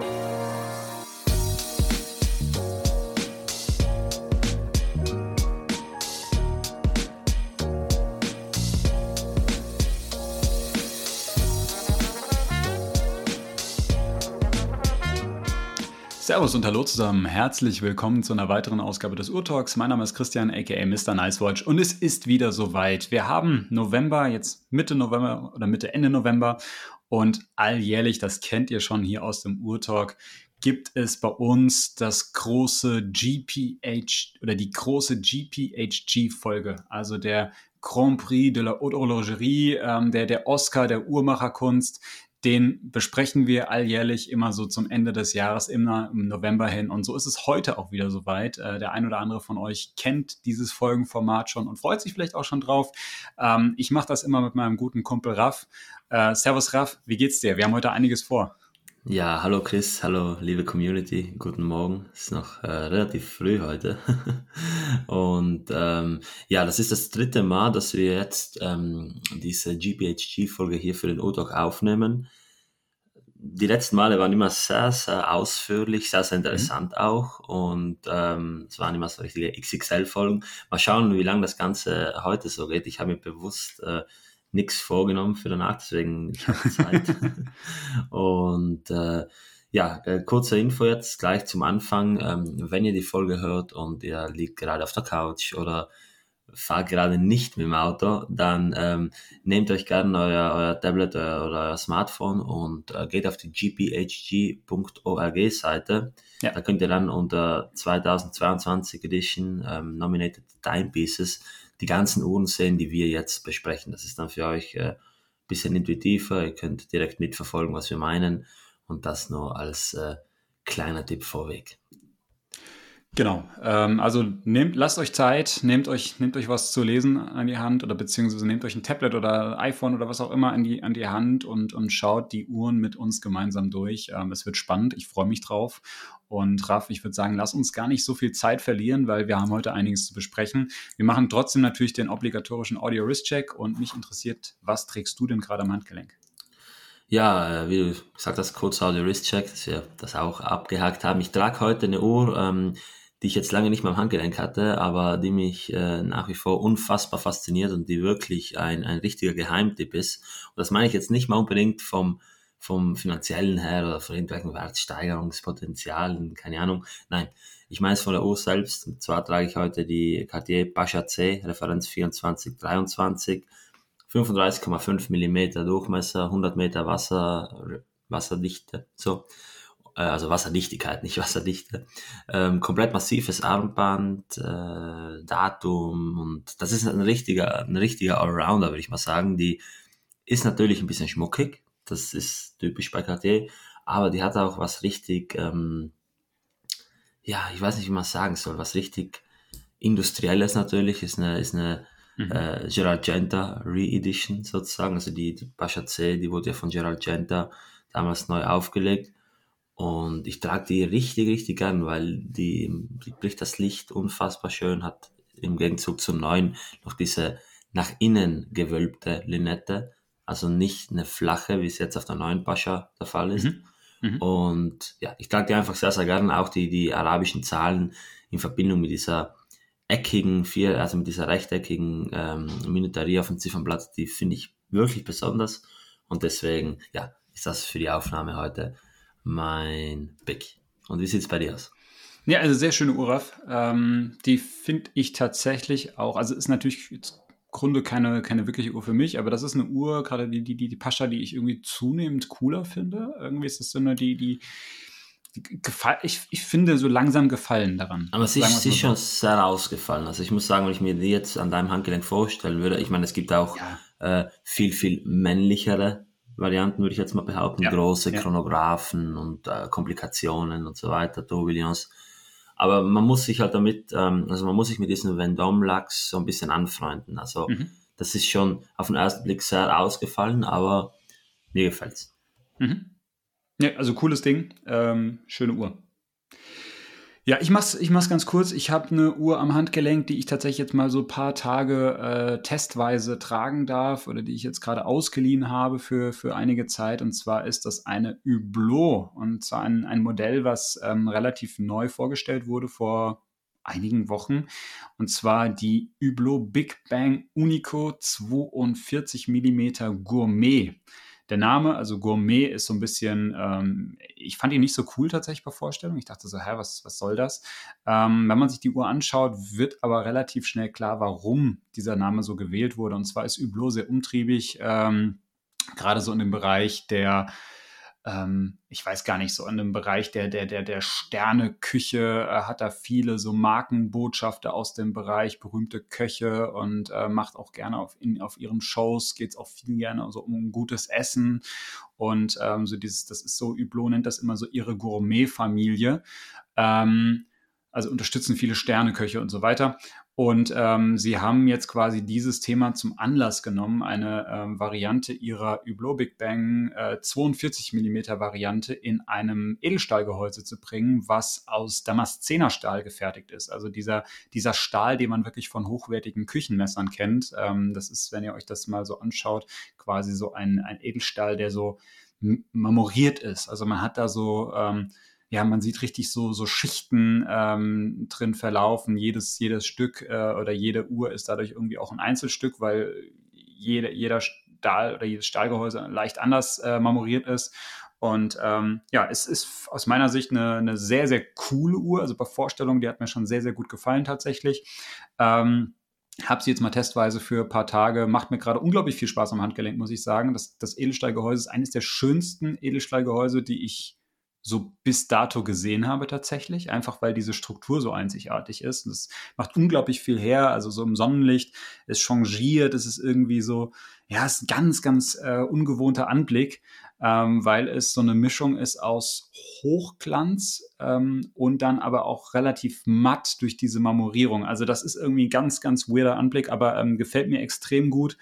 thank you Servus und hallo zusammen. Herzlich willkommen zu einer weiteren Ausgabe des Urtalks. Mein Name ist Christian, aka Mr. Nicewatch und es ist wieder soweit. Wir haben November, jetzt Mitte November oder Mitte Ende November und alljährlich, das kennt ihr schon hier aus dem Urtalk, gibt es bei uns das große GPH oder die große GPHG-Folge, also der Grand Prix de la Haute Horlogerie, ähm, der, der Oscar der Uhrmacherkunst, den besprechen wir alljährlich immer so zum Ende des Jahres, immer im November hin. Und so ist es heute auch wieder soweit. Äh, der ein oder andere von euch kennt dieses Folgenformat schon und freut sich vielleicht auch schon drauf. Ähm, ich mache das immer mit meinem guten Kumpel Raff. Äh, servus Raff, wie geht's dir? Wir haben heute einiges vor. Ja, hallo Chris, hallo liebe Community, guten Morgen. Es ist noch äh, relativ früh heute. und ähm, ja, das ist das dritte Mal, dass wir jetzt ähm, diese GPHG-Folge hier für den ODOC aufnehmen. Die letzten Male waren immer sehr, sehr ausführlich, sehr, sehr mhm. interessant mhm. auch. Und ähm, es waren immer so richtige XXL-Folgen. Mal schauen, wie lange das Ganze heute so geht. Ich habe mir bewusst äh, nichts vorgenommen für danach, deswegen ich habe Zeit. und äh, ja, äh, kurze Info jetzt gleich zum Anfang. Ähm, wenn ihr die Folge hört und ihr liegt gerade auf der Couch oder fahrt gerade nicht mit dem Auto, dann ähm, nehmt euch gerne euer, euer Tablet oder, oder euer Smartphone und äh, geht auf die gphg.org Seite. Ja. Da könnt ihr dann unter 2022 Edition ähm, Nominated Timepieces die ganzen Uhren sehen, die wir jetzt besprechen. Das ist dann für euch äh, bisschen intuitiver. Ihr könnt direkt mitverfolgen, was wir meinen. Und das nur als äh, kleiner Tipp vorweg. Genau. Ähm, also nehmt, lasst euch Zeit, nehmt euch, nehmt euch was zu lesen an die Hand oder beziehungsweise nehmt euch ein Tablet oder iPhone oder was auch immer an die, an die Hand und, und schaut die Uhren mit uns gemeinsam durch. Ähm, es wird spannend, ich freue mich drauf. Und Raff, ich würde sagen, lass uns gar nicht so viel Zeit verlieren, weil wir haben heute einiges zu besprechen. Wir machen trotzdem natürlich den obligatorischen Audio-Wrist-Check und mich interessiert, was trägst du denn gerade am Handgelenk? Ja, wie du gesagt hast, kurz Audio-Wrist-Check, dass wir das auch abgehakt haben. Ich trage heute eine Uhr, ähm, die ich jetzt lange nicht mehr am Handgelenk hatte, aber die mich äh, nach wie vor unfassbar fasziniert und die wirklich ein, ein richtiger Geheimtipp ist. Und das meine ich jetzt nicht mal unbedingt vom, vom finanziellen her oder von irgendwelchen Wertsteigerungspotenzialen, keine Ahnung. Nein, ich meine es von der Uhr selbst. Und zwar trage ich heute die Cartier Pascha C, Referenz 2423, 35,5 Millimeter Durchmesser, 100 Meter Wasser, Wasserdichte, so. Äh, also Wasserdichtigkeit, nicht Wasserdichte. Ähm, komplett massives Armband, äh, Datum und das ist ein richtiger, ein richtiger Allrounder, würde ich mal sagen. Die ist natürlich ein bisschen schmuckig, das ist typisch bei Cartier, aber die hat auch was richtig, ähm, ja, ich weiß nicht, wie man sagen soll, was richtig industrielles natürlich, ist eine, ist eine mhm. äh, Gerald Genta Re-Edition sozusagen, also die, die Pascha C, die wurde ja von Gerald Genta damals neu aufgelegt und ich trage die richtig, richtig gern, weil die, die bricht das Licht unfassbar schön, hat im Gegenzug zum neuen noch diese nach innen gewölbte Linette. Also nicht eine flache, wie es jetzt auf der neuen Pascha der Fall ist. Mhm. Mhm. Und ja, ich trage die einfach sehr, sehr gern. Auch die, die arabischen Zahlen in Verbindung mit dieser eckigen, vier, also mit dieser rechteckigen ähm, Minuterie auf dem Ziffernblatt, die finde ich wirklich besonders. Und deswegen, ja, ist das für die Aufnahme heute mein Pick. Und wie sieht es bei dir aus? Ja, also sehr schöne Uraf. Ähm, die finde ich tatsächlich auch, also ist natürlich im Grunde keine, keine wirkliche Uhr für mich, aber das ist eine Uhr, gerade die, die, die, die Pascha, die ich irgendwie zunehmend cooler finde. Irgendwie ist das so eine, die, die, die ich, ich finde so langsam Gefallen daran. Aber sie ist schon sehr ausgefallen. Also ich muss sagen, wenn ich mir die jetzt an deinem Handgelenk vorstellen würde, ich meine, es gibt auch ja. äh, viel, viel männlichere Varianten, würde ich jetzt mal behaupten, ja, große ja. Chronographen und äh, Komplikationen und so weiter, Tourbillons. Aber man muss sich halt damit, ähm, also man muss sich mit diesem Vendôme-Lachs so ein bisschen anfreunden. Also mhm. das ist schon auf den ersten Blick sehr ausgefallen, aber mir gefällt's. Mhm. Ja, also cooles Ding, ähm, schöne Uhr. Ja, ich mach's, ich mach's ganz kurz. Ich habe eine Uhr am Handgelenk, die ich tatsächlich jetzt mal so ein paar Tage äh, testweise tragen darf oder die ich jetzt gerade ausgeliehen habe für, für einige Zeit. Und zwar ist das eine Hublot und zwar ein, ein Modell, was ähm, relativ neu vorgestellt wurde vor einigen Wochen. Und zwar die Hublot Big Bang Unico 42 mm Gourmet der Name, also Gourmet, ist so ein bisschen, ähm, ich fand ihn nicht so cool tatsächlich bei Vorstellung. Ich dachte so, hä, was, was soll das? Ähm, wenn man sich die Uhr anschaut, wird aber relativ schnell klar, warum dieser Name so gewählt wurde. Und zwar ist Hublot sehr umtriebig, ähm, gerade so in dem Bereich der ähm, ich weiß gar nicht, so in dem Bereich der, der, der, der Sterneküche äh, hat er viele so Markenbotschafter aus dem Bereich, berühmte Köche und äh, macht auch gerne auf, in, auf ihren Shows, geht es auch viel gerne so um gutes Essen und ähm, so dieses, das ist so, Hublot nennt das immer so ihre Gourmet-Familie. Ähm, also unterstützen viele Sterneköche und so weiter. Und ähm, sie haben jetzt quasi dieses Thema zum Anlass genommen, eine ähm, Variante ihrer Hublot Big Bang äh, 42 mm Variante in einem Edelstahlgehäuse zu bringen, was aus Damaszenerstahl gefertigt ist. Also dieser, dieser Stahl, den man wirklich von hochwertigen Küchenmessern kennt. Ähm, das ist, wenn ihr euch das mal so anschaut, quasi so ein, ein Edelstahl, der so marmoriert ist. Also man hat da so ähm, ja, man sieht richtig so, so Schichten ähm, drin verlaufen. Jedes, jedes Stück äh, oder jede Uhr ist dadurch irgendwie auch ein Einzelstück, weil jede, jeder Stahl oder jedes Stahlgehäuse leicht anders äh, marmoriert ist. Und ähm, ja, es ist aus meiner Sicht eine, eine sehr, sehr coole Uhr. Also bei Vorstellungen, die hat mir schon sehr, sehr gut gefallen tatsächlich. Ähm, habe sie jetzt mal testweise für ein paar Tage. Macht mir gerade unglaublich viel Spaß am Handgelenk, muss ich sagen. Das, das Edelstahlgehäuse ist eines der schönsten Edelstahlgehäuse, die ich so bis dato gesehen habe tatsächlich, einfach weil diese Struktur so einzigartig ist. Und das macht unglaublich viel her, also so im Sonnenlicht, es changiert, es ist irgendwie so, ja, es ist ein ganz, ganz äh, ungewohnter Anblick, ähm, weil es so eine Mischung ist aus Hochglanz ähm, und dann aber auch relativ matt durch diese Marmorierung. Also das ist irgendwie ein ganz, ganz weirder Anblick, aber ähm, gefällt mir extrem gut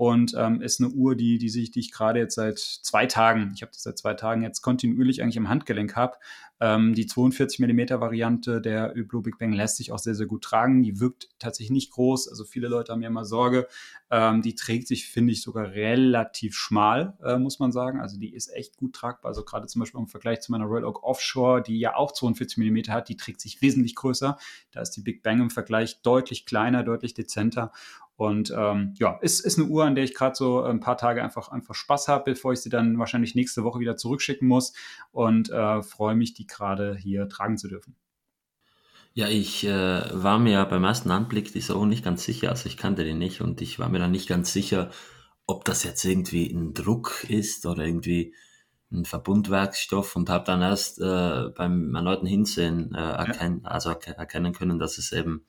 und ähm, ist eine Uhr, die, die, sich, die ich gerade jetzt seit zwei Tagen, ich habe das seit zwei Tagen jetzt kontinuierlich eigentlich im Handgelenk habe. Ähm, die 42 mm Variante der Hublot Big Bang lässt sich auch sehr, sehr gut tragen. Die wirkt tatsächlich nicht groß. Also viele Leute haben ja immer Sorge. Ähm, die trägt sich, finde ich, sogar relativ schmal, äh, muss man sagen. Also die ist echt gut tragbar. Also gerade zum Beispiel im Vergleich zu meiner Royal Oak Offshore, die ja auch 42 mm hat, die trägt sich wesentlich größer. Da ist die Big Bang im Vergleich deutlich kleiner, deutlich dezenter. Und ähm, ja, ist, ist eine Uhr, an der ich gerade so ein paar Tage einfach, einfach Spaß habe, bevor ich sie dann wahrscheinlich nächste Woche wieder zurückschicken muss. Und äh, freue mich, die gerade hier tragen zu dürfen. Ja, ich äh, war mir beim ersten Anblick dieser Uhr nicht ganz sicher. Also ich kannte den nicht und ich war mir dann nicht ganz sicher, ob das jetzt irgendwie ein Druck ist oder irgendwie ein Verbundwerkstoff und habe dann erst äh, beim erneuten Hinsehen äh, erkennen, also erkennen können, dass es eben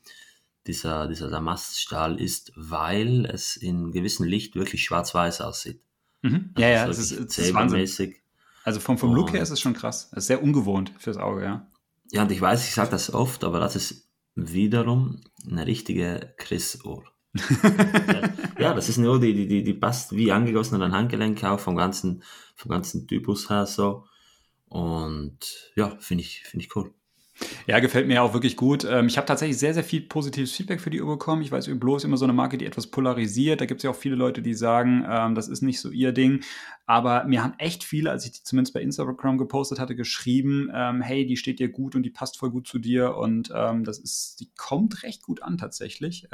dieser, dieser Damaststahl ist, weil es in gewissem Licht wirklich schwarz-weiß aussieht. Mhm. Ja, ja, es ist, es ist Wahnsinn. Also vom, vom Look her ist es schon krass. Es ist sehr ungewohnt fürs Auge, ja. Ja, und ich weiß, ich sage das oft, aber das ist wiederum eine richtige Chris-Uhr. ja, das ist eine Uhr, die, die, die passt wie angegossen an ein Handgelenk auch vom ganzen, vom ganzen Typus her so. Und ja, finde ich, finde ich cool. Ja, gefällt mir auch wirklich gut. Ähm, ich habe tatsächlich sehr, sehr viel positives Feedback für die Uhr bekommen. Ich weiß, Hublot ist immer so eine Marke, die etwas polarisiert. Da gibt es ja auch viele Leute, die sagen, ähm, das ist nicht so ihr Ding. Aber mir haben echt viele, als ich die zumindest bei Instagram gepostet hatte, geschrieben, ähm, hey, die steht dir gut und die passt voll gut zu dir. Und das ist, die kommt recht gut an tatsächlich.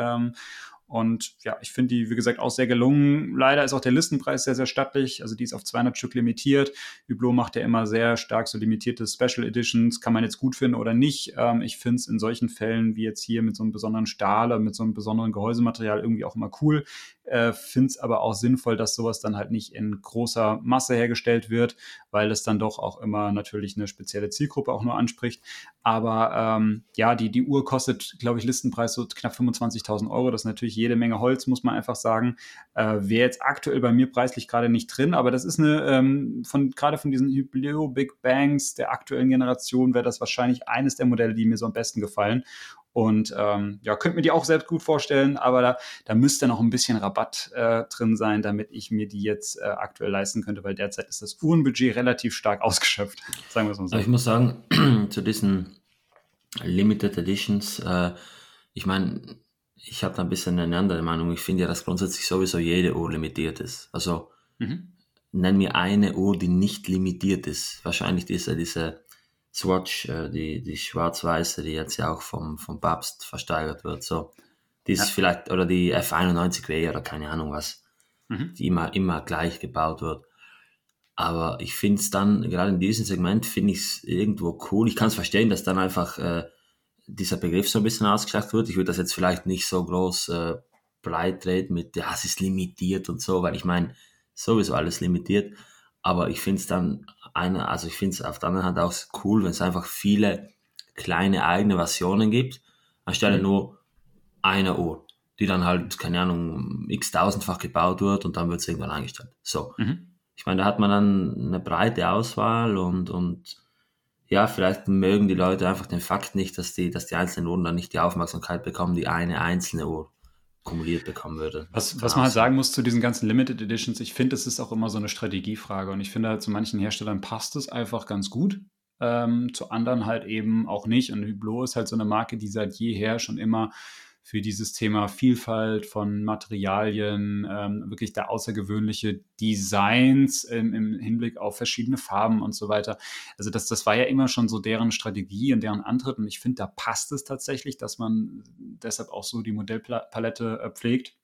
Und ja, ich finde die, wie gesagt, auch sehr gelungen. Leider ist auch der Listenpreis sehr, sehr stattlich. Also die ist auf 200 Stück limitiert. Hublot macht ja immer sehr stark so limitierte Special Editions. Kann man jetzt gut finden oder nicht. Ähm, ich finde es in solchen Fällen wie jetzt hier mit so einem besonderen Stahl oder mit so einem besonderen Gehäusematerial irgendwie auch immer cool. Äh, finde es aber auch sinnvoll, dass sowas dann halt nicht in großer Masse hergestellt wird, weil es dann doch auch immer natürlich eine spezielle Zielgruppe auch nur anspricht. Aber ähm, ja, die, die Uhr kostet, glaube ich, Listenpreis so knapp 25.000 Euro. Das ist natürlich jede Menge Holz, muss man einfach sagen. Äh, Wäre jetzt aktuell bei mir preislich gerade nicht drin, aber das ist eine, ähm, von gerade von diesen Hybleo Big Bangs der aktuellen Generation wäre das wahrscheinlich eines der Modelle, die mir so am besten gefallen. Und ähm, ja, könnte mir die auch selbst gut vorstellen, aber da, da müsste noch ein bisschen Rabatt äh, drin sein, damit ich mir die jetzt äh, aktuell leisten könnte, weil derzeit ist das Uhrenbudget relativ stark ausgeschöpft, sagen wir es mal so. Ich muss sagen, zu diesen Limited Editions, äh, ich meine, ich habe da ein bisschen eine andere Meinung. Ich finde ja, dass grundsätzlich sowieso jede Uhr limitiert ist. Also mhm. nenn mir eine Uhr, die nicht limitiert ist. Wahrscheinlich diese, diese Swatch, äh, die, die schwarz-weiße, die jetzt ja auch vom, vom Papst versteigert wird. So, die ist ja. vielleicht, oder die F91W oder keine Ahnung was, mhm. die immer, immer gleich gebaut wird. Aber ich finde es dann, gerade in diesem Segment, finde ich es irgendwo cool. Ich kann es verstehen, dass dann einfach äh, dieser Begriff so ein bisschen ausgeschlachtet wird. Ich würde das jetzt vielleicht nicht so groß äh, breit reden mit, ja, es ist limitiert und so, weil ich meine, sowieso alles limitiert. Aber ich finde es dann eine, also ich finde es auf der anderen Hand auch cool, wenn es einfach viele kleine eigene Versionen gibt, anstelle mhm. nur einer Uhr, die dann halt, keine Ahnung, x tausendfach gebaut wird und dann wird es irgendwann eingestellt. So. Mhm. Ich meine, da hat man dann eine breite Auswahl und, und ja, vielleicht mögen die Leute einfach den Fakt nicht, dass die, dass die einzelnen Uhren dann nicht die Aufmerksamkeit bekommen, die eine einzelne Uhr kumuliert bekommen würde. Was, was man halt sagen muss zu diesen ganzen Limited Editions, ich finde, es ist auch immer so eine Strategiefrage und ich finde halt zu manchen Herstellern passt es einfach ganz gut. Ähm, zu anderen halt eben auch nicht. Und Hublot ist halt so eine Marke, die seit jeher schon immer für dieses Thema Vielfalt von Materialien, ähm, wirklich der außergewöhnliche Designs im, im, Hinblick auf verschiedene Farben und so weiter. Also das, das war ja immer schon so deren Strategie und deren Antritt und ich finde, da passt es tatsächlich, dass man deshalb auch so die Modellpalette äh, pflegt.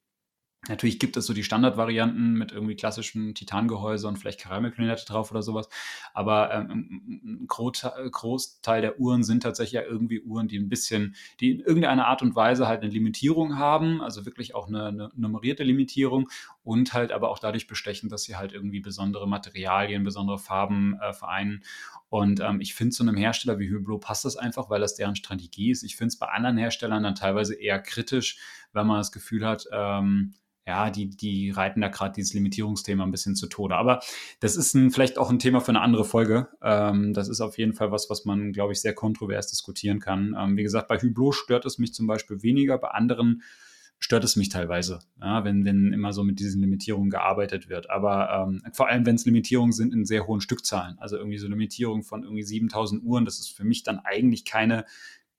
Natürlich gibt es so die Standardvarianten mit irgendwie klassischen Titangehäuse und vielleicht Keramiklinette drauf oder sowas. Aber ähm, ein Großteil der Uhren sind tatsächlich ja irgendwie Uhren, die ein bisschen, die in irgendeiner Art und Weise halt eine Limitierung haben, also wirklich auch eine, eine nummerierte Limitierung und halt aber auch dadurch bestechen, dass sie halt irgendwie besondere Materialien, besondere Farben äh, vereinen. Und ähm, ich finde, zu einem Hersteller wie Hublot passt das einfach, weil das deren Strategie ist. Ich finde es bei anderen Herstellern dann teilweise eher kritisch, wenn man das Gefühl hat, ähm, ja, die, die reiten da gerade dieses Limitierungsthema ein bisschen zu Tode. Aber das ist ein, vielleicht auch ein Thema für eine andere Folge. Ähm, das ist auf jeden Fall was, was man, glaube ich, sehr kontrovers diskutieren kann. Ähm, wie gesagt, bei Hublot stört es mich zum Beispiel weniger, bei anderen stört es mich teilweise, ja, wenn, wenn immer so mit diesen Limitierungen gearbeitet wird. Aber ähm, vor allem, wenn es Limitierungen sind in sehr hohen Stückzahlen, also irgendwie so Limitierung von irgendwie 7000 Uhren, das ist für mich dann eigentlich keine,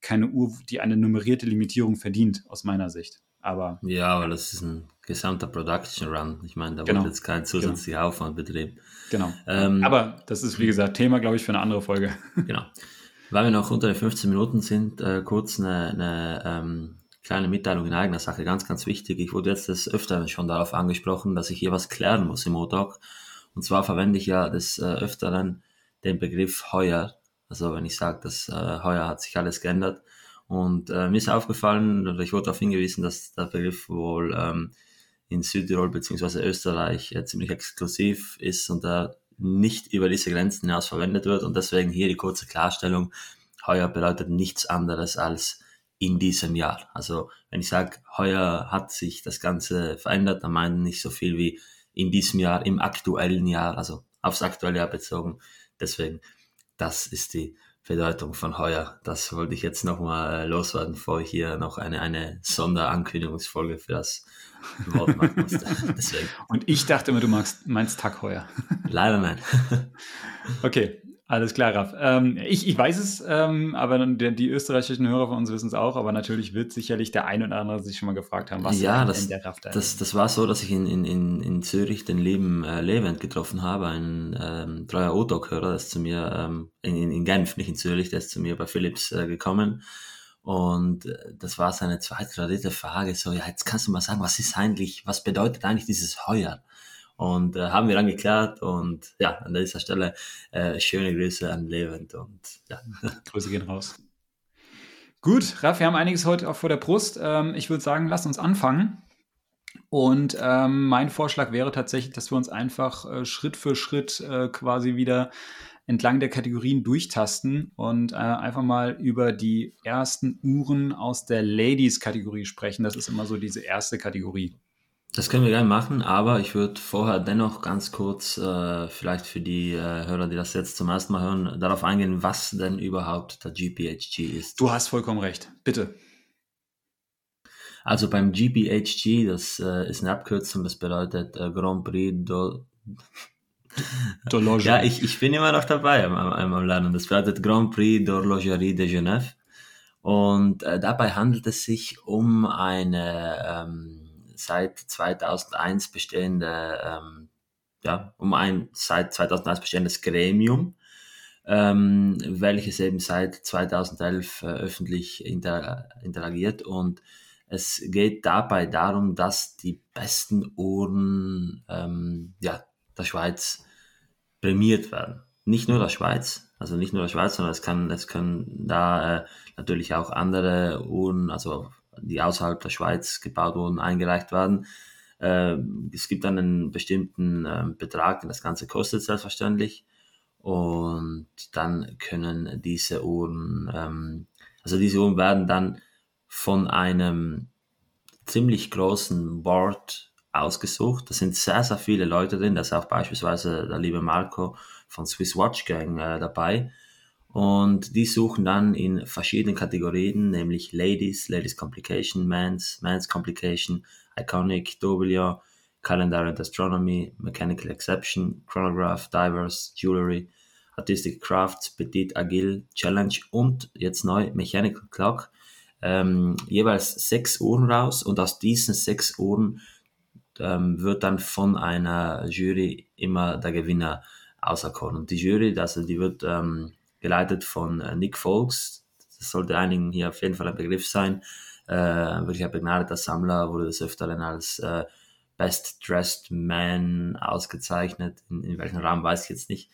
keine Uhr, die eine nummerierte Limitierung verdient, aus meiner Sicht. Aber ja, aber das ist ein gesamter Production Run. Ich meine, da genau. wird jetzt kein zusätzlicher genau. Aufwand betrieben. Genau. Ähm, aber das ist, wie gesagt, Thema, glaube ich, für eine andere Folge. Genau. Weil wir noch unter den 15 Minuten sind, äh, kurz eine, eine ähm, kleine Mitteilung in eigener Sache, ganz, ganz wichtig. Ich wurde jetzt des Öfteren schon darauf angesprochen, dass ich hier was klären muss im Motalk. Und zwar verwende ich ja des äh, Öfteren den Begriff heuer. Also wenn ich sage, dass äh, heuer hat sich alles geändert, und äh, mir ist aufgefallen, oder ich wurde darauf hingewiesen, dass der Begriff wohl ähm, in Südtirol bzw. Österreich äh, ziemlich exklusiv ist und da nicht über diese Grenzen hinaus verwendet wird. Und deswegen hier die kurze Klarstellung. Heuer bedeutet nichts anderes als in diesem Jahr. Also wenn ich sage, heuer hat sich das Ganze verändert, dann meinen nicht so viel wie in diesem Jahr, im aktuellen Jahr, also aufs aktuelle Jahr bezogen. Deswegen, das ist die Bedeutung von heuer. Das wollte ich jetzt nochmal äh, loswerden, bevor ich hier noch eine, eine Sonderankündigungsfolge für das Wort machen musste. Deswegen. Und ich dachte immer, du magst, meinst Tag heuer. Leider nein. okay, alles klar, Raff. Ähm, ich, ich weiß es, ähm, aber die, die, österreichischen Hörer von uns wissen es auch, aber natürlich wird sicherlich der ein oder andere sich schon mal gefragt haben, was ja, das, der Raff da das, das war so, dass ich in, in, in Zürich den lieben äh, Levent getroffen habe, ein ähm, treuer O-Doc-Hörer, der ist zu mir, ähm, in, in Genf, nicht in Zürich, der ist zu mir bei Philips äh, gekommen. Und äh, das war seine zweite oder dritte Frage, so, ja, jetzt kannst du mal sagen, was ist eigentlich, was bedeutet eigentlich dieses Heuer? Und äh, haben wir dann geklärt und ja, an dieser Stelle äh, schöne Grüße an Levent und ja. Grüße gehen raus. Gut, Raff, wir haben einiges heute auch vor der Brust. Ähm, ich würde sagen, lass uns anfangen. Und ähm, mein Vorschlag wäre tatsächlich, dass wir uns einfach äh, Schritt für Schritt äh, quasi wieder entlang der Kategorien durchtasten und äh, einfach mal über die ersten Uhren aus der Ladies-Kategorie sprechen. Das ist immer so diese erste Kategorie. Das können wir gerne machen, aber ich würde vorher dennoch ganz kurz, äh, vielleicht für die äh, Hörer, die das jetzt zum ersten Mal hören, darauf eingehen, was denn überhaupt der GPHG ist. Du hast vollkommen recht. Bitte. Also beim GPHG, das äh, ist eine Abkürzung, das bedeutet äh, Grand Prix do, ja, ich, ich bin immer noch dabei am, am, am Lernen. Das bedeutet Grand Prix d'Horlogerie de Genève. Und äh, dabei handelt es sich um eine ähm, seit 2001 bestehende, ähm, ja, um ein seit 2001 bestehendes Gremium, ähm, welches eben seit 2011 äh, öffentlich inter interagiert und es geht dabei darum, dass die besten Uhren ähm, ja, der Schweiz prämiert werden. Nicht nur der Schweiz, also nicht nur der Schweiz, sondern es kann, es können da äh, natürlich auch andere Uhren, also die außerhalb der Schweiz gebaut wurden, eingereicht werden. Äh, es gibt einen bestimmten äh, Betrag, den das Ganze kostet, selbstverständlich. Und dann können diese Uhren, ähm, also diese Uhren werden dann von einem ziemlich großen Board ausgesucht. Da sind sehr, sehr viele Leute drin. Da ist auch beispielsweise der liebe Marco von Swiss Watch Gang äh, dabei. Und die suchen dann in verschiedenen Kategorien, nämlich Ladies, Ladies Complication, Men's, Men's Complication, Iconic, W, Calendar and Astronomy, Mechanical Exception, Chronograph, Divers, Jewelry, Artistic Crafts, Petit, Agile, Challenge und jetzt neu Mechanical Clock. Ähm, jeweils sechs Uhren raus und aus diesen sechs Uhren ähm, wird dann von einer Jury immer der Gewinner auserkoren. Und die Jury, also die wird ähm, geleitet von äh, Nick Folks. Das sollte einigen hier auf jeden Fall ein Begriff sein. Äh, wirklich ein begnadeter Sammler, wurde des Öfteren als äh, Best Dressed Man ausgezeichnet. In, in welchem Rahmen weiß ich jetzt nicht.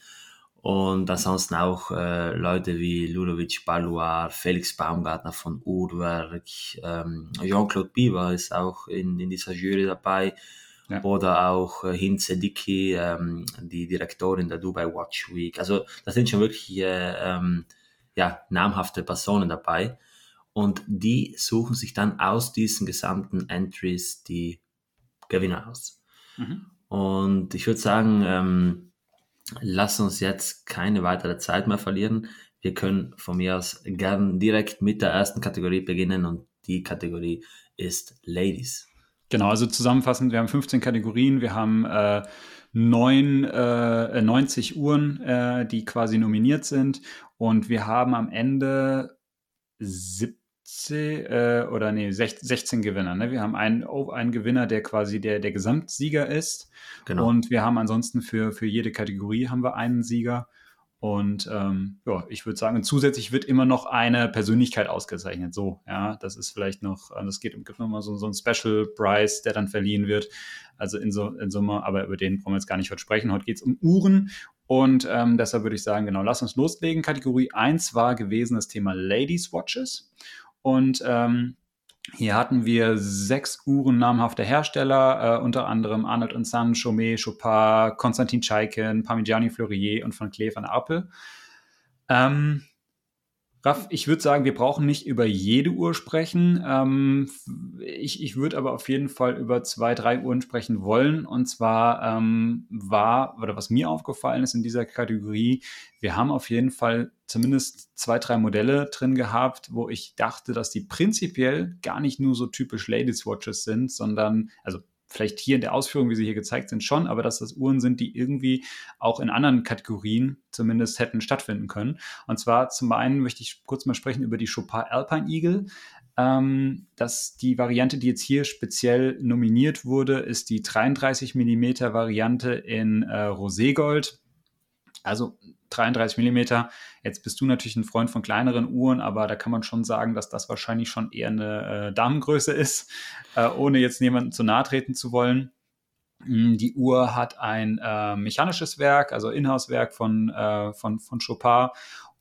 Und ansonsten auch äh, Leute wie Ludovic Balois, Felix Baumgartner von Uhrwerk, ähm, Jean-Claude Biber ist auch in, in dieser Jury dabei. Ja. Oder auch äh, Hinze Dicky, ähm, die Direktorin der Dubai Watch Week. Also da sind schon wirklich äh, ähm, ja, namhafte Personen dabei. Und die suchen sich dann aus diesen gesamten Entries die Gewinner aus. Mhm. Und ich würde sagen, ähm, lass uns jetzt keine weitere Zeit mehr verlieren. Wir können von mir aus gern direkt mit der ersten Kategorie beginnen und die Kategorie ist Ladies. Genau, also zusammenfassend, wir haben 15 Kategorien, wir haben äh, neun, äh, 90 Uhren, äh, die quasi nominiert sind und wir haben am Ende 17 äh, oder nee, 16, 16 Gewinner. Ne? Wir haben einen, oh, einen Gewinner, der quasi der, der Gesamtsieger ist. Genau. Und wir haben ansonsten für, für jede Kategorie haben wir einen Sieger. Und ähm, ja, ich würde sagen, zusätzlich wird immer noch eine Persönlichkeit ausgezeichnet. So, ja, das ist vielleicht noch, äh, das geht, gibt nochmal so, so einen Special Prize, der dann verliehen wird. Also in, so, in Summe, aber über den wollen wir jetzt gar nicht heute sprechen. Heute geht es um Uhren. Und ähm, deshalb würde ich sagen, genau, lass uns loslegen. Kategorie 1 war gewesen das Thema Ladies Watches. Und ähm, hier hatten wir sechs Uhren namhafter Hersteller, äh, unter anderem Arnold Son, Chaumet, Chopin, Konstantin Chaikin, Parmigiani Fleurier und von Klee van Apel. Ähm, Raff, ich würde sagen, wir brauchen nicht über jede Uhr sprechen. Ähm, ich ich würde aber auf jeden Fall über zwei, drei Uhren sprechen wollen. Und zwar ähm, war, oder was mir aufgefallen ist in dieser Kategorie, wir haben auf jeden Fall zumindest zwei, drei Modelle drin gehabt, wo ich dachte, dass die prinzipiell gar nicht nur so typisch Ladies Watches sind, sondern, also vielleicht hier in der Ausführung, wie sie hier gezeigt sind, schon, aber dass das Uhren sind, die irgendwie auch in anderen Kategorien zumindest hätten stattfinden können. Und zwar zum einen möchte ich kurz mal sprechen über die Chopin Alpine Eagle. Ähm, dass die Variante, die jetzt hier speziell nominiert wurde, ist die 33 mm Variante in äh, Roségold. Also 33 mm. Jetzt bist du natürlich ein Freund von kleineren Uhren, aber da kann man schon sagen, dass das wahrscheinlich schon eher eine äh, Damengröße ist, äh, ohne jetzt jemandem zu nahe treten zu wollen. Hm, die Uhr hat ein äh, mechanisches Werk, also Inhouse-Werk von, äh, von, von Chopin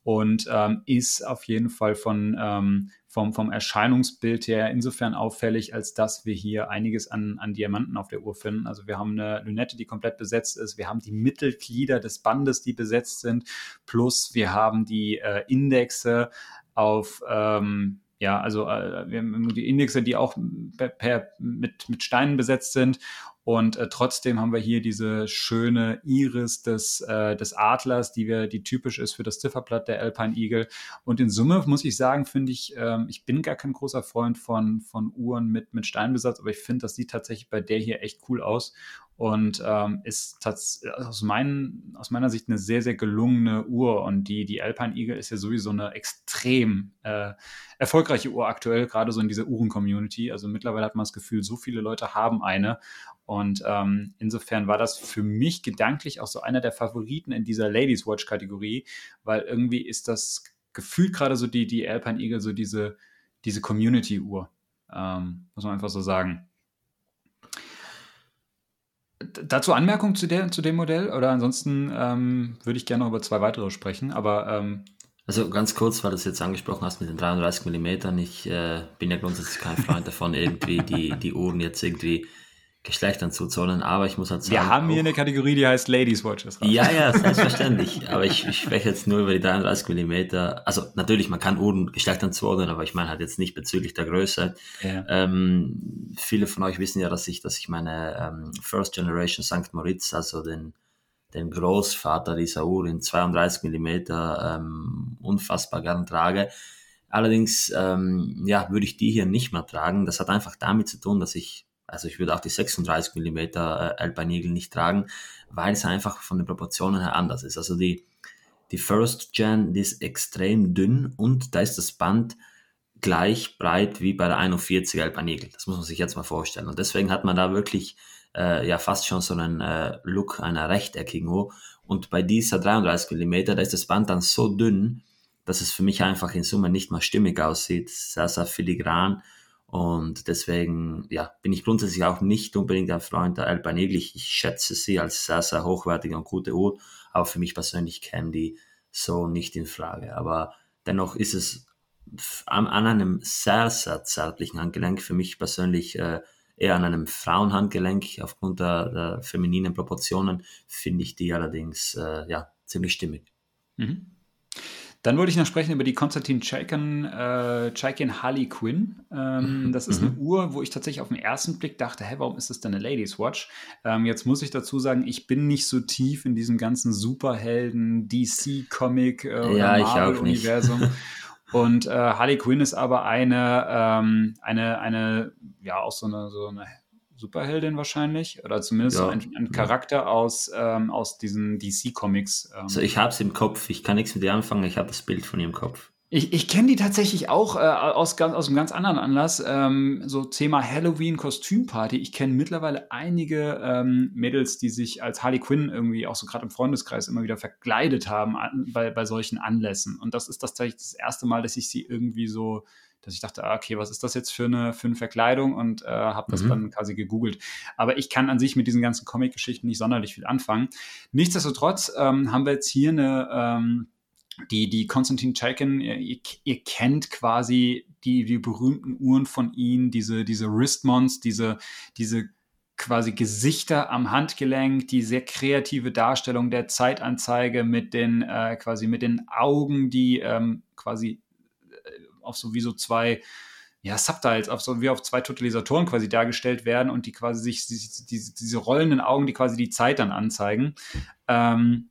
und ähm, ist auf jeden Fall von, ähm, vom, vom Erscheinungsbild her insofern auffällig, als dass wir hier einiges an, an Diamanten auf der Uhr finden. Also wir haben eine Lünette, die komplett besetzt ist, wir haben die Mittelglieder des Bandes, die besetzt sind, plus wir haben die äh, Indexe auf ähm, ja, also äh, wir haben die Indexe, die auch per, mit, mit Steinen besetzt sind und äh, trotzdem haben wir hier diese schöne Iris des, äh, des Adlers, die wir, die typisch ist für das Zifferblatt der Alpine Eagle. Und in Summe muss ich sagen, finde ich, ähm, ich bin gar kein großer Freund von, von Uhren mit, mit Steinbesatz, aber ich finde, das sieht tatsächlich bei der hier echt cool aus. Und ähm, ist aus, mein, aus meiner Sicht eine sehr, sehr gelungene Uhr. Und die, die Alpine Eagle ist ja sowieso eine extrem äh, erfolgreiche Uhr aktuell, gerade so in dieser Uhren-Community. Also mittlerweile hat man das Gefühl, so viele Leute haben eine. Und ähm, insofern war das für mich gedanklich auch so einer der Favoriten in dieser Ladies Watch-Kategorie, weil irgendwie ist das gefühlt gerade so die, die Alpine Eagle, so diese, diese Community-Uhr. Ähm, muss man einfach so sagen. Dazu Anmerkung zu, der, zu dem Modell? Oder ansonsten ähm, würde ich gerne noch über zwei weitere sprechen, aber. Ähm, also ganz kurz, weil du es jetzt angesprochen hast mit den 33 mm. Ich äh, bin ja grundsätzlich kein Freund davon, irgendwie die, die Uhren jetzt irgendwie Geschlechtern zuzuordnen, aber ich muss halt sagen. Wir haben hier eine Kategorie, die heißt Ladies Watches. Ja, ja, selbstverständlich. aber ich, ich spreche jetzt nur über die 33 mm. Also natürlich, man kann Uhren Geschlechtern zuordnen, aber ich meine halt jetzt nicht bezüglich der Größe. Ja. Ähm, viele von euch wissen ja, dass ich, dass ich meine ähm, First Generation St. Moritz, also den, den Großvater dieser Uhr in 32 mm ähm, unfassbar gern trage. Allerdings, ähm, ja, würde ich die hier nicht mehr tragen. Das hat einfach damit zu tun, dass ich also ich würde auch die 36 mm äh, Alpine nicht tragen, weil es einfach von den Proportionen her anders ist. Also die, die First Gen, die ist extrem dünn und da ist das Band gleich breit wie bei der 41 Alpine Das muss man sich jetzt mal vorstellen. Und deswegen hat man da wirklich äh, ja fast schon so einen äh, Look einer rechteckigen Uhr. Und bei dieser 33 mm, da ist das Band dann so dünn, dass es für mich einfach in Summe nicht mal stimmig aussieht. Sehr, sehr filigran und deswegen ja, bin ich grundsätzlich auch nicht unbedingt ein Freund der Alpine Eagle. Ich, schätze sie als sehr, sehr hochwertige und gute Uhr, aber für mich persönlich kämen die so nicht in Frage. Aber dennoch ist es an, an einem sehr, sehr zärtlichen Handgelenk, für mich persönlich äh, eher an einem Frauenhandgelenk, aufgrund der, der femininen Proportionen, finde ich die allerdings äh, ja, ziemlich stimmig. Mhm. Dann wollte ich noch sprechen über die Konstantin Chaikin, äh, Chaikin Harley Quinn. Ähm, mhm. Das ist eine mhm. Uhr, wo ich tatsächlich auf den ersten Blick dachte, hä, warum ist das denn eine Ladies Watch? Ähm, jetzt muss ich dazu sagen, ich bin nicht so tief in diesem ganzen Superhelden, DC-Comic äh, ja, Marvel-Universum. Und äh, Harley Quinn ist aber eine, ähm, eine, eine, ja, auch so eine, so eine Superheldin wahrscheinlich oder zumindest ja, ein, ein, Charakter aus, ähm, aus diesen DC-Comics. Ähm. Also ich habe es im Kopf, ich kann nichts mit ihr anfangen, ich habe das Bild von ihr im Kopf. Ich, ich kenne die tatsächlich auch äh, aus, aus einem ganz anderen Anlass, ähm, so Thema Halloween-Kostümparty. Ich kenne mittlerweile einige ähm, Mädels, die sich als Harley Quinn irgendwie auch so gerade im Freundeskreis immer wieder verkleidet haben an, bei, bei solchen Anlässen. Und das ist tatsächlich das erste Mal, dass ich sie irgendwie so dass ich dachte, ah, okay, was ist das jetzt für eine, für eine Verkleidung und äh, habe das mhm. dann quasi gegoogelt. Aber ich kann an sich mit diesen ganzen Comic-Geschichten nicht sonderlich viel anfangen. Nichtsdestotrotz ähm, haben wir jetzt hier eine, ähm, die, die Konstantin Chaikin, ihr, ihr, kennt quasi die, die berühmten Uhren von ihnen, diese, diese Wristmons, diese, diese quasi Gesichter am Handgelenk, die sehr kreative Darstellung der Zeitanzeige mit den äh, quasi mit den Augen, die ähm, quasi auf sowieso zwei ja, Subtiles, auf so wie auf zwei Totalisatoren quasi dargestellt werden und die quasi sich, die, die, diese rollenden Augen, die quasi die Zeit dann anzeigen. Ähm,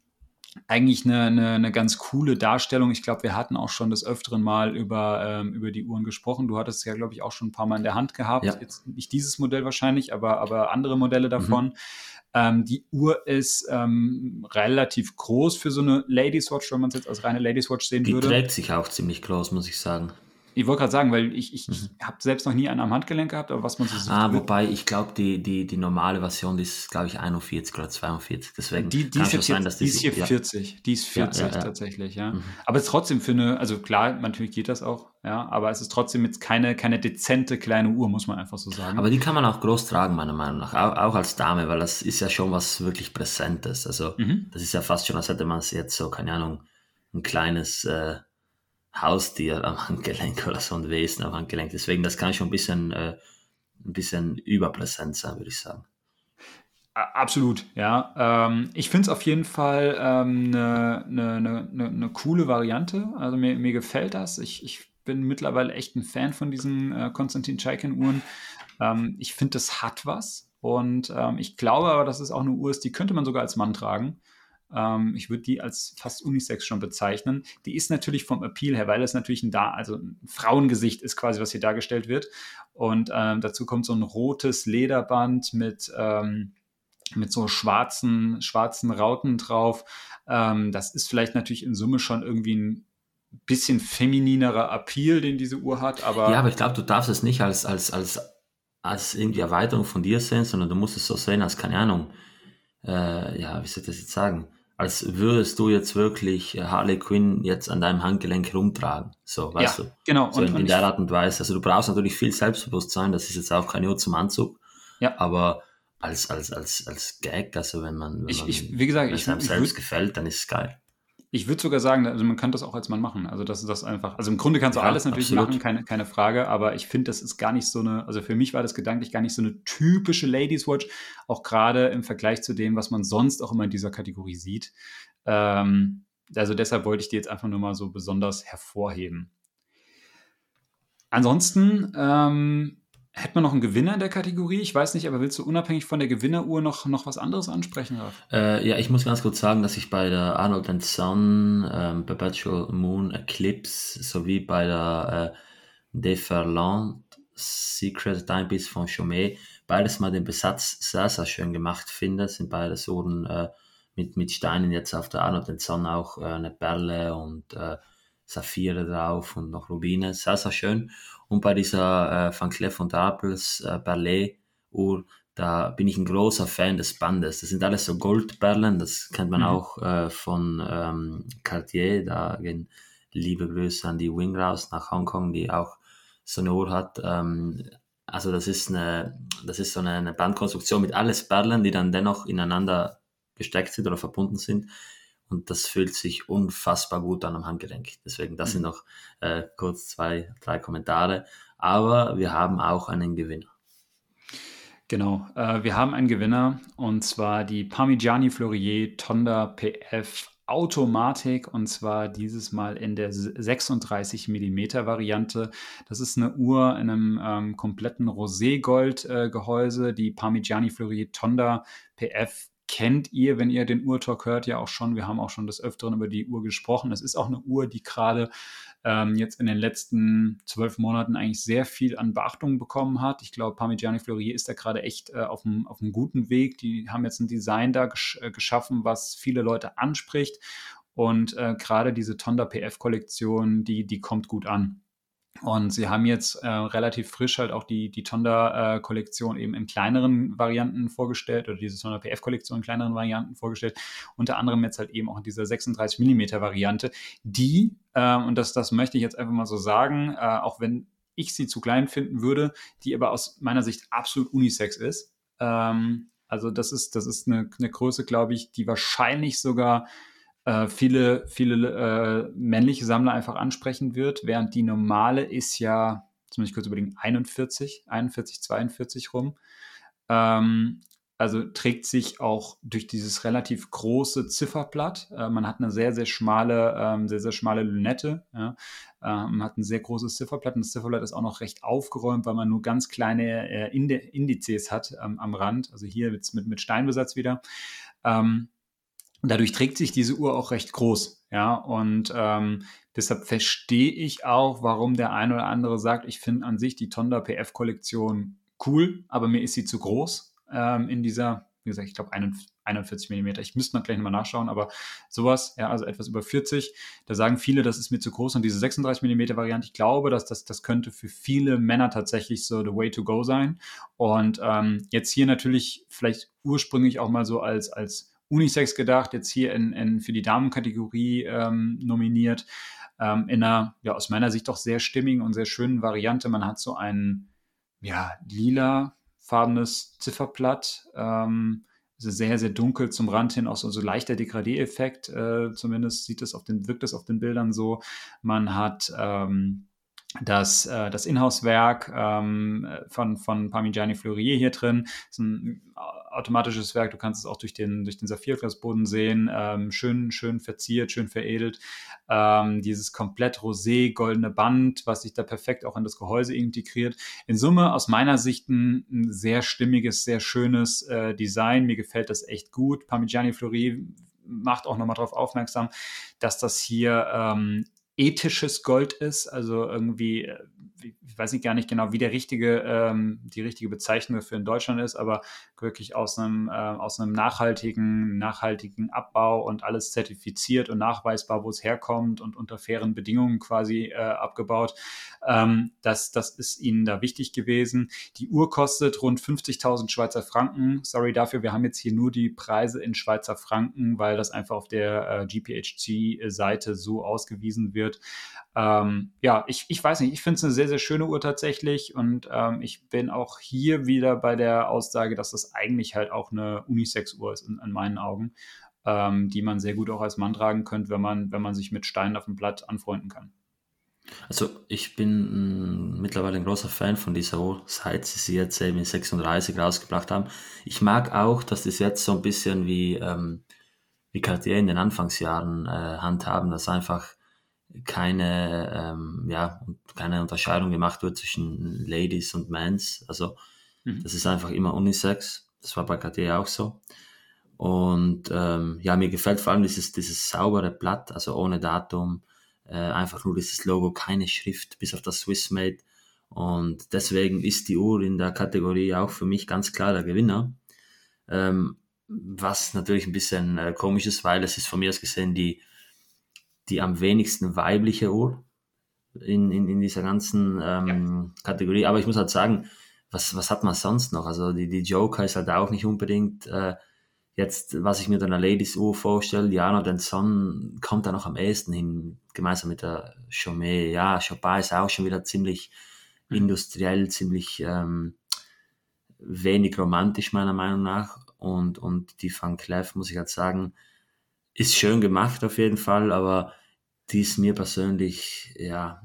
eigentlich eine, eine, eine, ganz coole Darstellung. Ich glaube, wir hatten auch schon des Öfteren mal über, ähm, über die Uhren gesprochen. Du hattest es ja, glaube ich, auch schon ein paar Mal in der Hand gehabt. Ja. Jetzt nicht dieses Modell wahrscheinlich, aber, aber andere Modelle mhm. davon. Mhm. Ähm, die Uhr ist ähm, relativ groß für so eine Ladies Watch, wenn man es jetzt als reine Ladies Watch sehen die würde. Die trägt sich auch ziemlich groß, muss ich sagen. Ich wollte gerade sagen, weil ich, ich, mhm. ich habe selbst noch nie einen am Handgelenk gehabt, aber was man so sieht. Ah, wobei ich glaube, die, die, die normale Version die ist, glaube ich, 41 oder 42. Deswegen die, die kann es sein, dass die, die ist hier ja. 40. Die ist 40 ja, ja, tatsächlich, ja. Mhm. Aber es ist trotzdem für eine, also klar, natürlich geht das auch, ja, aber es ist trotzdem jetzt keine, keine dezente kleine Uhr, muss man einfach so sagen. Aber die kann man auch groß tragen, meiner Meinung nach, auch, auch als Dame, weil das ist ja schon was wirklich Präsentes. Also, mhm. das ist ja fast schon, als hätte man es jetzt so, keine Ahnung, ein kleines. Äh, Haustier am Handgelenk oder so ein Wesen am Handgelenk. Deswegen, das kann schon ein bisschen, äh, ein bisschen überpräsent sein, würde ich sagen. Absolut, ja. Ähm, ich finde es auf jeden Fall eine ähm, ne, ne, ne, ne, coole Variante. Also mir, mir gefällt das. Ich, ich bin mittlerweile echt ein Fan von diesen äh, Konstantin Chaikin-Uhren. Ähm, ich finde, das hat was. Und ähm, ich glaube aber, dass es auch eine Uhr ist, die könnte man sogar als Mann tragen. Ähm, ich würde die als fast Unisex schon bezeichnen. Die ist natürlich vom Appeal her, weil es natürlich ein, da also ein Frauengesicht ist quasi, was hier dargestellt wird. Und ähm, dazu kommt so ein rotes Lederband mit, ähm, mit so schwarzen, schwarzen Rauten drauf. Ähm, das ist vielleicht natürlich in Summe schon irgendwie ein bisschen femininerer Appeal, den diese Uhr hat, aber. Ja, aber ich glaube, du darfst es nicht als, als, als, als irgendwie Erweiterung von dir sehen, sondern du musst es so sehen als, keine Ahnung, äh, ja, wie soll ich das jetzt sagen? Als würdest du jetzt wirklich Harley Quinn jetzt an deinem Handgelenk rumtragen. So, weißt ja, du? Genau. So und, in, in der Art und Weise. Also du brauchst natürlich viel Selbstbewusstsein, das ist jetzt auch keine Uhr zum Anzug. Ja. Aber als, als, als, als Gag, also wenn man, wenn ich, man ich, wie gesagt, ich, einem selbst gefällt, dann ist es geil. Ich würde sogar sagen, also man kann das auch als Mann machen. Also das ist das einfach. Also im Grunde kannst du ja, alles natürlich absolut. machen, keine, keine Frage, aber ich finde, das ist gar nicht so eine, also für mich war das gedanklich gar nicht so eine typische Ladies Watch, auch gerade im Vergleich zu dem, was man sonst auch immer in dieser Kategorie sieht. Ähm, also deshalb wollte ich die jetzt einfach nur mal so besonders hervorheben. Ansonsten ähm, Hätten wir noch einen Gewinner in der Kategorie? Ich weiß nicht, aber willst du unabhängig von der Gewinneruhr noch, noch was anderes ansprechen? Äh, ja, ich muss ganz kurz sagen, dass ich bei der Arnold Son, ähm, Perpetual Moon Eclipse sowie bei der äh, Deferland Secret Timepiece von Chaumet beides mal den Besatz sehr, sehr schön gemacht finde. Sind beides Uhren äh, mit, mit Steinen jetzt auf der Arnold Son auch äh, eine Perle und äh, Saphire drauf und noch Rubine. Sehr, sehr schön. Und bei dieser äh, Van Cleef und Arpels äh, Ballet Uhr, da bin ich ein großer Fan des Bandes. Das sind alles so Goldperlen, das kennt man mhm. auch äh, von ähm, Cartier. Da gehen liebe Grüße an die Wing raus nach Hongkong, die auch so eine Uhr hat. Ähm, also das ist eine, das ist so eine, eine Bandkonstruktion mit alles Perlen, die dann dennoch ineinander gesteckt sind oder verbunden sind und das fühlt sich unfassbar gut an am Handgelenk. Deswegen, das sind mhm. noch äh, kurz zwei, drei Kommentare. Aber wir haben auch einen Gewinner. Genau, äh, wir haben einen Gewinner und zwar die Parmigiani Fleurier Tonda PF Automatik und zwar dieses Mal in der 36 mm Variante. Das ist eine Uhr in einem ähm, kompletten Roségold-Gehäuse. Äh, die Parmigiani Fleurier Tonda PF kennt ihr, wenn ihr den Uhrtalk hört, ja auch schon. Wir haben auch schon des Öfteren über die Uhr gesprochen. Es ist auch eine Uhr, die gerade ähm, jetzt in den letzten zwölf Monaten eigentlich sehr viel an Beachtung bekommen hat. Ich glaube, Parmigiani Fleurier ist da gerade echt äh, auf, einem, guten Weg. Die haben jetzt ein Design da gesch äh, geschaffen, was viele Leute anspricht. Und äh, gerade diese Tonda PF-Kollektion, die, die kommt gut an. Und sie haben jetzt äh, relativ frisch halt auch die, die Tonda-Kollektion eben in kleineren Varianten vorgestellt oder diese Tonda PF-Kollektion in kleineren Varianten vorgestellt. Unter anderem jetzt halt eben auch in dieser 36 mm Variante, die, äh, und das, das möchte ich jetzt einfach mal so sagen, äh, auch wenn ich sie zu klein finden würde, die aber aus meiner Sicht absolut unisex ist. Ähm, also das ist, das ist eine, eine Größe, glaube ich, die wahrscheinlich sogar äh, viele, viele äh, männliche Sammler einfach ansprechen wird, während die normale ist ja, jetzt muss ich kurz überlegen, 41, 41, 42 rum. Ähm, also trägt sich auch durch dieses relativ große Zifferblatt. Äh, man hat eine sehr, sehr schmale, ähm, sehr, sehr schmale Lünette. Ja. Man hat ein sehr großes Zifferblatt und das Zifferblatt ist auch noch recht aufgeräumt, weil man nur ganz kleine äh, Indizes hat ähm, am Rand. Also hier mit, mit Steinbesatz wieder. Ähm, dadurch trägt sich diese Uhr auch recht groß. Ja, und ähm, deshalb verstehe ich auch, warum der eine oder andere sagt, ich finde an sich die Tonda PF-Kollektion cool, aber mir ist sie zu groß ähm, in dieser, wie gesagt, ich glaube 41 mm. Ich müsste mal gleich nochmal nachschauen, aber sowas, ja, also etwas über 40. Da sagen viele, das ist mir zu groß und diese 36 mm Variante, ich glaube, dass das, das könnte für viele Männer tatsächlich so the way to go sein. Und ähm, jetzt hier natürlich vielleicht ursprünglich auch mal so als, als Unisex gedacht, jetzt hier in, in für die Damenkategorie ähm, nominiert. Ähm, in einer, ja, aus meiner Sicht doch sehr stimmigen und sehr schönen Variante. Man hat so ein, ja, lila farbenes Zifferblatt. Ähm, also sehr, sehr dunkel zum Rand hin, auch so, so leichter Degradé-Effekt, äh, zumindest sieht es auf den, wirkt es auf den Bildern so. Man hat ähm, das, äh, das Inhouse-Werk ähm, von, von Parmigiani Fleurier hier drin. Das ist ein automatisches Werk, du kannst es auch durch den, durch den Saphirglasboden sehen. Ähm, schön, schön verziert, schön veredelt. Ähm, dieses komplett rosé goldene Band, was sich da perfekt auch in das Gehäuse integriert. In Summe aus meiner Sicht ein, ein sehr stimmiges, sehr schönes äh, Design. Mir gefällt das echt gut. Parmigiani Fleurier macht auch nochmal darauf aufmerksam, dass das hier ähm, ethisches Gold ist, also irgendwie, ich weiß nicht gar nicht genau, wie der richtige, ähm, die richtige Bezeichnung für in Deutschland ist, aber wirklich aus einem, äh, aus einem nachhaltigen, nachhaltigen Abbau und alles zertifiziert und nachweisbar, wo es herkommt und unter fairen Bedingungen quasi äh, abgebaut. Ähm, das, das ist ihnen da wichtig gewesen. Die Uhr kostet rund 50.000 Schweizer Franken. Sorry dafür, wir haben jetzt hier nur die Preise in Schweizer Franken, weil das einfach auf der äh, GPHG-Seite so ausgewiesen wird. Ähm, ja, ich, ich weiß nicht, ich finde es eine sehr, sehr schöne Uhr tatsächlich und ähm, ich bin auch hier wieder bei der Aussage, dass das eigentlich halt auch eine Unisex-Uhr ist in, in, meinen Augen, ähm, die man sehr gut auch als Mann tragen könnte, wenn man, wenn man sich mit Steinen auf dem Blatt anfreunden kann. Also ich bin mh, mittlerweile ein großer Fan von dieser Uhr, seit sie sie jetzt eben in 36 rausgebracht haben. Ich mag auch, dass das jetzt so ein bisschen wie, ähm, wie Cartier in den Anfangsjahren äh, handhaben, dass einfach keine, ähm, ja, keine Unterscheidung gemacht wird zwischen Ladies und Mans. Also mhm. das ist einfach immer Unisex. Das war bei KT auch so. Und ähm, ja, mir gefällt vor allem dieses, dieses saubere Blatt, also ohne Datum, äh, einfach nur dieses Logo, keine Schrift, bis auf das Swissmade. Und deswegen ist die Uhr in der Kategorie auch für mich ganz klar der Gewinner. Ähm, was natürlich ein bisschen äh, komisch ist, weil es ist von mir aus gesehen die die am wenigsten weibliche Uhr in, in, in dieser ganzen ähm, ja. Kategorie. Aber ich muss halt sagen, was, was hat man sonst noch? Also die, die Joker ist halt auch nicht unbedingt äh, jetzt, was ich mir dann einer Ladies Uhr vorstelle. Jana den Son kommt da noch am ehesten hin, gemeinsam mit der Chaumet. Ja, Chopin ist auch schon wieder ziemlich mhm. industriell, ziemlich ähm, wenig romantisch meiner Meinung nach. Und, und die Van Cleef, muss ich halt sagen, ist schön gemacht auf jeden Fall, aber die ist mir persönlich ja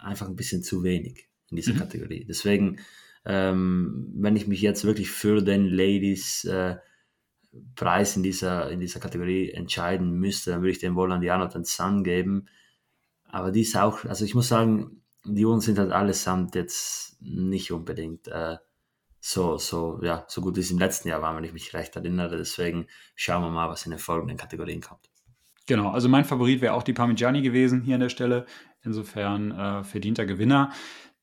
einfach ein bisschen zu wenig in dieser mhm. Kategorie. Deswegen, ähm, wenn ich mich jetzt wirklich für den Ladies äh, Preis in dieser, in dieser Kategorie entscheiden müsste, dann würde ich den wohl an die Jonathan Sun geben. Aber die ist auch, also ich muss sagen, die Uhren sind halt allesamt jetzt nicht unbedingt äh, so, so, ja, so gut wie es im letzten Jahr war, wenn ich mich recht erinnere. Deswegen schauen wir mal, was in den folgenden Kategorien kommt. Genau, also mein Favorit wäre auch die Parmigiani gewesen hier an der Stelle. Insofern äh, verdienter Gewinner.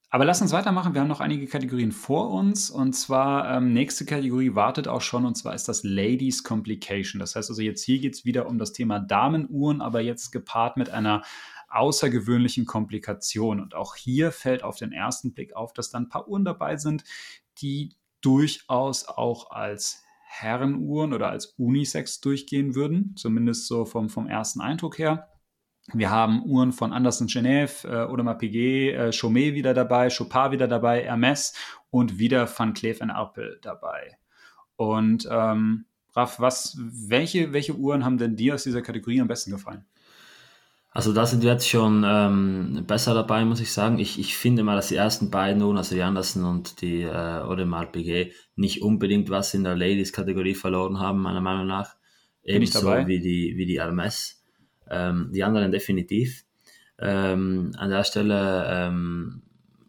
Aber lass uns weitermachen. Wir haben noch einige Kategorien vor uns. Und zwar, ähm, nächste Kategorie wartet auch schon. Und zwar ist das Ladies Complication. Das heißt also, jetzt hier geht es wieder um das Thema Damenuhren, aber jetzt gepaart mit einer außergewöhnlichen Komplikation. Und auch hier fällt auf den ersten Blick auf, dass dann ein paar Uhren dabei sind, die durchaus auch als Herrenuhren oder als Unisex durchgehen würden, zumindest so vom, vom ersten Eindruck her. Wir haben Uhren von Anderson Genève, äh, Audemars Piguet, äh, Chaumet wieder dabei, Chopin wieder dabei, Hermes und wieder Van Cleef Arpels dabei. Und ähm, Raff, was, welche, welche Uhren haben denn dir aus dieser Kategorie am besten gefallen? Also da sind wir jetzt schon ähm, besser dabei, muss ich sagen. Ich, ich finde mal, dass die ersten beiden also die Andersen und die äh, Audemars Piguet, nicht unbedingt was in der Ladies-Kategorie verloren haben, meiner Meinung nach. Ebenso wie die, wie die Hermes. Ähm, die anderen definitiv. Ähm, an der Stelle ähm,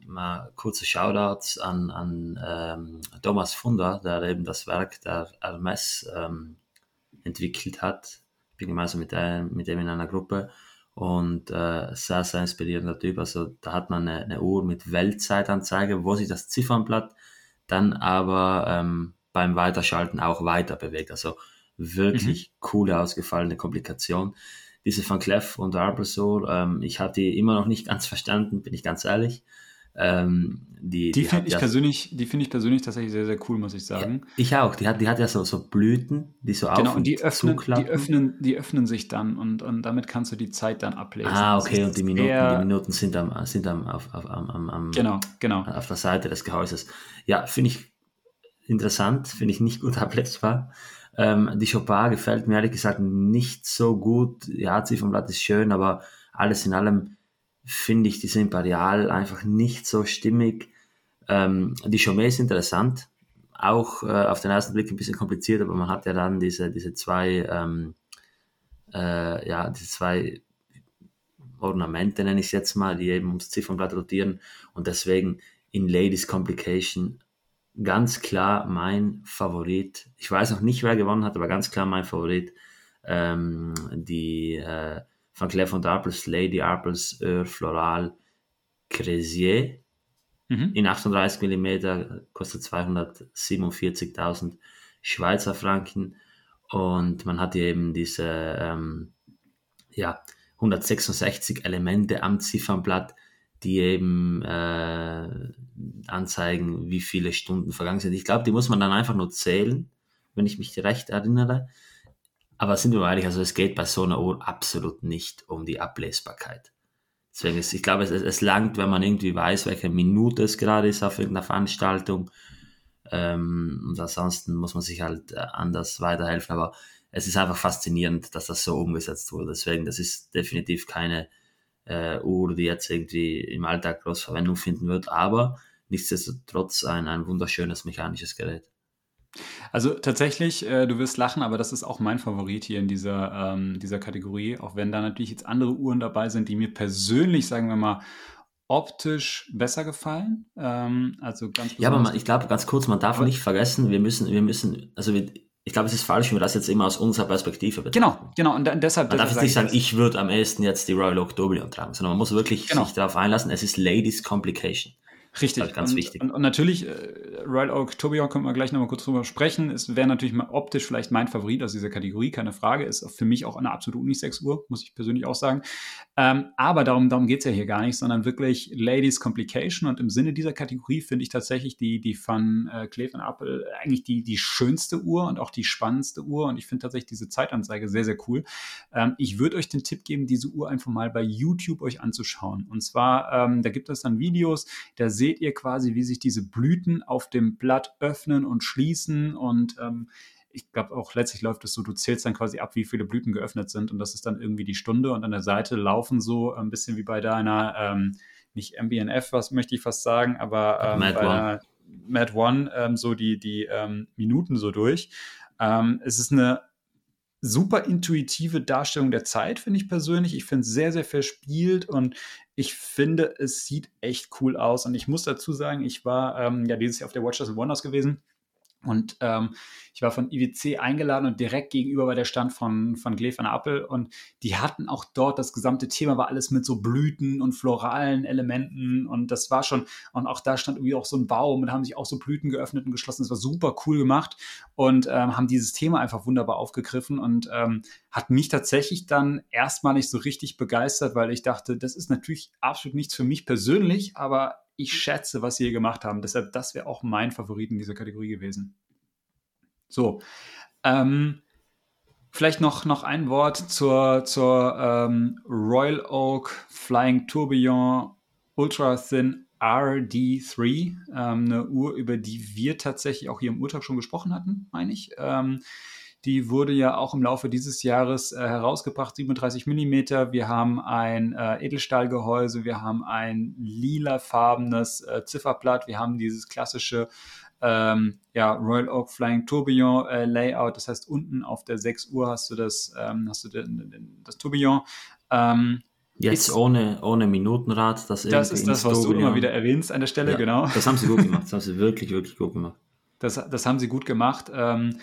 mal kurze Shoutouts an, an ähm, Thomas Funder, der eben das Werk der Hermes ähm, entwickelt hat. Ich bin gemeinsam mit, der, mit dem in einer Gruppe und äh, sehr, sehr inspirierender Typ. Also da hat man eine, eine Uhr mit Weltzeitanzeige, wo sich das Ziffernblatt dann aber ähm, beim Weiterschalten auch weiter bewegt. Also wirklich mhm. coole, ausgefallene Komplikation. Diese Van Cleef und Arbor ähm, ich hatte die immer noch nicht ganz verstanden, bin ich ganz ehrlich. Ähm, die, die, die finde ich, ja, persönlich, die find ich persönlich tatsächlich sehr, sehr cool, muss ich sagen. Ja, ich auch. Die hat, die hat ja so, so Blüten, die so genau, auf und die öffnen, die öffnen, die öffnen sich dann und, und damit kannst du die Zeit dann ablesen. Ah, okay, und die Minuten, die Minuten sind, am, sind am, auf, auf, am, am, genau, genau. auf der Seite des Gehäuses. Ja, finde ich interessant, finde ich nicht gut ablesbar. Ähm, die Chopin gefällt mir ehrlich gesagt nicht so gut. Ja, Ziffernblatt ist schön, aber alles in allem finde ich diese Imperial einfach nicht so stimmig. Ähm, die Chaumet ist interessant, auch äh, auf den ersten Blick ein bisschen kompliziert, aber man hat ja dann diese, diese zwei, ähm, äh, ja, diese zwei Ornamente, nenne ich es jetzt mal, die eben ums Ziffernblatt rotieren und deswegen in Ladies Complication ganz klar mein Favorit. Ich weiß noch nicht, wer gewonnen hat, aber ganz klar mein Favorit. Ähm, die äh, van Cleef und Arpels, Lady Arpels, Eur, Floral, Cresier. mhm. in 38 mm, kostet 247.000 Schweizer Franken und man hat hier eben diese ähm, ja, 166 Elemente am Ziffernblatt, die eben äh, anzeigen, wie viele Stunden vergangen sind. Ich glaube, die muss man dann einfach nur zählen, wenn ich mich recht erinnere. Aber sind wir mal ehrlich, also es geht bei so einer Uhr absolut nicht um die Ablesbarkeit. Deswegen ist, ich glaube, es, es langt, wenn man irgendwie weiß, welche Minute es gerade ist auf irgendeiner Veranstaltung. Ähm, und ansonsten muss man sich halt äh, anders weiterhelfen. Aber es ist einfach faszinierend, dass das so umgesetzt wurde. Deswegen, das ist definitiv keine äh, Uhr, die jetzt irgendwie im Alltag groß Verwendung finden wird, aber nichtsdestotrotz ein, ein wunderschönes mechanisches Gerät. Also tatsächlich, äh, du wirst lachen, aber das ist auch mein Favorit hier in dieser, ähm, dieser Kategorie, auch wenn da natürlich jetzt andere Uhren dabei sind, die mir persönlich, sagen wir mal, optisch besser gefallen. Ähm, also ganz Ja, aber man, ich glaube, ganz kurz, man darf nicht vergessen, wir müssen, wir müssen, also wir, ich glaube, es ist falsch, wenn wir das jetzt immer aus unserer Perspektive betrachten. Genau, genau. Und deshalb. Man darf jetzt nicht sagen, ich würde am ehesten jetzt die Royal Oak Tourbillon tragen, sondern man muss wirklich genau. sich darauf einlassen, es ist Ladies Complication. Richtig. Halt ganz und, wichtig. Und, und natürlich, äh, Royal Oak Tourbillon können wir gleich nochmal kurz drüber sprechen. Es wäre natürlich mal optisch vielleicht mein Favorit aus dieser Kategorie, keine Frage. Ist für mich auch eine absolute Unisex-Uhr, muss ich persönlich auch sagen. Ähm, aber darum, darum geht es ja hier gar nicht, sondern wirklich Ladies Complication. Und im Sinne dieser Kategorie finde ich tatsächlich die, die von äh, Cleve Apple eigentlich die, die schönste Uhr und auch die spannendste Uhr. Und ich finde tatsächlich diese Zeitanzeige sehr, sehr cool. Ähm, ich würde euch den Tipp geben, diese Uhr einfach mal bei YouTube euch anzuschauen. Und zwar, ähm, da gibt es dann Videos, da seht ihr quasi, wie sich diese Blüten auf dem Blatt öffnen und schließen und ähm, ich glaube auch letztlich läuft es so, du zählst dann quasi ab, wie viele Blüten geöffnet sind und das ist dann irgendwie die Stunde und an der Seite laufen so ein bisschen wie bei deiner, ähm, nicht MBNF, was möchte ich fast sagen, aber ähm, Mad bei One, Mad One ähm, so die, die ähm, Minuten so durch. Ähm, es ist eine super intuitive Darstellung der Zeit, finde ich persönlich. Ich finde es sehr, sehr verspielt und ich finde, es sieht echt cool aus. Und ich muss dazu sagen, ich war ähm, ja dieses Jahr auf der Watchers and Wonders gewesen und ähm, ich war von IWC eingeladen und direkt gegenüber war der Stand von, von Glee van Appel und die hatten auch dort, das gesamte Thema war alles mit so Blüten und floralen Elementen und das war schon, und auch da stand irgendwie auch so ein Baum und haben sich auch so Blüten geöffnet und geschlossen. Das war super cool gemacht und ähm, haben dieses Thema einfach wunderbar aufgegriffen und ähm, hat mich tatsächlich dann erstmal nicht so richtig begeistert, weil ich dachte, das ist natürlich absolut nichts für mich persönlich, aber ich schätze, was sie hier gemacht haben. Deshalb, das wäre auch mein Favorit in dieser Kategorie gewesen. So. Ähm, vielleicht noch, noch ein Wort zur, zur ähm, Royal Oak Flying Tourbillon Ultra Thin RD3, ähm, eine Uhr, über die wir tatsächlich auch hier im Urtag schon gesprochen hatten, meine ich. Ähm, die wurde ja auch im Laufe dieses Jahres äh, herausgebracht, 37 mm. Wir haben ein äh, Edelstahlgehäuse, wir haben ein lilafarbenes äh, Zifferblatt, wir haben dieses klassische ähm, ja, Royal Oak Flying Tourbillon äh, Layout. Das heißt, unten auf der 6 Uhr hast du das, ähm, hast du den, den, das Tourbillon. Ähm, Jetzt ist, ohne, ohne Minutenrad. Das, das ist das, was Tourbillon. du immer wieder erwähnst an der Stelle, ja, genau. Das haben sie gut gemacht. Das haben sie wirklich, wirklich gut gemacht. Das, das haben sie gut gemacht. Ähm,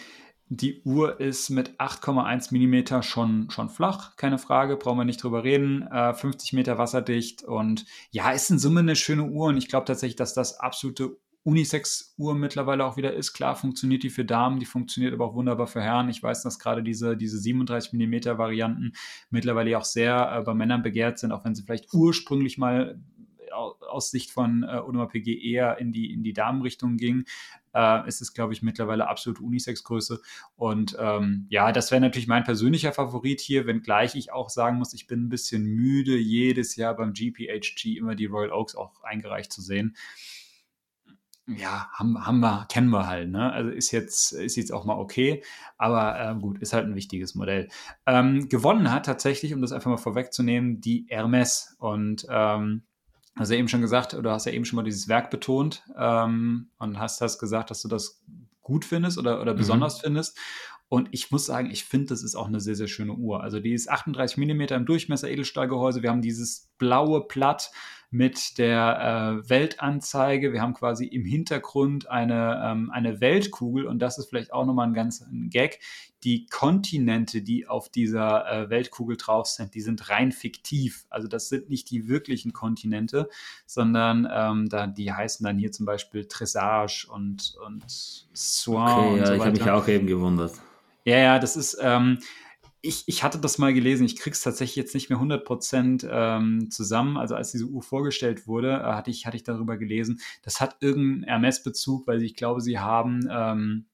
die Uhr ist mit 8,1 mm schon, schon flach, keine Frage, brauchen wir nicht drüber reden. Äh, 50 Meter wasserdicht und ja, ist in Summe eine schöne Uhr und ich glaube tatsächlich, dass das absolute Unisex-Uhr mittlerweile auch wieder ist. Klar funktioniert die für Damen, die funktioniert aber auch wunderbar für Herren. Ich weiß, dass gerade diese, diese 37 mm Varianten mittlerweile auch sehr äh, bei Männern begehrt sind, auch wenn sie vielleicht ursprünglich mal aus Sicht von äh, PG eher in die, in die Damenrichtung ging, äh, ist es, glaube ich, mittlerweile absolute Unisex-Größe. Und ähm, ja, das wäre natürlich mein persönlicher Favorit hier, wenngleich ich auch sagen muss, ich bin ein bisschen müde, jedes Jahr beim GPHG immer die Royal Oaks auch eingereicht zu sehen ja, haben, haben wir, kennen wir halt, ne? Also ist jetzt, ist jetzt auch mal okay, aber äh, gut, ist halt ein wichtiges Modell. Ähm, gewonnen hat tatsächlich, um das einfach mal vorwegzunehmen, die Hermes. Und ähm, hast ja eben schon gesagt, oder hast ja eben schon mal dieses Werk betont ähm, und hast, hast gesagt, dass du das gut findest oder, oder mhm. besonders findest. Und ich muss sagen, ich finde, das ist auch eine sehr, sehr schöne Uhr. Also die ist 38 mm im Durchmesser, Edelstahlgehäuse. Wir haben dieses blaue Platt mit der äh, Weltanzeige. Wir haben quasi im Hintergrund eine, ähm, eine Weltkugel und das ist vielleicht auch nochmal ein ganz ein Gag. Die Kontinente, die auf dieser äh, Weltkugel drauf sind, die sind rein fiktiv. Also das sind nicht die wirklichen Kontinente, sondern ähm, da, die heißen dann hier zum Beispiel Tresage und, und Soin. Okay, und ja, so ich habe mich auch eben gewundert. Ja, ja, das ist, ähm, ich, ich hatte das mal gelesen, ich krieg's tatsächlich jetzt nicht mehr 100% ähm, zusammen. Also als diese Uhr vorgestellt wurde, äh, hatte, ich, hatte ich darüber gelesen. Das hat irgendeinen Hermes-Bezug, weil ich glaube, sie haben, ähm,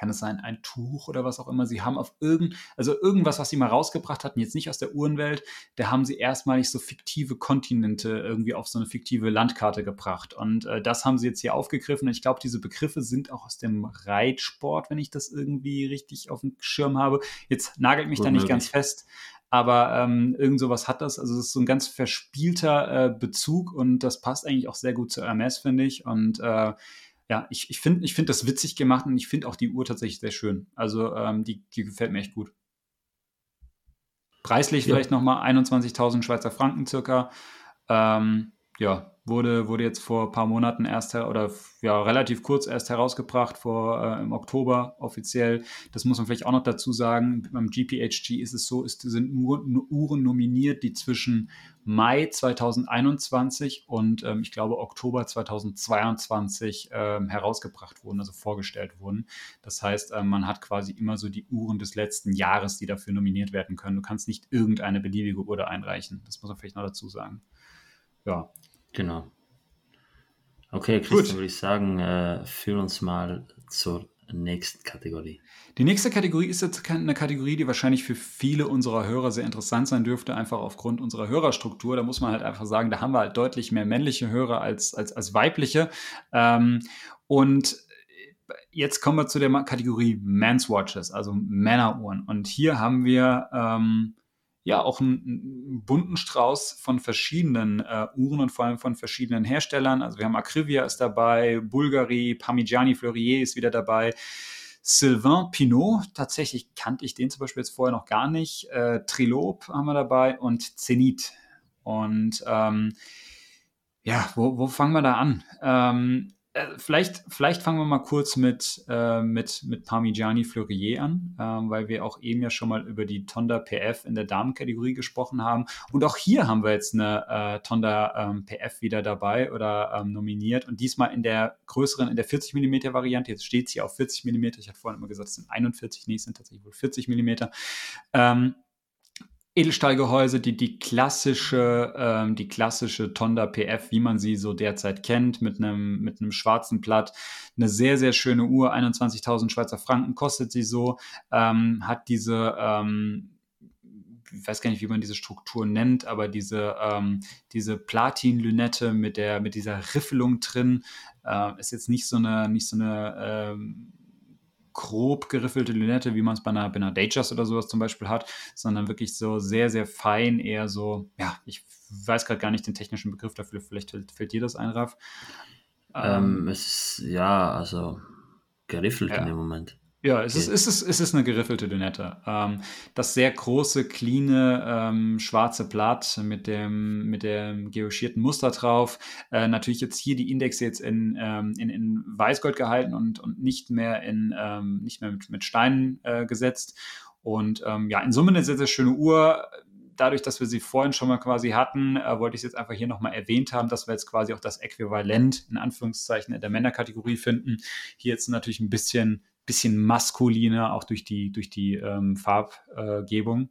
kann es sein, ein Tuch oder was auch immer. Sie haben auf irgend, also irgendwas, was sie mal rausgebracht hatten, jetzt nicht aus der Uhrenwelt, da haben sie erstmalig so fiktive Kontinente irgendwie auf so eine fiktive Landkarte gebracht. Und äh, das haben sie jetzt hier aufgegriffen. Und ich glaube, diese Begriffe sind auch aus dem Reitsport, wenn ich das irgendwie richtig auf dem Schirm habe. Jetzt nagelt mich Gut da nicht möglich. ganz fest. Aber ähm, irgend sowas hat das. Also es ist so ein ganz verspielter äh, Bezug und das passt eigentlich auch sehr gut zu Hermes, finde ich. Und äh, ja, ich, ich finde ich find das witzig gemacht und ich finde auch die Uhr tatsächlich sehr schön. Also ähm, die, die gefällt mir echt gut. Preislich Ja. vielleicht nochmal 21.000 Schweizer Franken circa. Ähm, ja, wurde, wurde jetzt vor ein paar Monaten erst oder ja, relativ kurz erst herausgebracht, vor äh, im Oktober offiziell. Das muss man vielleicht auch noch dazu sagen. Beim GPHG ist es so, ist, sind nur, nur Uhren nominiert, die zwischen Mai 2021 und ähm, ich glaube Oktober 2022 ähm, herausgebracht wurden, also vorgestellt wurden. Das heißt, ähm, man hat quasi immer so die Uhren des letzten Jahres, die dafür nominiert werden können. Du kannst nicht irgendeine beliebige Uhr einreichen. Das muss man vielleicht noch dazu sagen. Ja, Genau. Okay, Gut. Christian, würde ich sagen, äh, führ uns mal zur nächsten Kategorie. Die nächste Kategorie ist jetzt eine Kategorie, die wahrscheinlich für viele unserer Hörer sehr interessant sein dürfte, einfach aufgrund unserer Hörerstruktur. Da muss man halt einfach sagen, da haben wir halt deutlich mehr männliche Hörer als, als, als weibliche. Ähm, und jetzt kommen wir zu der Kategorie Men's Watches, also Männeruhren. Und hier haben wir ähm, ja auch einen, bunten Strauß von verschiedenen äh, Uhren und vor allem von verschiedenen Herstellern. Also wir haben Acrivia ist dabei, Bulgari, Parmigiani Fleurier ist wieder dabei. Sylvain Pinot, tatsächlich kannte ich den zum Beispiel jetzt vorher noch gar nicht. Äh, Trilob haben wir dabei und Zenit. Und ähm, ja, wo, wo fangen wir da an? Ähm, äh, vielleicht, vielleicht fangen wir mal kurz mit, äh, mit, mit Parmigiani Fleurier an, ähm, weil wir auch eben ja schon mal über die Tonda PF in der Damenkategorie gesprochen haben. Und auch hier haben wir jetzt eine äh, Tonda ähm, PF wieder dabei oder ähm, nominiert und diesmal in der größeren, in der 40 mm Variante. Jetzt steht es hier auf 40 mm. Ich hatte vorhin immer gesagt, es sind 41, nee, es sind tatsächlich wohl 40 mm. Ähm, Edelstahlgehäuse, die, die klassische, ähm, die klassische Tonda PF, wie man sie so derzeit kennt, mit einem, mit einem schwarzen Blatt. Eine sehr, sehr schöne Uhr, 21.000 Schweizer Franken kostet sie so, ähm, hat diese, ähm, ich weiß gar nicht, wie man diese Struktur nennt, aber diese, ähm, diese Platin-Lünette mit der, mit dieser Riffelung drin, äh, ist jetzt nicht so eine, nicht so eine, ähm, grob geriffelte Lünette, wie man es bei einer, bei einer Datejust oder sowas zum Beispiel hat, sondern wirklich so sehr, sehr fein, eher so, ja, ich weiß gerade gar nicht den technischen Begriff dafür, vielleicht fällt, fällt dir das ein, Raff? Ähm, es ist, ja, also geriffelt Ja. in dem Moment. Ja, es ist, es ist, es ist eine geriffelte Lünette. Ähm, das sehr große, cleane, ähm, schwarze Blatt mit dem, mit dem geoschierten Muster drauf. Äh, natürlich jetzt hier die Indexe jetzt in, ähm, in, in Weißgold gehalten und, und nicht mehr in, ähm, nicht mehr mit, mit Steinen äh, gesetzt. Und ähm, ja, in Summe eine sehr, sehr schöne Uhr. Dadurch, dass wir sie vorhin schon mal quasi hatten, äh, wollte ich es jetzt einfach hier nochmal erwähnt haben, dass wir jetzt quasi auch das Äquivalent in Anführungszeichen in der Männerkategorie finden. Hier jetzt natürlich ein bisschen bisschen maskuliner, auch durch die, durch die ähm, Farbgebung.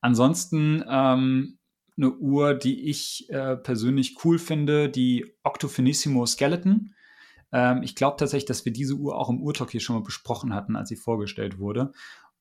Ansonsten ähm, eine Uhr, die ich äh, persönlich cool finde, die Octofinissimo Skeleton. Ähm, ich glaube tatsächlich, dass wir diese Uhr auch im Urtalk hier schon mal besprochen hatten, als sie vorgestellt wurde.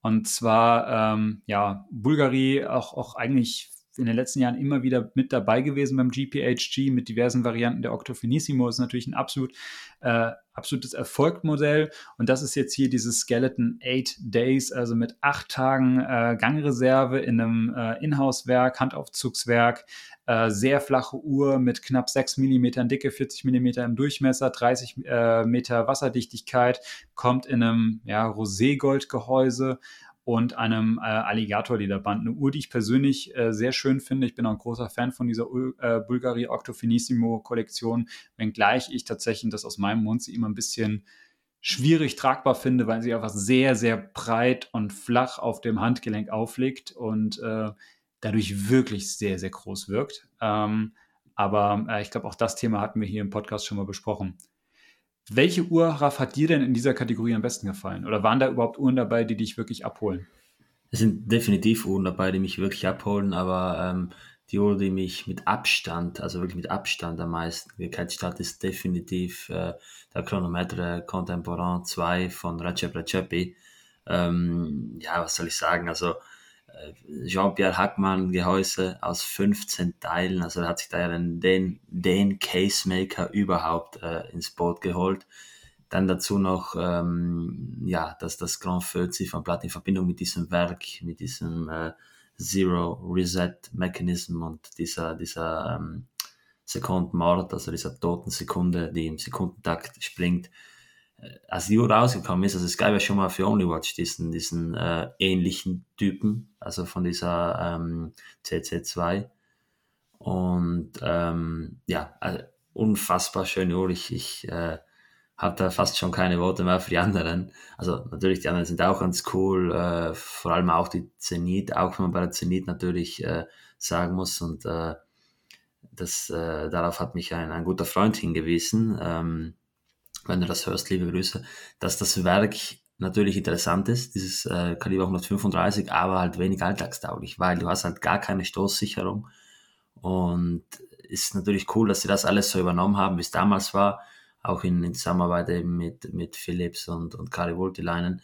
Und zwar, ähm, ja, Bulgari auch, auch eigentlich in den letzten Jahren immer wieder mit dabei gewesen beim GPHG mit diversen Varianten der Octofinissimo. Ist natürlich ein absolut, äh, absolutes Erfolgmodell. Und das ist jetzt hier dieses Skeleton 8 Days, also mit acht Tagen äh, Gangreserve in einem äh, Inhouse-Werk, Handaufzugswerk. Äh, sehr flache Uhr mit knapp 6 mm Dicke, 40 mm im Durchmesser, 30 äh, Meter Wasserdichtigkeit, kommt in einem ja, Roségold-Gehäuse und einem äh, Alligator-Lederband. Eine Uhr, die ich persönlich äh, sehr schön finde. Ich bin auch ein großer Fan von dieser äh, Bulgari Octo Finissimo Kollektion, wenngleich ich tatsächlich das aus meinem Mund sie immer ein bisschen schwierig tragbar finde, weil sie einfach sehr, sehr breit und flach auf dem Handgelenk aufliegt und äh, dadurch wirklich sehr, sehr groß wirkt. Ähm, aber äh, ich glaube, auch das Thema hatten wir hier im Podcast schon mal besprochen. Welche Uhr, Raff, hat dir denn in dieser Kategorie am besten gefallen? Oder waren da überhaupt Uhren dabei, die dich wirklich abholen? Es sind definitiv Uhren dabei, die mich wirklich abholen, aber ähm, die Uhr, die mich mit Abstand, also wirklich mit Abstand am meisten gecatcht hat, ist definitiv äh, der Chronometer Contemporain 2 von Recep Recepi. Ähm, ja, was soll ich sagen? Also Jean-Pierre Hackmann Gehäuse aus 15 Teilen. Also er hat sich da ja den, den Casemaker überhaupt äh, ins Boot geholt. Dann dazu noch, ähm, ja, dass das Grand Feu Ziffernblatt in Verbindung mit diesem Werk, mit diesem äh, Zero Reset Mechanism und dieser, dieser ähm, Sekundenmord, also dieser toten Sekunde, die im Sekundentakt springt, als die rausgekommen ist, also Sky war schon mal für Onlywatch diesen, diesen äh, ähnlichen Typen, also von dieser ähm, CC2. Und ähm, ja, also unfassbar schöne Uhr. Ich, ich äh, habe da fast schon keine Worte mehr für die anderen. Also natürlich, die anderen sind auch ganz cool, äh, vor allem auch die Zenit, auch wenn man bei der Zenit natürlich äh, sagen muss. Und äh, das, äh, darauf hat mich ein, ein guter Freund hingewiesen. Ähm, wenn du das hörst, liebe Grüße, dass das Werk natürlich interessant ist, dieses äh, Kaliber 135, aber halt wenig alltagstauglich, weil du hast halt gar keine Stoßsicherung und ist natürlich cool, dass sie das alles so übernommen haben, wie es damals war, auch in, in Zusammenarbeit eben mit, mit Philips und, und Kari Voltileinen.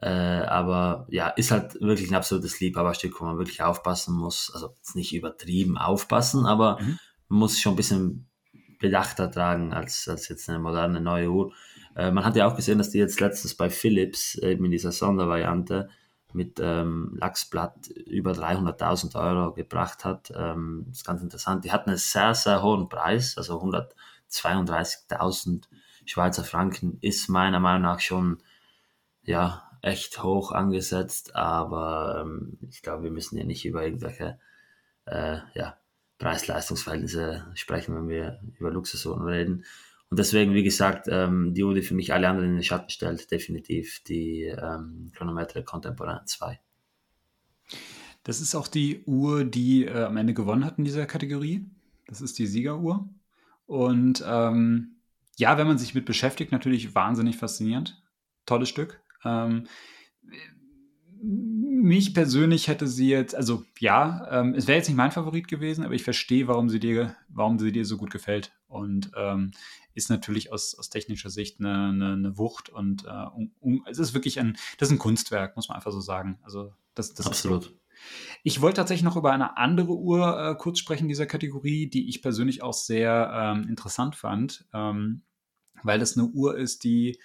Äh, aber ja, ist halt wirklich ein absolutes Liebhaberstück, wo man wirklich aufpassen muss. Also nicht übertrieben aufpassen, aber mhm. man muss schon ein bisschen bedachter tragen als, als jetzt eine moderne neue Uhr. Äh, man hat ja auch gesehen, dass die jetzt letztens bei Philips eben in dieser Sondervariante mit ähm, Lachsblatt über 300.000 Euro gebracht hat. Ähm, ist ganz interessant. Die hatten einen sehr, sehr hohen Preis, also 132.000 Schweizer Franken ist meiner Meinung nach schon ja, echt hoch angesetzt, aber ähm, ich glaube, wir müssen ja nicht über irgendwelche äh, ja, Preis-Leistungsverhältnisse sprechen, wenn wir über Luxusuhren reden. Und deswegen, wie gesagt, ähm, die Uhr, die für mich alle anderen in den Schatten stellt, definitiv die ähm, Chronometer Contemporain 2. Das ist auch die Uhr, die äh, am Ende gewonnen hat in dieser Kategorie. Das ist die Siegeruhr. Und ähm, ja, wenn man sich mit beschäftigt, natürlich wahnsinnig faszinierend. Tolles Stück. Ähm, mich persönlich hätte sie jetzt, also ja, ähm, es wäre jetzt nicht mein Favorit gewesen, aber ich verstehe, warum sie dir, warum sie dir so gut gefällt. Und ähm, ist natürlich aus, aus technischer Sicht eine, eine, eine Wucht und äh, um, um, es ist wirklich ein, das ist ein Kunstwerk, muss man einfach so sagen. Also das, das Absolut. Ist. Ich wollte tatsächlich noch über eine andere Uhr äh, kurz sprechen dieser Kategorie, die ich persönlich auch sehr ähm, interessant fand, ähm, weil das eine Uhr ist, die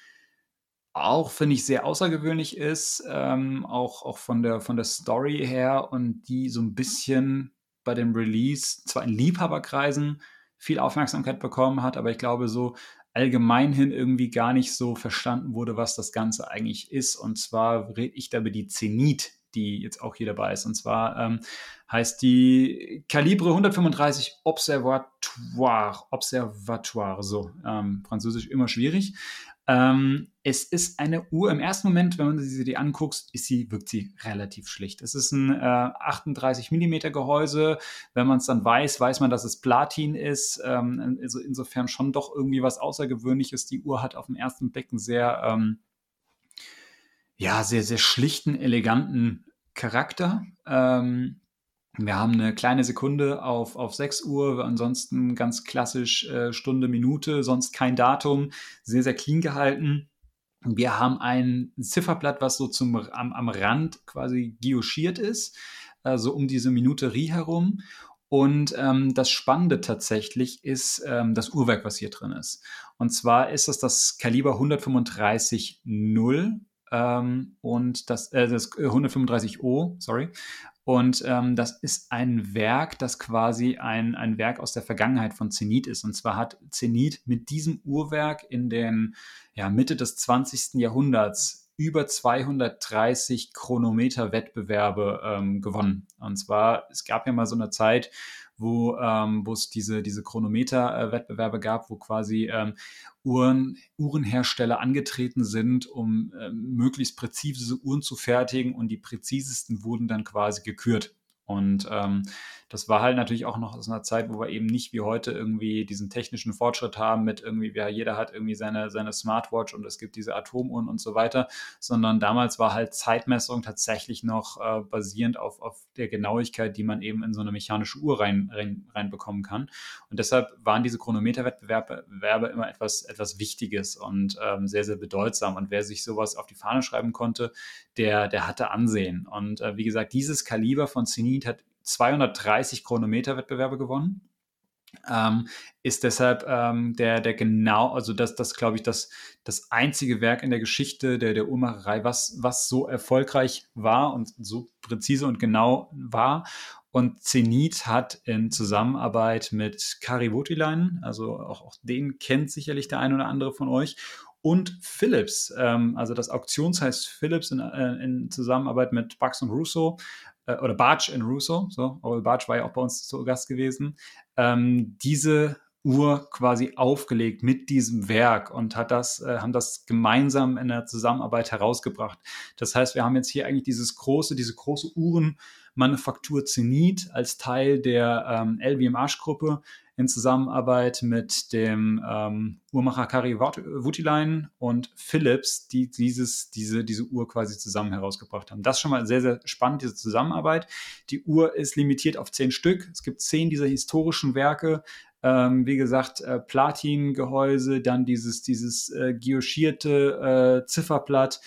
auch, finde ich, sehr außergewöhnlich ist, ähm, auch, auch von, der, von der Story her und die so ein bisschen bei dem Release zwar in Liebhaberkreisen viel Aufmerksamkeit bekommen hat, aber ich glaube so allgemein hin irgendwie gar nicht so verstanden wurde, was das Ganze eigentlich ist. Und zwar rede ich da über die Zenit, die jetzt auch hier dabei ist. Und zwar ähm, heißt die Calibre 135 Observatoire, Observatoire, so, ähm, französisch immer schwierig. Ähm, es ist eine Uhr, im ersten Moment, wenn man sie dir anguckt, ist sie, wirkt sie relativ schlicht. Es ist ein äh, 38 mm Gehäuse. Wenn man es dann weiß, weiß man, dass es Platin ist. Ähm, also insofern schon doch irgendwie was Außergewöhnliches. Die Uhr hat auf dem ersten Blick einen sehr, ähm, ja, sehr, sehr schlichten, eleganten Charakter. Ähm, wir haben eine kleine Sekunde auf, auf 6 Uhr, ansonsten ganz klassisch äh, Stunde, Minute, sonst kein Datum, sehr, sehr clean gehalten. Wir haben ein Zifferblatt, was so zum, am, am Rand quasi guillochiert ist, äh, so um diese Minute Rie herum. Und ähm, das Spannende tatsächlich ist ähm, das Uhrwerk, was hier drin ist. Und zwar ist das das Kaliber 135 0 ähm, und das, äh, das 135 O, sorry. Und ähm, das ist ein Werk, das quasi ein, ein Werk aus der Vergangenheit von Zenit ist. Und zwar hat Zenit mit diesem Uhrwerk in den ja, Mitte des 20. Jahrhunderts über 230 Chronometer-Wettbewerbe ähm, gewonnen. Und zwar, es gab ja mal so eine Zeit, wo ähm, es diese, diese Chronometer-Wettbewerbe gab, wo quasi ähm, Uhren, Uhrenhersteller angetreten sind, um ähm, möglichst präzise Uhren zu fertigen und die präzisesten wurden dann quasi gekürt. Und ähm, das war halt natürlich auch noch aus einer Zeit, wo wir eben nicht wie heute irgendwie diesen technischen Fortschritt haben mit irgendwie, ja, jeder hat irgendwie seine, seine Smartwatch und es gibt diese Atomuhren und so weiter, sondern damals war halt Zeitmessung tatsächlich noch äh, basierend auf, auf der Genauigkeit, die man eben in so eine mechanische Uhr rein, rein, reinbekommen kann. Und deshalb waren diese Chronometerwettbewerbe immer etwas, etwas Wichtiges und ähm, sehr, sehr bedeutsam. Und wer sich sowas auf die Fahne schreiben konnte, der, der hatte Ansehen. Und äh, wie gesagt, dieses Kaliber von Zenit hat 230 Chronometer-Wettbewerbe gewonnen. Ähm, ist deshalb ähm, der, der genau, also das, das glaube ich, das, das einzige Werk in der Geschichte der, der Uhrmacherei, was, was so erfolgreich war und so präzise und genau war. Und Zenit hat in Zusammenarbeit mit Kari Voutilainen, also auch, auch den kennt sicherlich der ein oder andere von euch, und Philips, ähm, also das Auktionshaus Philips in, äh, in Zusammenarbeit mit Bucks und Russo, äh, oder Bartsch in Russo, so, Oral Bartsch war ja auch bei uns zu Gast gewesen, ähm, diese Uhr quasi aufgelegt mit diesem Werk und hat das, äh, haben das gemeinsam in der Zusammenarbeit herausgebracht. Das heißt, wir haben jetzt hier eigentlich dieses große, diese große Uhrenmanufaktur Zenit als Teil der ähm, LVMH-Gruppe in Zusammenarbeit mit dem ähm, Uhrmacher Kari Wutilein und Philips, die dieses, diese, diese Uhr quasi zusammen herausgebracht haben. Das ist schon mal sehr, sehr spannend, diese Zusammenarbeit. Die Uhr ist limitiert auf zehn Stück. Es gibt zehn dieser historischen Werke. Ähm, wie gesagt, äh, Platin-Gehäuse, dann dieses, dieses äh, guillochierte äh, Zifferblatt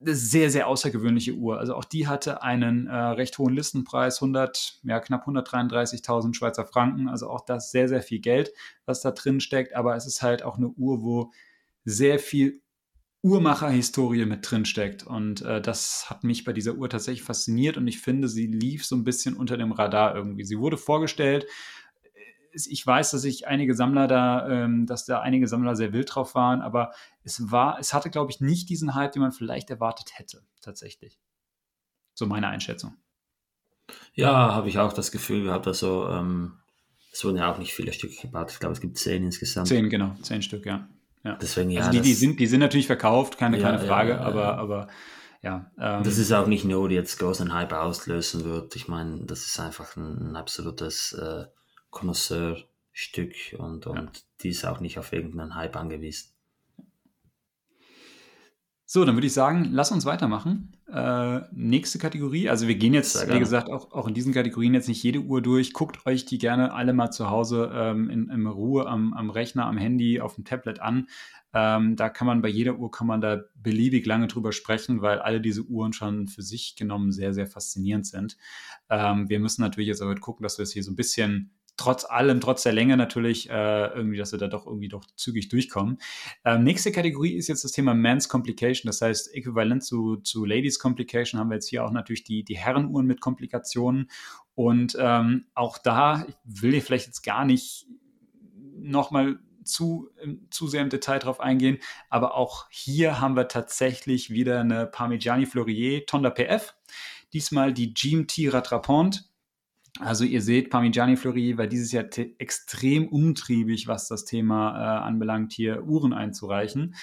sehr, sehr außergewöhnliche Uhr. Also auch die hatte einen äh, recht hohen Listenpreis, 100, ja, knapp 133.000 Schweizer Franken. Also auch das sehr, sehr viel Geld, was da drin steckt. Aber es ist halt auch eine Uhr, wo sehr viel Uhrmacherhistorie mit drin steckt. Und äh, das hat mich bei dieser Uhr tatsächlich fasziniert. Und ich finde, sie lief so ein bisschen unter dem Radar irgendwie. Sie wurde vorgestellt ich weiß, dass ich einige Sammler da, ähm, dass da einige Sammler sehr wild drauf waren, aber es war, es hatte, glaube ich, nicht diesen Hype, den man vielleicht erwartet hätte, tatsächlich. So meine Einschätzung. Ja, habe ich auch das Gefühl gehabt, also ähm, es wurden ja auch nicht viele Stücke gebaut. Ich glaube, es gibt zehn insgesamt. Zehn, genau, zehn Stück, ja. ja. Deswegen, ja also die, die, sind, die sind natürlich verkauft, keine, ja, keine Frage, ja, aber, aber ja. Ähm, das ist auch nicht nur, die jetzt großen Hype auslösen wird. Ich meine, das ist einfach ein, ein absolutes äh, Connoisseur-Stück und, und ja. die ist auch nicht auf irgendeinen Hype angewiesen. So, dann würde ich sagen, lass uns weitermachen. Äh, nächste Kategorie. Also wir gehen jetzt, wie gesagt, auch, auch in diesen Kategorien jetzt nicht jede Uhr durch. Guckt euch die gerne alle mal zu Hause ähm, in, in Ruhe am, am Rechner, am Handy, auf dem Tablet an. Ähm, da kann man bei jeder Uhr kann man da beliebig lange drüber sprechen, weil alle diese Uhren schon für sich genommen sehr, sehr faszinierend sind. Ähm, wir müssen natürlich jetzt aber gucken, dass wir es hier so ein bisschen trotz allem, trotz der Länge natürlich, äh, irgendwie, dass wir da doch irgendwie doch zügig durchkommen. Ähm, nächste Kategorie ist jetzt das Thema Men's Complication, das heißt, äquivalent zu, zu Ladies Complication haben wir jetzt hier auch natürlich die, die Herrenuhren mit Komplikationen. Und ähm, auch da, ich will hier vielleicht jetzt gar nicht nochmal zu, zu sehr im Detail drauf eingehen, aber auch hier haben wir tatsächlich wieder eine Parmigiani Fleurier Tonda PF. Diesmal die GMT Rattrapante also ihr seht, Parmigiani Fleury war dieses Jahr extrem umtriebig, was das Thema äh, anbelangt, hier Uhren einzureichen.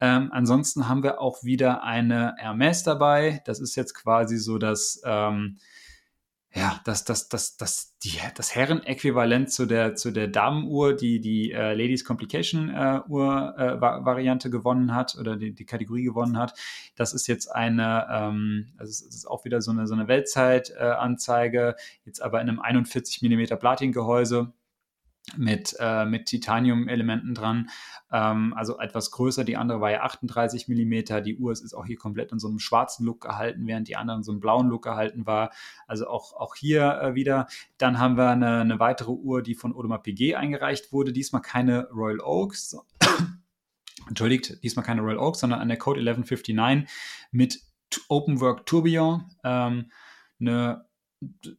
Ähm, ansonsten haben wir auch wieder eine Hermes dabei. Das ist jetzt quasi so das, ähm, ja, das, das, das, das, die, das Herren-Äquivalent zu der, zu der Damenuhr, die die äh, Ladies Complication äh, Uhr äh, Variante gewonnen hat oder die, die Kategorie gewonnen hat. Das ist jetzt eine, ähm, also es ist auch wieder so eine, so eine Weltzeitanzeige, jetzt aber in einem 41 mm Platin-Gehäuse mit, äh, mit Titanium-Elementen dran. Ähm, also etwas größer. Die andere war ja 38 mm. Die Uhr ist auch hier komplett in so einem schwarzen Look gehalten, während die andere in so einem blauen Look gehalten war. Also auch, auch hier äh, wieder. Dann haben wir eine, eine weitere Uhr, die von Audemars PG eingereicht wurde. Diesmal keine Royal Oaks. Entschuldigt, diesmal keine Royal Oaks, sondern eine Code 1159 mit Open Work Tourbillon. Ähm, eine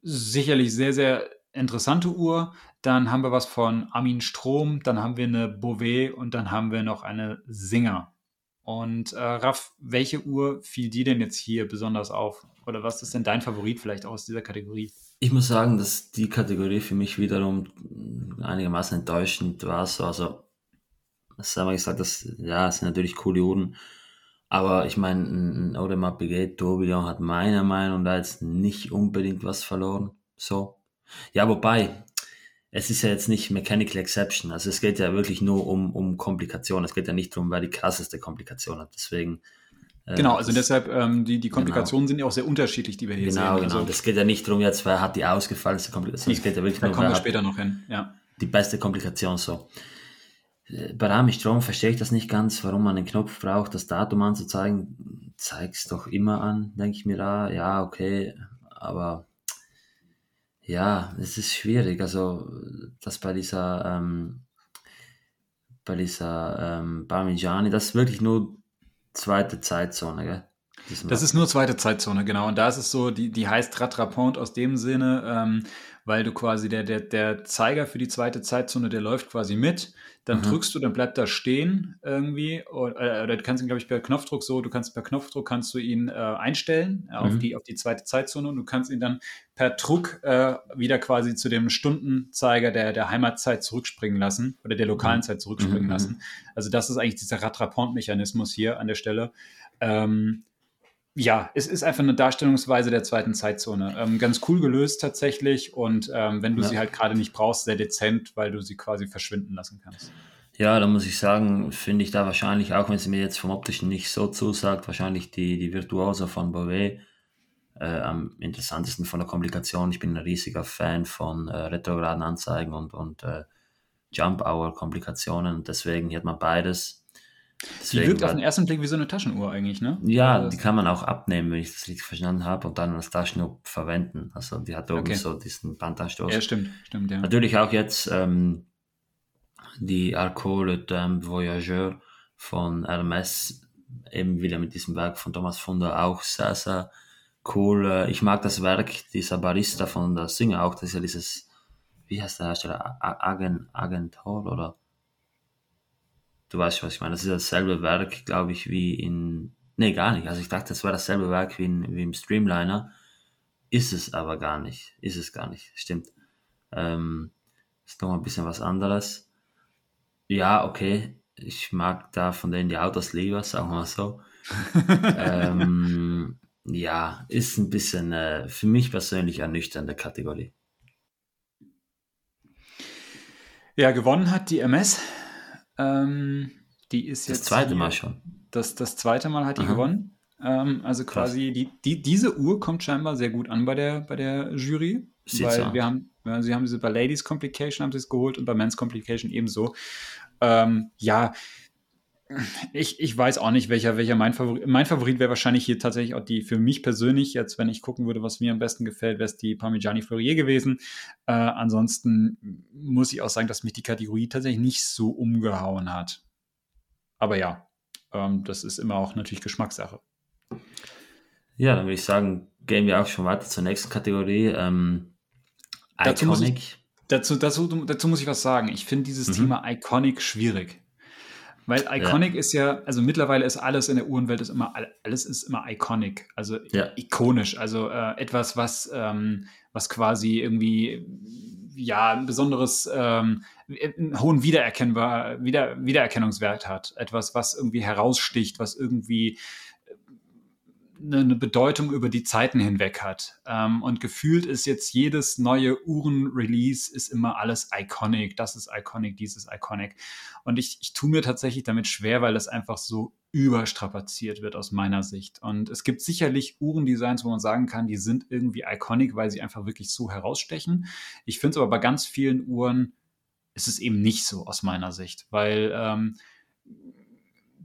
sicherlich sehr, sehr interessante Uhr. Dann haben wir was von Armin Strom, dann haben wir eine Beauvais und dann haben wir noch eine Singer. Und äh, Raff, welche Uhr fiel dir denn jetzt hier besonders auf? Oder was ist denn dein Favorit vielleicht aus dieser Kategorie? Ich muss sagen, dass die Kategorie für mich wiederum einigermaßen enttäuschend war. So, also, das haben wir gesagt, dass, ja, es sind natürlich coole Uhren. Aber ich meine, ein Audemars Piguet Tourbillon hat meiner Meinung nach jetzt nicht unbedingt was verloren. So. Ja, wobei, es ist ja jetzt nicht Mechanical Exception. Also es geht ja wirklich nur um, um Komplikationen. Es geht ja nicht darum, wer die krasseste Komplikation hat. Deswegen. Äh, genau, also deshalb, ähm, die, die Komplikationen genau. sind ja auch sehr unterschiedlich, die wir hier genau, sehen. Genau, genau. Es geht ja nicht darum, jetzt, wer hat die ausgefallenste Komplikation. Es geht ja wirklich da nur, kommen wir später noch hin, ja. Die beste Komplikation so. Äh, bei Rami Strom verstehe ich das nicht ganz, warum man einen Knopf braucht, das Datum anzuzeigen. Zeig es doch immer an, denke ich mir da. Ja, okay, aber ja, es ist schwierig. Also, das bei dieser, ähm, bei dieser ähm, Parmigiani, das ist wirklich nur zweite Zeitzone, gell? Das ist nur zweite Zeitzone, genau. Und da ist es so, die, die heißt Rattrapont aus dem Sinne, ähm, weil du quasi der, der, der Zeiger für die zweite Zeitzone, der läuft quasi mit. Dann mhm. drückst du, dann bleibt er stehen irgendwie. Oder, oder du kannst ihn, glaube ich, per Knopfdruck so, du kannst per Knopfdruck kannst du ihn äh, einstellen äh, mhm. auf, die, auf die zweite Zeitzone und du kannst ihn dann per Druck äh, wieder quasi zu dem Stundenzeiger der, der Heimatzeit zurückspringen lassen oder der lokalen mhm. Zeit zurückspringen mhm. lassen. Also das ist eigentlich dieser Rattrapont-Mechanismus hier an der Stelle. Ähm, ja, es ist einfach eine Darstellungsweise der zweiten Zeitzone. Ähm, ganz cool gelöst tatsächlich und ähm, wenn du ja. sie halt gerade nicht brauchst, sehr dezent, weil du sie quasi verschwinden lassen kannst. Ja, da muss ich sagen, finde ich da wahrscheinlich, auch wenn sie mir jetzt vom Optischen nicht so zusagt, wahrscheinlich die, die Virtuosa von Beauvais äh, am interessantesten von der Komplikation. Ich bin ein riesiger Fan von äh, retrograden Anzeigen und, und äh, Jump-Hour-Komplikationen. Deswegen hier hat man beides. Deswegen die wirkt auf den ersten Blick wie so eine Taschenuhr eigentlich, ne? Ja, also die kann man auch abnehmen, wenn ich das richtig verstanden habe, und dann als Taschenuhr verwenden. Also die hat oben okay. so diesen Bandanstoß. Ja, stimmt, stimmt, ja. Natürlich auch jetzt ähm, die Arcole d'un Voyageur von Hermes, eben wieder mit diesem Werk von Thomas Funder, auch sehr, sehr cool. Ich mag das Werk dieser Barista von der Singer auch, das ist ja dieses, wie heißt der Hersteller? Agent, Agent Hall oder? Du weißt, was ich meine. Das ist dasselbe Werk, glaube ich, wie in. Nee, gar nicht. Also ich dachte, das war dasselbe Werk wie, in, wie im Streamliner. Ist es aber gar nicht. Ist es gar nicht. Stimmt. Ähm, ist noch ein bisschen was anderes. Ja, okay. Ich mag da von denen die Autos lieber, sagen wir mal so. ähm, ja, ist ein bisschen äh, für mich persönlich ernüchternde Kategorie. Ja, gewonnen hat die MS ähm, die ist das jetzt. Das zweite Mal schon. Das, das zweite Mal hat die Aha. gewonnen. Ähm, also quasi, die, die, diese Uhr kommt scheinbar sehr gut an bei der, bei der Jury. Sieht weil so. wir haben, ja, sie haben sie bei Ladies Complication haben sie es geholt und bei Men's Complication ebenso. Ähm, ja, ich, ich weiß auch nicht, welcher, welcher mein Favorit. Mein Favorit wäre wahrscheinlich hier tatsächlich auch die für mich persönlich, jetzt, wenn ich gucken würde, was mir am besten gefällt, wäre es die Parmigiani Fleurier gewesen. Äh, ansonsten muss ich auch sagen, dass mich die Kategorie tatsächlich nicht so umgehauen hat. Aber ja, ähm, das ist immer auch natürlich Geschmackssache. Ja, dann würde ich sagen, gehen wir auch schon weiter zur nächsten Kategorie. Ähm, dazu Iconic. Muss ich, dazu, dazu, dazu muss ich was sagen. Ich finde dieses mhm. Thema Iconic schwierig. Weil Iconic ja. ist ja, also mittlerweile ist alles in der Uhrenwelt ist immer, alles ist immer iconic, also ja. ikonisch, also äh, etwas, was, ähm, was quasi irgendwie, ja, ein besonderes, ähm, einen hohen Wiedererkennbar, Wieder, Wiedererkennungswert hat. Etwas, was irgendwie heraussticht, was irgendwie eine Bedeutung über die Zeiten hinweg hat. Ähm, und gefühlt ist jetzt jedes neue Uhren-Release ist immer alles iconic. Das ist iconic, dieses iconic. Und ich, ich tue mir tatsächlich damit schwer, weil das einfach so überstrapaziert wird aus meiner Sicht. Und es gibt sicherlich Uhrendesigns, wo man sagen kann, die sind irgendwie iconic, weil sie einfach wirklich so herausstechen. Ich finde es aber bei ganz vielen Uhren ist es eben nicht so aus meiner Sicht, weil ähm,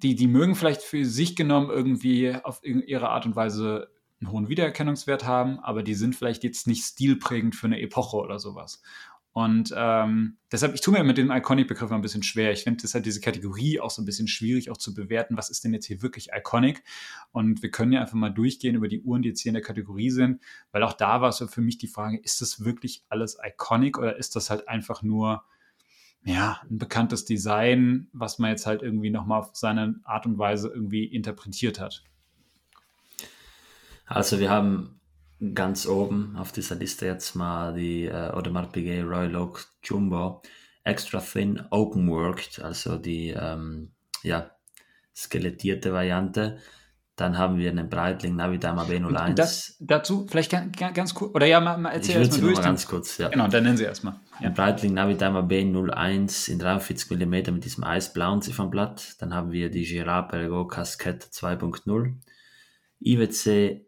die, die mögen vielleicht für sich genommen irgendwie auf ihre Art und Weise einen hohen Wiedererkennungswert haben, aber die sind vielleicht jetzt nicht stilprägend für eine Epoche oder sowas. Und ähm, deshalb, ich tue mir mit dem Iconic-Begriff ein bisschen schwer. Ich finde deshalb diese Kategorie auch so ein bisschen schwierig auch zu bewerten, was ist denn jetzt hier wirklich Iconic. Und wir können ja einfach mal durchgehen über die Uhren, die jetzt hier in der Kategorie sind, weil auch da war es für mich die Frage, ist das wirklich alles Iconic oder ist das halt einfach nur ja, ein bekanntes Design, was man jetzt halt irgendwie nochmal auf seine Art und Weise irgendwie interpretiert hat. Also wir haben ganz oben auf dieser Liste jetzt mal die äh, Audemars Piguet Royal Oak Jumbo Extra Thin Open Worked, also die ähm, ja, skelettierte Variante. Dann haben wir einen Breitling Navidama B01. Das, dazu vielleicht ganz, ganz kurz, oder ja, mal, mal erzähl erstmal durch. Mal ganz kurz, ja. Genau, dann nennen Sie erstmal. Ein Breitling Navidama B01 in 43 mm mit diesem eisblauen Ziffernblatt. Dann haben wir die Girard Perregaux Casquette 2.0. IWC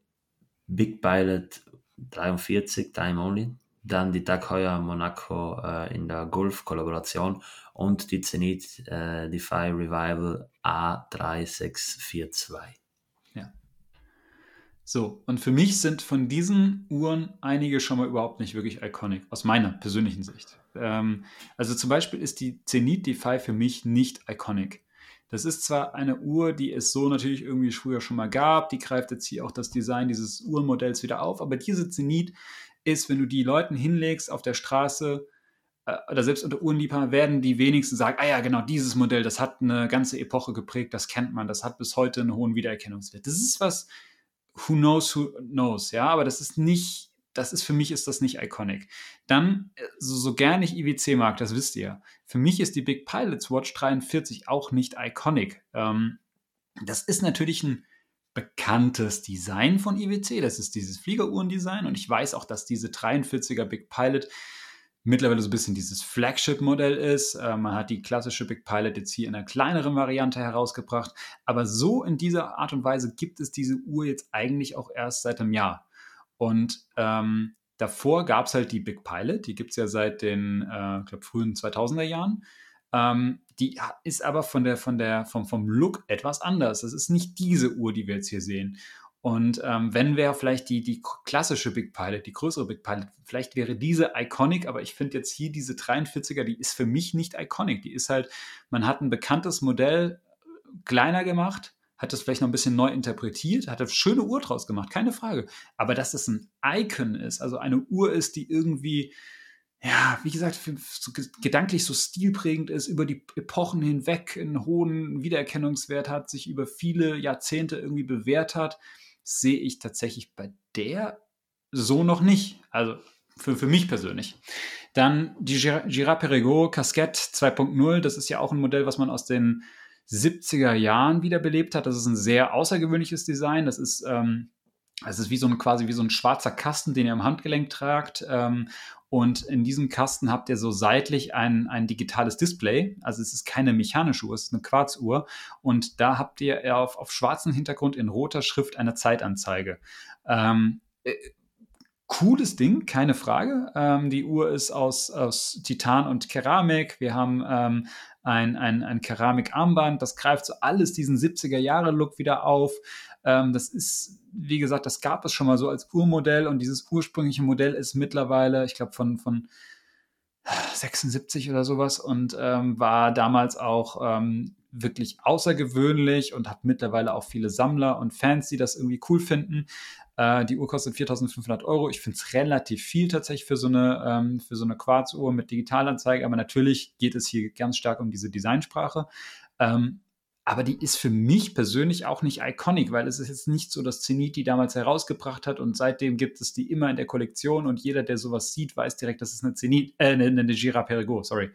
Big Pilot 43, Time Only. Dann die Tag Heuer Monaco äh, in der Golf-Kollaboration und die Zenit äh, Defy Revival A3642. So, und für mich sind von diesen Uhren einige schon mal überhaupt nicht wirklich iconic, aus meiner persönlichen Sicht. Ähm, also zum Beispiel ist die Zenit Defy für mich nicht iconic. Das ist zwar eine Uhr, die es so natürlich irgendwie früher schon mal gab, die greift jetzt hier auch das Design dieses Uhrenmodells wieder auf, aber diese Zenit ist, wenn du die Leuten hinlegst auf der Straße, äh, oder selbst unter Uhrenliebhaber werden die wenigsten sagen, ah ja, genau, dieses Modell, das hat eine ganze Epoche geprägt, das kennt man, das hat bis heute einen hohen Wiedererkennungswert. Das ist was, who knows, who knows, ja, aber das ist nicht, das ist für mich ist das nicht iconic. Dann, äh, so, so gern ich IWC mag, das wisst ihr, für mich ist die Big Pilots Watch 43 auch nicht iconic. Ähm, das ist natürlich ein bekanntes Design von IWC, das ist dieses Fliegeruhrendesign und ich weiß auch, dass diese 43er Big Pilot mittlerweile so ein bisschen dieses Flagship-Modell ist. Äh, man hat die klassische Big Pilot jetzt hier in einer kleineren Variante herausgebracht. Aber so in dieser Art und Weise gibt es diese Uhr jetzt eigentlich auch erst seit einem Jahr. Und ähm, davor gab es halt die Big Pilot, die gibt es ja seit den äh, glaub, frühen 2000er Jahren. Ähm, die ist aber von der, von der, vom, vom Look etwas anders. Das ist nicht diese Uhr, die wir jetzt hier sehen. Und ähm, wenn wäre vielleicht die, die klassische Big Pilot, die größere Big Pilot, vielleicht wäre diese iconic, aber ich finde jetzt hier diese 43er, die ist für mich nicht iconic. Die ist halt, man hat ein bekanntes Modell äh, kleiner gemacht, hat das vielleicht noch ein bisschen neu interpretiert, hat eine schöne Uhr draus gemacht, keine Frage. Aber dass das ein Icon ist, also eine Uhr ist, die irgendwie, ja, wie gesagt, so gedanklich so stilprägend ist, über die Epochen hinweg einen hohen Wiedererkennungswert hat, sich über viele Jahrzehnte irgendwie bewährt hat sehe ich tatsächlich bei der so noch nicht. Also für, für mich persönlich. Dann die Girard Perregaux Casquette 2.0. Das ist ja auch ein Modell, was man aus den 70er Jahren wiederbelebt hat. Das ist ein sehr außergewöhnliches Design. Das ist, ähm, das ist wie so ein, quasi wie so ein schwarzer Kasten, den ihr am Handgelenk tragt. Ähm, und in diesem Kasten habt ihr so seitlich ein, ein digitales Display. Also es ist keine mechanische Uhr, es ist eine Quarzuhr. Und da habt ihr auf, auf schwarzem Hintergrund in roter Schrift eine Zeitanzeige. Ähm, äh, cooles Ding, keine Frage. Ähm, die Uhr ist aus, aus Titan und Keramik. Wir haben ähm, ein, ein, ein Keramikarmband, das greift so alles diesen 70er-Jahre-Look wieder auf. Ähm, das ist, wie gesagt, das gab es schon mal so als Urmodell und dieses ursprüngliche Modell ist mittlerweile, ich glaube, von, von 76 oder sowas und ähm, war damals auch ähm, wirklich außergewöhnlich und hat mittlerweile auch viele Sammler und Fans, die das irgendwie cool finden. Äh, die Uhr kostet 4.500 Euro. Ich finde es relativ viel tatsächlich für so eine, ähm, für so eine Quarzuhr mit Digitalanzeige, aber natürlich geht es hier ganz stark um diese Designsprache. Ähm, aber die ist für mich persönlich auch nicht iconic, weil es ist jetzt nicht so, dass Zenit die damals herausgebracht hat und seitdem gibt es die immer in der Kollektion und jeder, der sowas sieht, weiß direkt, dass es eine Zenit, äh, eine, eine Gira Perregaux, sorry.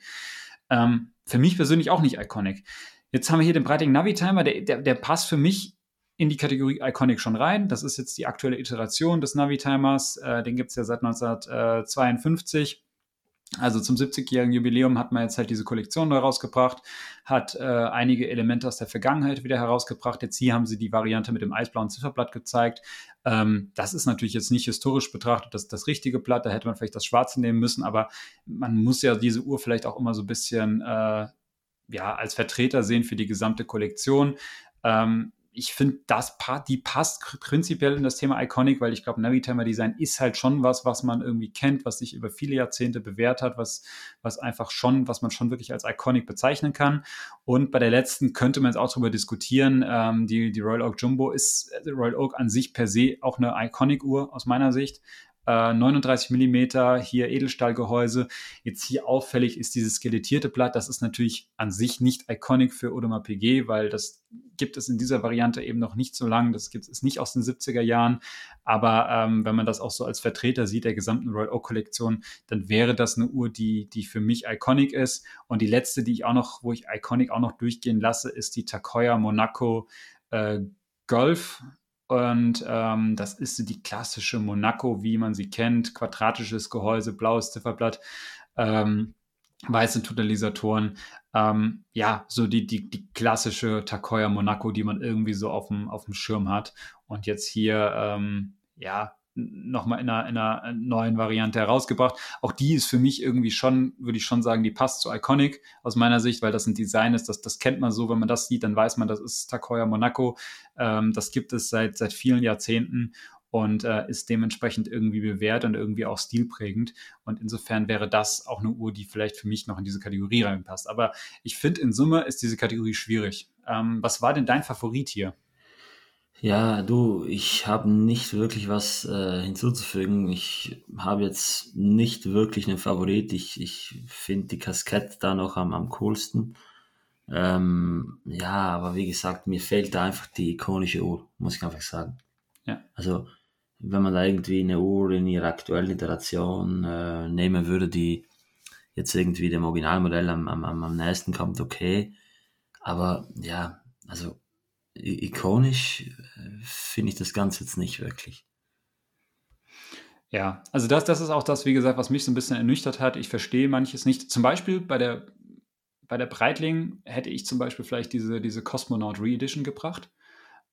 Ähm, für mich persönlich auch nicht iconic. Jetzt haben wir hier den Breitling Navi Timer, der, der, der passt für mich in die Kategorie Iconic schon rein. Das ist jetzt die aktuelle Iteration des Navi Timers. Äh, den gibt es ja seit 1952. Also zum 70-jährigen Jubiläum hat man jetzt halt diese Kollektion neu rausgebracht, hat äh, einige Elemente aus der Vergangenheit wieder herausgebracht. Jetzt hier haben sie die Variante mit dem eisblauen Zifferblatt gezeigt. Ähm, das ist natürlich jetzt nicht historisch betrachtet das, das richtige Blatt, da hätte man vielleicht das schwarze nehmen müssen, aber man muss ja diese Uhr vielleicht auch immer so ein bisschen äh, ja, als Vertreter sehen für die gesamte Kollektion. Ähm, ich finde, das die passt prinzipiell in das Thema Iconic, weil ich glaube, Navitimer Design ist halt schon was, was man irgendwie kennt, was sich über viele Jahrzehnte bewährt hat, was, was einfach schon, was man schon wirklich als Iconic bezeichnen kann. Und bei der letzten könnte man jetzt auch darüber diskutieren. Ähm, die, die Royal Oak Jumbo ist, äh, Royal Oak an sich per se auch eine Iconic-Uhr aus meiner Sicht. Äh, 39 mm, hier Edelstahlgehäuse. Jetzt hier auffällig ist dieses skelettierte Blatt. Das ist natürlich an sich nicht iconic für Audemars PG, weil das gibt es in dieser Variante eben noch nicht so lange. Das gibt es nicht aus den 70er Jahren. Aber ähm, wenn man das auch so als Vertreter sieht der gesamten Royal Oak Kollektion, dann wäre das eine Uhr, die, die für mich iconic ist. Und die letzte, die ich auch noch, wo ich iconic auch noch durchgehen lasse, ist die Takoya Monaco äh, Golf. Und ähm, das ist die klassische Monaco, wie man sie kennt. Quadratisches Gehäuse, blaues Zifferblatt, ähm, weiße Totalisatoren. Ähm, ja, so die, die, die klassische Takoya Monaco, die man irgendwie so auf dem, auf dem Schirm hat. Und jetzt hier, ähm, ja, nochmal in einer, in einer neuen Variante herausgebracht. Auch die ist für mich irgendwie schon, würde ich schon sagen, die passt zu Iconic aus meiner Sicht, weil das ein Design ist, das, das kennt man so, wenn man das sieht, dann weiß man, das ist Takoya Monaco. Ähm, das gibt es seit, seit vielen Jahrzehnten und äh, ist dementsprechend irgendwie bewährt und irgendwie auch stilprägend. Und insofern wäre das auch eine Uhr, die vielleicht für mich noch in diese Kategorie reinpasst. Aber ich finde, in Summe ist diese Kategorie schwierig. Ähm, was war denn dein Favorit hier? Ja, du, ich habe nicht wirklich was äh, hinzuzufügen. Ich habe jetzt nicht wirklich einen Favorit. Ich, ich finde die Kaskette da noch am, am coolsten. Ähm, ja, aber wie gesagt, mir fehlt da einfach die ikonische Uhr, muss ich einfach sagen. Ja. Also, wenn man da irgendwie eine Uhr in ihrer aktuellen Iteration äh, nehmen würde, die jetzt irgendwie dem Originalmodell am, am, am nächsten kommt, okay. Aber ja, also ikonisch äh, finde ich das Ganze jetzt nicht wirklich. Ja, also das, das ist auch das, wie gesagt, was mich so ein bisschen ernüchtert hat. Ich verstehe manches nicht. Zum Beispiel bei der, bei der Breitling hätte ich zum Beispiel vielleicht diese, diese Cosmonaut Re-Edition gebracht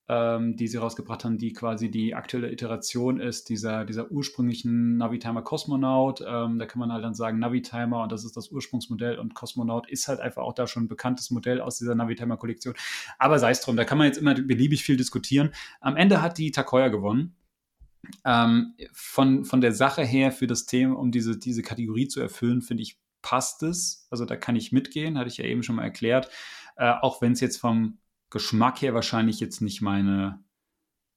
ähm, die sie rausgebracht haben, die quasi die aktuelle Iteration ist dieser, dieser ursprünglichen Navitimer Cosmonaut. Ähm, da kann man halt dann sagen Navitimer und das ist das Ursprungsmodell und Cosmonaut ist halt einfach auch da schon ein bekanntes Modell aus dieser Navitimer Kollektion. Aber sei es drum, da kann man jetzt immer beliebig viel diskutieren. Am Ende hat die Takoya gewonnen. Ähm, von, von der Sache her für das Thema, um diese, diese Kategorie zu erfüllen, finde ich, passt es. Also da kann ich mitgehen, hatte ich ja eben schon mal erklärt. Äh, auch wenn es jetzt vom Geschmack her wahrscheinlich jetzt nicht meine,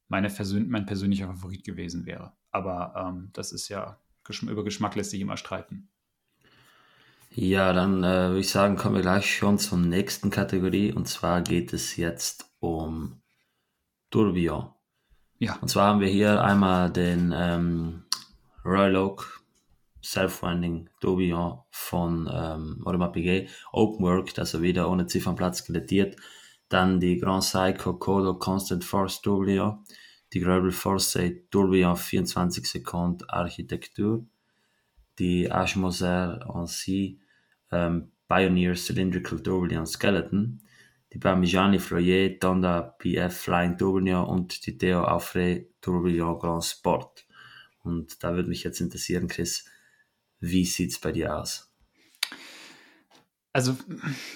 meine Persön mein persönlicher Favorit gewesen wäre. Aber ähm, das ist ja, über Geschmack lässt sich immer streiten. Ja, dann äh, würde ich sagen, kommen wir gleich schon zur nächsten Kategorie. Und zwar geht es jetzt um Tourbillon. Ja. Und zwar haben wir hier einmal den ähm, Royal Oak Self-Winding Tourbillon von ähm, Audemars Piguet Open Work, also wieder ohne Ziffernplatz skelettiert dann die Grand Psycho Kodo Constant Force Tourbillon, die Global Foresight Tourbillon 24 Sekunden Architektur, die Ashmoser Ansi ähm, Pioneer Cylindrical Tourbillon Skeleton, die Parmigiani Froyer Tonda PF Flying Tourbillon und die Theo Aufre Tourbillon Grand Sport. Und da würde mich jetzt interessieren, Chris, wie sieht es bei dir aus? Also,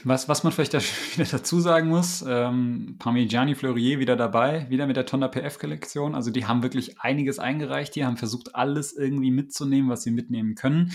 was, was man vielleicht da wieder dazu sagen muss, ähm, Parmigiani Fleurier wieder dabei, wieder mit der Tonda PF-Kollektion. Also, die haben wirklich einiges eingereicht, die haben versucht, alles irgendwie mitzunehmen, was sie mitnehmen können.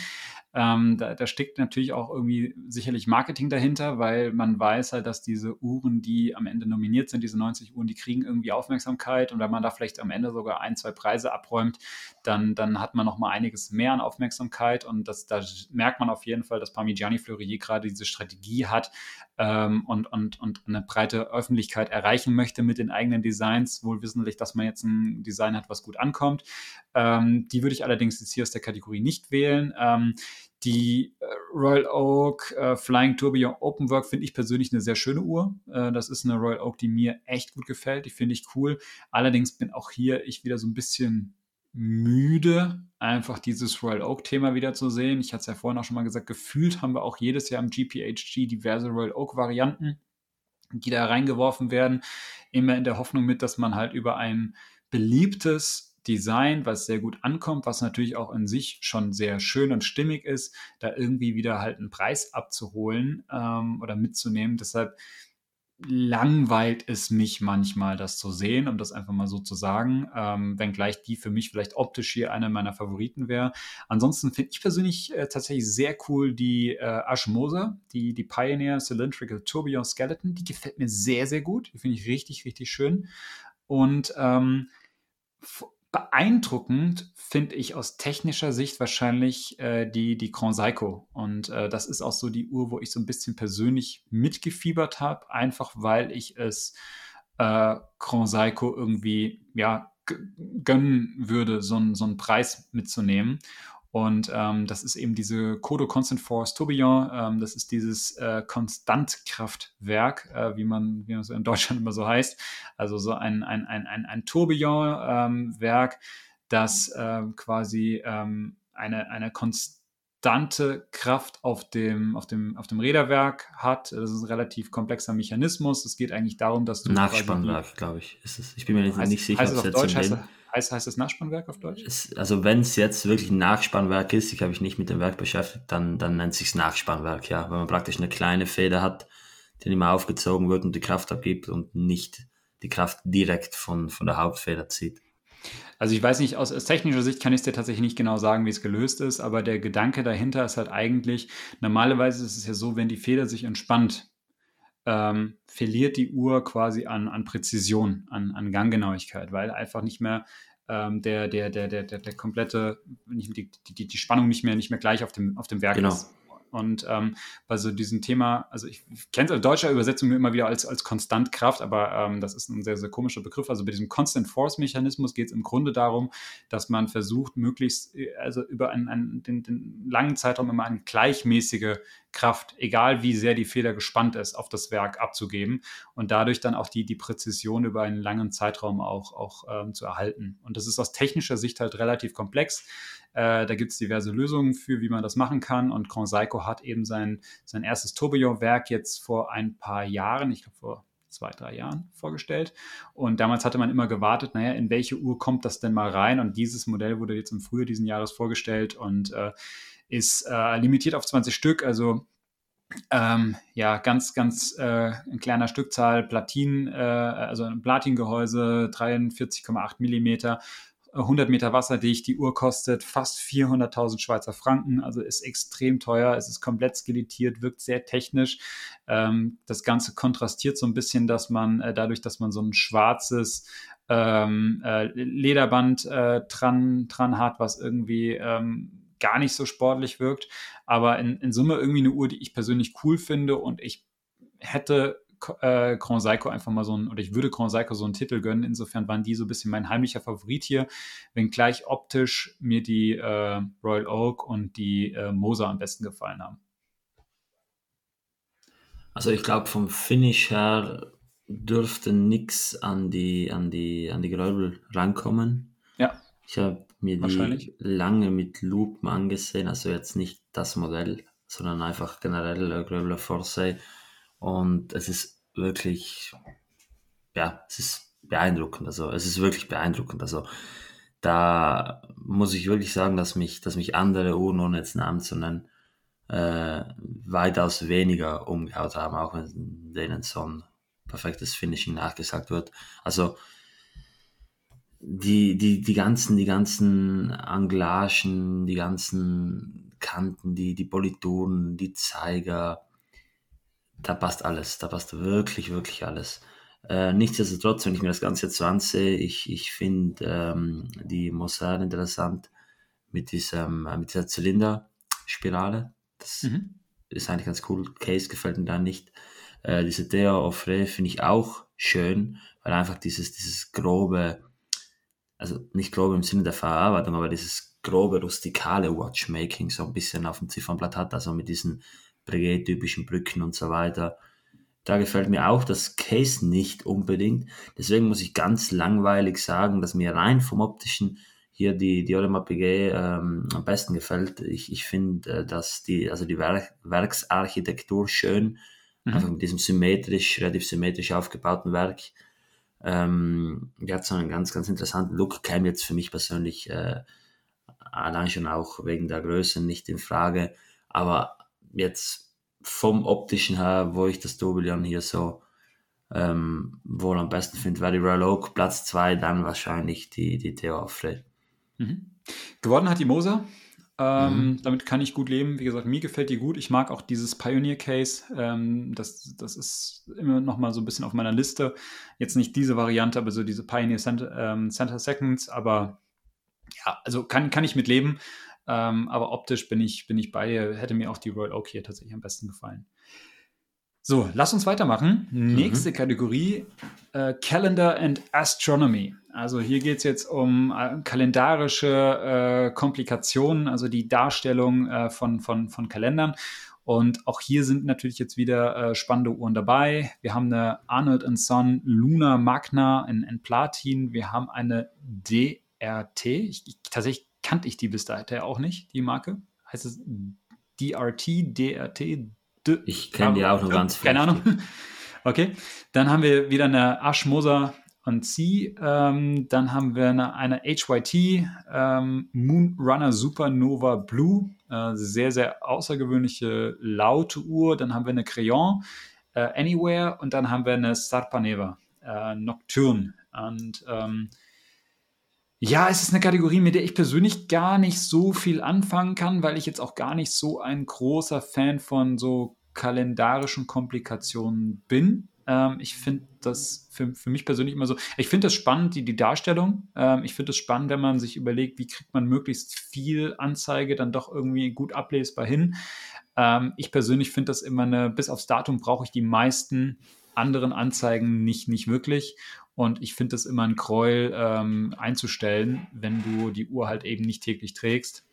Ähm, da, da, steckt natürlich auch irgendwie sicherlich Marketing dahinter, weil man weiß halt, dass diese Uhren, die am Ende nominiert sind, diese 90 Uhren, die kriegen irgendwie Aufmerksamkeit und wenn man da vielleicht am Ende sogar ein, zwei Preise abräumt, dann, dann hat man noch mal einiges mehr an Aufmerksamkeit und das, da merkt man auf jeden Fall, dass Parmigiani Fleurier gerade diese Strategie hat ähm, und, und, und eine breite Öffentlichkeit erreichen möchte mit den eigenen Designs, wohl wissentlich, dass man jetzt ein Design hat, was gut ankommt. Ähm, die würde ich allerdings jetzt hier aus der Kategorie nicht wählen. Die äh, Royal Oak äh, Flying Tourbillon Open Work finde ich persönlich eine sehr schöne Uhr. Äh, das ist eine Royal Oak, die mir echt gut gefällt. Die finde ich cool. Allerdings bin auch hier ich wieder so ein bisschen müde, einfach dieses Royal Oak Thema wieder zu sehen. Ich hatte es ja vorhin auch schon mal gesagt, gefühlt haben wir auch jedes Jahr im GPHG diverse Royal Oak Varianten, die da reingeworfen werden. Immer in der Hoffnung mit, dass man halt über ein beliebtes Design, was sehr gut ankommt, was natürlich auch in sich schon sehr schön und stimmig ist, da irgendwie wieder halt einen Preis abzuholen ähm, oder mitzunehmen. Deshalb langweilt es mich manchmal, das zu sehen, um das einfach mal so zu sagen, ähm, wenngleich die für mich vielleicht optisch hier eine meiner Favoriten wäre. Ansonsten finde ich persönlich äh, tatsächlich sehr cool die äh, Ashmosa, die, die Pioneer Cylindrical Tourbillon Skeleton, die gefällt mir sehr, sehr gut, die finde ich richtig, richtig schön und ähm, beeindruckend finde ich aus technischer Sicht wahrscheinlich äh, die, die Grand Seiko. Und äh, das ist auch so die Uhr, wo ich so ein bisschen persönlich mitgefiebert habe, einfach weil ich es äh, Grand Seiko irgendwie ja, gönnen würde, so, so einen Preis mitzunehmen. Und ähm, das ist eben diese Kodo Constant Force Tourbillon. Ähm, das ist dieses äh, Konstantkraftwerk, äh, wie man wie man so in Deutschland immer so heißt. Also so ein, ein, ein, ein, ein Tourbillon-Werk, ähm, das äh, quasi ähm, eine, eine konstante Kraft auf dem, auf, dem, auf dem Räderwerk hat. Das ist ein relativ komplexer Mechanismus. Es geht eigentlich darum, dass du. Nachspannwerk, glaube ich, ist es. Ich bin mir nicht, heißt, sicher, heißt es auf Deutsch heißt, Heißt, heißt das Nachspannwerk auf Deutsch? Es, also wenn es jetzt wirklich ein Nachspannwerk ist, ich habe mich nicht mit dem Werk beschäftigt, dann, dann nennt sich Nachspannwerk, ja. Wenn man praktisch eine kleine Feder hat, die immer aufgezogen wird und die Kraft abgibt und nicht die Kraft direkt von, von der Hauptfeder zieht. Also ich weiß nicht, aus, aus technischer Sicht kann ich es dir tatsächlich nicht genau sagen, wie es gelöst ist, aber der Gedanke dahinter ist halt eigentlich, normalerweise ist es ja so, wenn die Feder sich entspannt, ähm, verliert die Uhr quasi an, an Präzision, an, an Ganggenauigkeit, weil einfach nicht mehr ähm, der, der, der, der, der, der komplette, die, die, die Spannung nicht mehr, nicht mehr gleich auf dem, auf dem Werk genau. ist. Und ähm, bei so diesem Thema, also ich, ich kenne es in deutscher Übersetzung immer wieder als, als Konstantkraft, aber ähm, das ist ein sehr, sehr komischer Begriff. Also bei diesem Constant Force Mechanismus geht es im Grunde darum, dass man versucht, möglichst, äh, also über einen, einen, den, den langen Zeitraum immer eine gleichmäßige Kraft, egal wie sehr die Feder gespannt ist, auf das Werk abzugeben und dadurch dann auch die, die Präzision über einen langen Zeitraum auch, auch ähm, zu erhalten. Und das ist aus technischer Sicht halt relativ komplex. Äh, da gibt es diverse Lösungen für, wie man das machen kann. Und Grand Seiko hat eben sein, sein erstes Tourbillon-Werk jetzt vor ein paar Jahren, ich glaube vor zwei, drei Jahren vorgestellt. Und damals hatte man immer gewartet, naja, in welche Uhr kommt das denn mal rein? Und dieses Modell wurde jetzt im Frühjahr diesen Jahres vorgestellt und äh, ist äh, limitiert auf 20 Stück, also ähm, ja, ganz, ganz äh, in kleiner Stückzahl Platin, äh, also ein Platingehäuse, 43,8 Millimeter, 100 Meter wasserdicht. Die Uhr kostet fast 400.000 Schweizer Franken, also ist extrem teuer. Es ist komplett skelettiert, wirkt sehr technisch. Ähm, das Ganze kontrastiert so ein bisschen, dass man äh, dadurch, dass man so ein schwarzes ähm, äh, Lederband äh, dran, dran hat, was irgendwie ähm, gar nicht so sportlich wirkt. Aber in, in Summe irgendwie eine Uhr, die ich persönlich cool finde und ich hätte äh, Grand Seiko einfach mal so ein, oder ich würde Grand Seiko so einen Titel gönnen. Insofern waren die so ein bisschen mein heimlicher Favorit hier, wenngleich optisch mir die äh, Royal Oak und die äh, Moser am besten gefallen haben. Also ich glaube vom Finish her dürfte nichts an die an die an die Gräubel rankommen. Ja. Ich habe mir die lange mit Lupen angesehen, also jetzt nicht das Modell, sondern einfach generell äh, Gröbler Forsey. Und es ist wirklich, ja, es ist beeindruckend. Also es ist wirklich beeindruckend. Also da muss ich wirklich sagen, dass mich, dass mich andere Uhren, ohne jetzt Namen zu nennen, äh, weitaus weniger umgehaut haben, auch wenn denen so ein perfektes Finishing nachgesagt wird. Also die, die, die ganzen, die ganzen Anglagen, die ganzen Kanten, die, die Polituren, die Zeiger, da passt alles, da passt wirklich, wirklich alles. Äh, nichtsdestotrotz, wenn ich mir das Ganze jetzt so ansehe, ich, ich finde ähm, die Mossad interessant mit, diesem, äh, mit dieser Zylinderspirale. Das mhm. ist eigentlich ganz cool. Case gefällt mir da nicht. Äh, diese Deo Offre finde ich auch schön, weil einfach dieses, dieses grobe, also nicht grob im Sinne der Verarbeitung, aber dieses grobe, rustikale Watchmaking so ein bisschen auf dem Ziffernblatt hat, also mit diesen Breguet-typischen Brücken und so weiter. Da gefällt mir auch das Case nicht unbedingt. Deswegen muss ich ganz langweilig sagen, dass mir rein vom optischen hier die, Audemars Piguet ähm, am besten gefällt. Ich, ich finde, äh, dass die, also die Werk, Werksarchitektur schön, mhm. einfach mit diesem symmetrisch, relativ symmetrisch aufgebauten Werk ähm, die hat so einen ganz, ganz interessanten Look, käme jetzt für mich persönlich äh, allein schon auch wegen der Größe nicht in Frage. Aber jetzt vom optischen her, wo ich das Tourbillon hier so ähm, wohl am besten finde, wäre die Royal Oak Platz 2, dann wahrscheinlich die, die Theo Affre. Mhm. Gewonnen hat die Moser ähm, mhm. Damit kann ich gut leben. Wie gesagt, mir gefällt die gut. Ich mag auch dieses Pioneer Case. Ähm, das, das ist immer noch mal so ein bisschen auf meiner Liste. Jetzt nicht diese Variante, aber so diese Pioneer Center, ähm, Center Seconds. Aber ja, also kann, kann ich mit leben. Ähm, aber optisch bin ich, bin ich bei dir. Hätte mir auch die Royal Oak hier tatsächlich am besten gefallen. So, lass uns weitermachen. Mhm. Nächste Kategorie: äh, Calendar and Astronomy. Also hier geht es jetzt um äh, kalendarische äh, Komplikationen, also die Darstellung äh, von, von, von Kalendern. Und auch hier sind natürlich jetzt wieder äh, spannende Uhren dabei. Wir haben eine Arnold Son Luna Magna in, in Platin. Wir haben eine DRT. Ich, ich, tatsächlich kannte ich die bis dahin auch nicht, die Marke. Heißt es DRT, DRT? D ich kenne die auch noch ganz viel. Keine Ahnung. Okay, dann haben wir wieder eine Ashmosa und C. Ähm, dann haben wir eine, eine HYT ähm, Moonrunner Supernova Blue. Äh, sehr, sehr außergewöhnliche laute Uhr. Dann haben wir eine Crayon äh, Anywhere und dann haben wir eine Sarpaneva äh, Nocturne. Und ähm, ja, es ist eine Kategorie, mit der ich persönlich gar nicht so viel anfangen kann, weil ich jetzt auch gar nicht so ein großer Fan von so kalendarischen Komplikationen bin. Ähm, ich finde das für, für mich persönlich immer so, ich finde das spannend, die, die Darstellung. Ähm, ich finde es spannend, wenn man sich überlegt, wie kriegt man möglichst viel Anzeige dann doch irgendwie gut ablesbar hin. Ähm, ich persönlich finde das immer eine, bis aufs Datum brauche ich die meisten anderen Anzeigen nicht, nicht wirklich. Und ich finde das immer ein Gräuel ähm, einzustellen, wenn du die Uhr halt eben nicht täglich trägst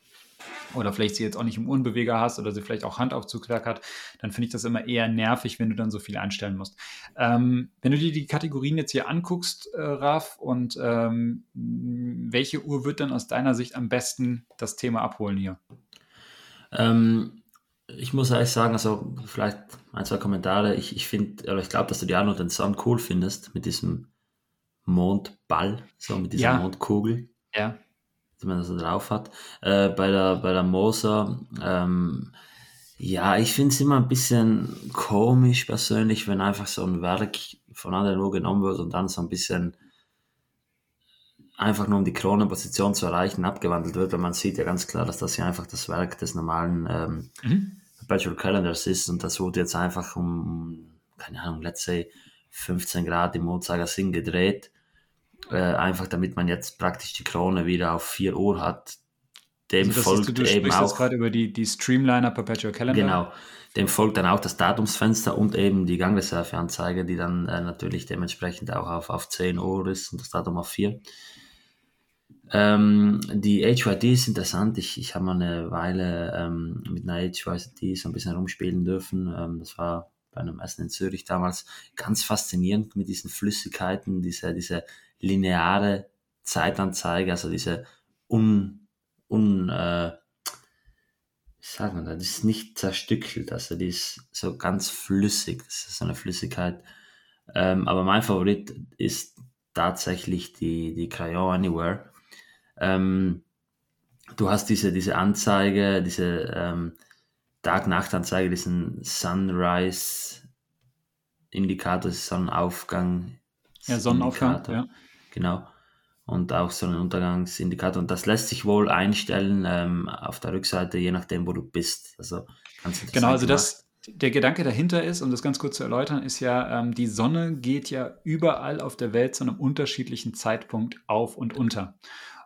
oder vielleicht sie jetzt auch nicht im Uhrenbeweger hast oder sie vielleicht auch Handaufzugwerk hat, dann finde ich das immer eher nervig, wenn du dann so viel einstellen musst. Ähm, wenn du dir die Kategorien jetzt hier anguckst, äh, Raf, und ähm, welche Uhr wird dann aus deiner Sicht am besten das Thema abholen hier? Ähm, ich muss ehrlich sagen, also vielleicht ein, zwei Kommentare. Ich, ich finde, oder ich glaube, dass du die Arno den Sound cool findest mit diesem Mondball, so mit dieser ja. Mondkugel. Ja die man so drauf hat. Äh, bei, der, bei der Moser, ähm, ja, ich finde es immer ein bisschen komisch persönlich, wenn einfach so ein Werk von anderen nur genommen wird und dann so ein bisschen einfach nur um die Kronenposition zu erreichen, abgewandelt wird, weil man sieht ja ganz klar, dass das hier einfach das Werk des normalen ähm, mhm. Perpetual Calendars ist und das wurde jetzt einfach um, keine Ahnung, let's say 15 Grad im Uhrzeigersinn gedreht äh, einfach damit man jetzt praktisch die Krone wieder auf 4 Uhr hat. Dem also folgt du, du eben auch gerade über die, die Streamliner Perpetual Calendar. Genau. Dem folgt dann auch das Datumsfenster und eben die Gangreserveanzeige, die dann äh, natürlich dementsprechend auch auf, auf 10 Uhr ist und das Datum auf 4. Ähm, die HYD ist interessant. Ich, ich habe mal eine Weile ähm, mit einer HYD so ein bisschen rumspielen dürfen. Ähm, das war bei einem Essen in Zürich damals ganz faszinierend mit diesen Flüssigkeiten, diese, diese lineare Zeitanzeige, also diese un, un äh, wie sagt man das, das ist nicht zerstückelt, also die ist so ganz flüssig, das ist so eine Flüssigkeit. Ähm, aber mein Favorit ist tatsächlich die, die Crayon Anywhere. Ähm, du hast diese, diese Anzeige, diese ähm, Tag-Nacht-Anzeige, diesen Sunrise-Indikator, Sonnenaufgang. Ja, Sonnenaufgang, ja genau. Und auch so einen Untergangsindikator. Und das lässt sich wohl einstellen ähm, auf der Rückseite, je nachdem, wo du bist. Also ganz Genau, also das, der Gedanke dahinter ist, um das ganz kurz zu erläutern, ist ja, ähm, die Sonne geht ja überall auf der Welt zu einem unterschiedlichen Zeitpunkt auf und unter.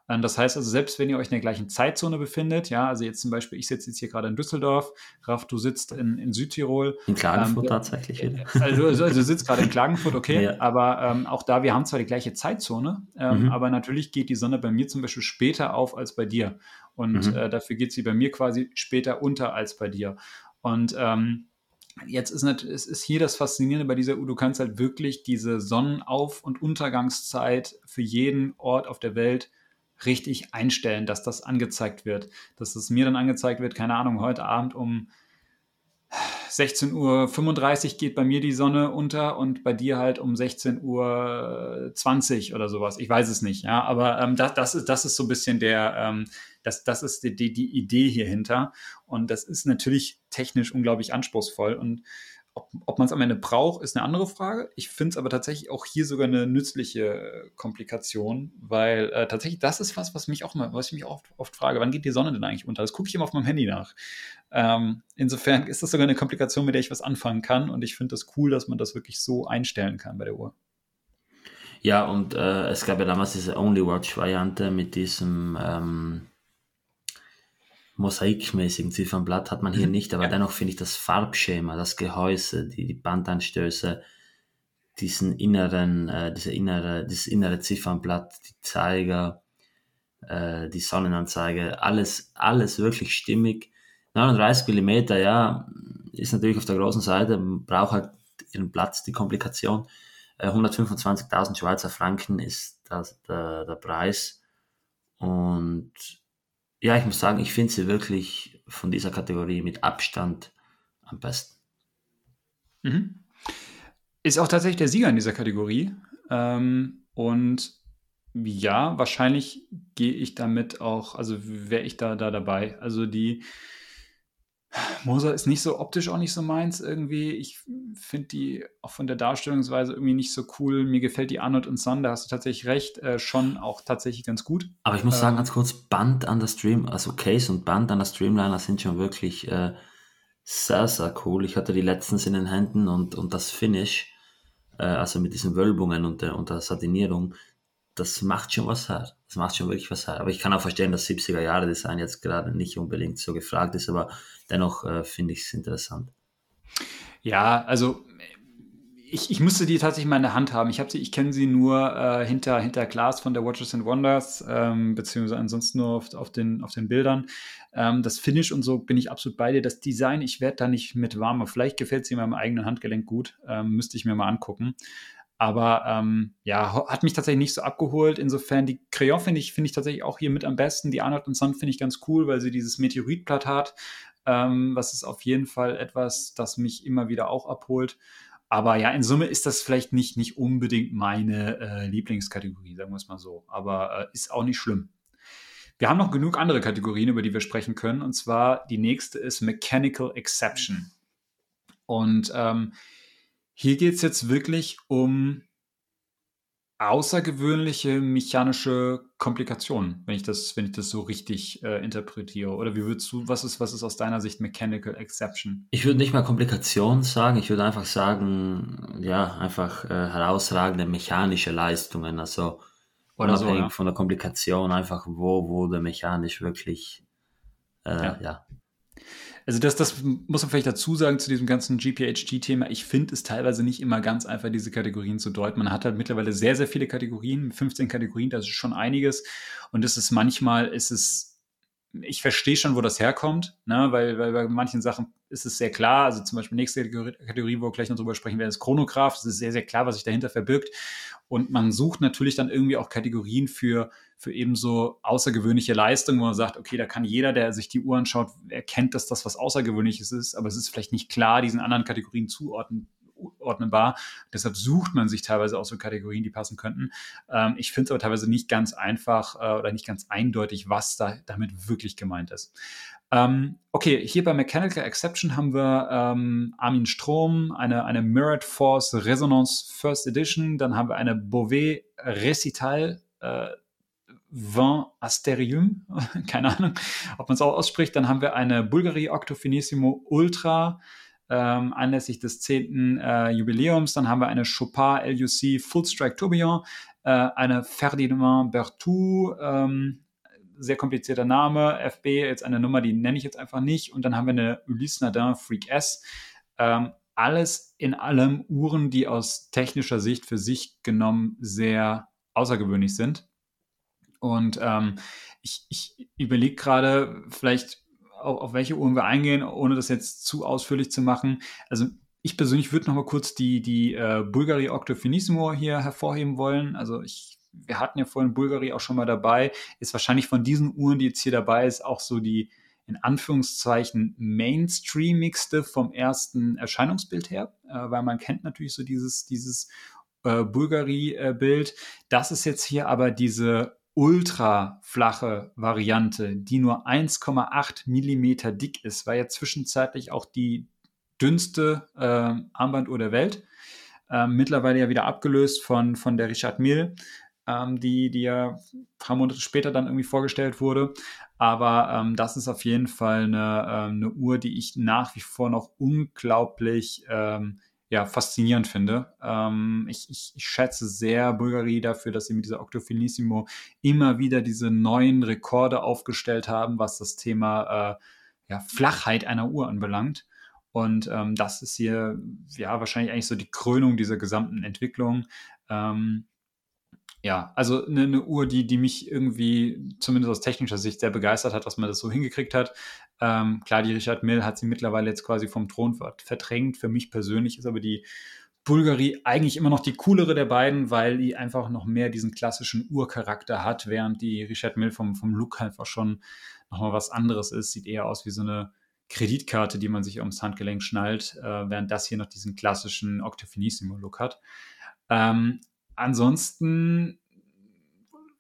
Ähm, das heißt also, selbst wenn ihr euch in der gleichen Zeitzone befindet, ja, also jetzt zum Beispiel, ich sitze jetzt hier gerade in Düsseldorf, Raff, du sitzt in, in Südtirol. In Klagenfurt ähm, tatsächlich. Äh, also, also, also, du sitzt gerade in Klagenfurt, okay, ja. aber ähm, auch da, wir haben zwar die gleiche Zeitzone, ähm, mhm. aber natürlich geht die Sonne bei mir zum Beispiel später auf als bei dir. Und mhm. äh, dafür geht sie bei mir quasi später unter als bei dir. Und ähm, Jetzt ist, nicht, es ist hier das Faszinierende bei dieser Uhr, du kannst halt wirklich diese Sonnenauf- und Untergangszeit für jeden Ort auf der Welt richtig einstellen, dass das angezeigt wird. Dass es mir dann angezeigt wird, keine Ahnung, heute Abend um 16.35 Uhr geht bei mir die Sonne unter und bei dir halt um 16.20 Uhr oder sowas. Ich weiß es nicht, ja, aber ähm, das, das, ist, das ist so ein bisschen der, ähm, das, das ist die, die, die Idee hier hinter. Und das ist natürlich technisch unglaublich anspruchsvoll. Und ob, ob man es am Ende braucht, ist eine andere Frage. Ich finde es aber tatsächlich auch hier sogar eine nützliche äh, Komplikation, weil äh, tatsächlich das ist was, was mich auch mal, was ich mich oft, oft frage, wann geht die Sonne denn eigentlich unter? Das gucke ich immer auf meinem Handy nach. Ähm, insofern ist das sogar eine Komplikation, mit der ich was anfangen kann und ich finde das cool, dass man das wirklich so einstellen kann bei der Uhr. Ja, und äh, es gab ja damals diese Only Watch-Variante mit diesem ähm, mosaikmäßigen Ziffernblatt, hat man hier mhm. nicht, aber ja. dennoch finde ich das Farbschema, das Gehäuse, die, die Bandanstöße, diesen inneren, äh, diese innere, dieses innere Ziffernblatt, die Zeiger, äh, die Sonnenanzeige, alles, alles wirklich stimmig. 39 mm, ja, ist natürlich auf der großen Seite, braucht halt ihren Platz, die Komplikation. 125.000 äh, Schweizer Franken ist das, der, der Preis. Und ja, ich muss sagen, ich finde sie wirklich von dieser Kategorie mit Abstand am besten. Mhm. Ist auch tatsächlich der Sieger in dieser Kategorie. Ähm, und ja, wahrscheinlich gehe ich damit auch, also wäre ich da, da dabei. Also die Moser ist nicht so optisch auch nicht so meins irgendwie. Ich finde die auch von der Darstellungsweise irgendwie nicht so cool. Mir gefällt die Arnold und Son, da hast du tatsächlich recht, äh, schon auch tatsächlich ganz gut. Aber ich muss ähm, sagen, ganz kurz, Band an der Stream, also Case und Band an der Streamliner sind schon wirklich äh, sehr, sehr cool. Ich hatte die letztens in den Händen und, und das Finish, äh, also mit diesen Wölbungen und der, und der Satinierung, das macht schon was her. Das macht schon wirklich was her. Aber ich kann auch verstehen, dass 70er Jahre Design jetzt gerade nicht unbedingt so gefragt ist, aber dennoch äh, finde ich es interessant. Ja, also ich, ich musste die tatsächlich mal in der Hand haben. Ich sie, ich kenne sie nur äh, hinter, hinter Glas von der Watches and Wonders, ähm, beziehungsweise ansonsten nur auf, auf, den, auf den Bildern. Ähm, das Finish und so bin ich absolut bei dir. Das Design, ich werde da nicht mit warm. Vielleicht gefällt sie meinem eigenen Handgelenk gut. Ähm, müsste ich mir mal angucken. Aber ähm, ja, hat mich tatsächlich nicht so abgeholt. Insofern, die Crayon finde ich, finde ich tatsächlich auch hier mit am besten. Die Arnold Son finde ich ganz cool, weil sie dieses Meteoritblatt hat. Ähm, was ist auf jeden Fall etwas, das mich immer wieder auch abholt. Aber ja, in Summe ist das vielleicht nicht, nicht unbedingt meine äh, Lieblingskategorie, sagen wir es mal so. Aber äh, ist auch nicht schlimm. Wir haben noch genug andere Kategorien, über die wir sprechen können. Und zwar die nächste ist Mechanical Exception. Und ähm, hier geht es jetzt wirklich um außergewöhnliche mechanische Komplikationen, wenn ich das, wenn ich das so richtig äh, interpretiere. Oder wie würdest du, was ist, was ist aus deiner Sicht Mechanical Exception? Ich würde nicht mal Komplikation sagen, ich würde einfach sagen, ja, einfach äh, herausragende mechanische Leistungen, also Oder unabhängig so, ja. von der Komplikation, einfach wo wurde mechanisch wirklich, äh, ja. ja. Also das, das muss man vielleicht dazu sagen zu diesem ganzen GPHG-Thema. Ich finde es teilweise nicht immer ganz einfach, diese Kategorien zu deuten. Man hat halt mittlerweile sehr, sehr viele Kategorien, 15 Kategorien, das ist schon einiges. Und es ist manchmal, ist es, ich verstehe schon, wo das herkommt, ne? weil, weil bei manchen Sachen ist es sehr klar. Also zum Beispiel nächste Kategorie, wo wir gleich noch drüber sprechen werden, ist Chronograph. Es ist sehr, sehr klar, was sich dahinter verbirgt. Und man sucht natürlich dann irgendwie auch Kategorien für, für eben so außergewöhnliche Leistungen, wo man sagt, okay, da kann jeder, der sich die Uhr anschaut, erkennt, dass das was Außergewöhnliches ist, aber es ist vielleicht nicht klar, diesen anderen Kategorien zuordnenbar. Deshalb sucht man sich teilweise auch so Kategorien, die passen könnten. Ähm, ich finde es aber teilweise nicht ganz einfach äh, oder nicht ganz eindeutig, was da damit wirklich gemeint ist. Ähm, okay, hier bei Mechanical Exception haben wir ähm, Armin Strom, eine, eine Mirrored Force Resonance First Edition, dann haben wir eine Beauvais Recital äh, Vin Asterium, keine Ahnung, ob man es auch ausspricht, dann haben wir eine Bulgari Octofinissimo Ultra, ähm, anlässlich des 10. Äh, Jubiläums. Dann haben wir eine Chopin LUC Full Strike Tourbillon, äh, eine Ferdinand Berthoud, ähm, sehr komplizierter Name, FB, jetzt eine Nummer, die nenne ich jetzt einfach nicht. Und dann haben wir eine Ulysse Nadin Freak S. Ähm, alles in allem Uhren, die aus technischer Sicht für sich genommen sehr außergewöhnlich sind. Und ähm, ich, ich überlege gerade, vielleicht auf, auf, welche Uhren wir eingehen, ohne das jetzt zu ausführlich zu machen. Also ich persönlich würde noch mal kurz die, die äh, Bulgari Octo Finissimo hier hervorheben wollen. Also ich wir hatten ja vorhin Bulgari auch schon mal dabei, ist wahrscheinlich von diesen Uhren, die jetzt hier dabei ist, auch so die in Anführungszeichen mainstreamigste vom ersten Erscheinungsbild her, äh, weil man kennt natürlich so dieses, dieses äh, Bulgari-Bild. Das ist jetzt hier aber diese ultra flache Variante, die nur 1,8 Millimeter dick ist, war ja zwischenzeitlich auch die dünnste äh, Armbanduhr der Welt. Ähm, mittlerweile ja wieder abgelöst von, von der Richard Mille ähm, die, die ja ein paar Monate später dann irgendwie vorgestellt wurde. Aber ähm, das ist auf jeden Fall eine, ähm, eine Uhr, die ich nach wie vor noch unglaublich ähm, ja, faszinierend finde. Ähm, ich, ich, ich, schätze sehr Bulgari dafür, dass sie mit dieser Octofinissimo immer wieder diese neuen Rekorde aufgestellt haben, was das Thema äh, ja, Flachheit einer Uhr anbelangt. Und ähm, das ist hier ja wahrscheinlich eigentlich so die Krönung dieser gesamten Entwicklung. Ähm, ja, also eine, eine, Uhr, die, die mich irgendwie zumindest aus technischer Sicht sehr begeistert hat, dass man das so hingekriegt hat. Ähm, klar, die Richard Mill hat sie mittlerweile jetzt quasi vom Thron verdrängt. Für mich persönlich ist aber die Bulgari eigentlich immer noch die coolere der beiden, weil die einfach noch mehr diesen klassischen Urcharakter hat, während die Richard Mill vom, vom Look einfach schon nochmal was anderes ist. Sieht eher aus wie so eine Kreditkarte, die man sich ums Handgelenk schnallt, äh, während das hier noch diesen klassischen Octafinissimo-Look hat. Ähm, ansonsten,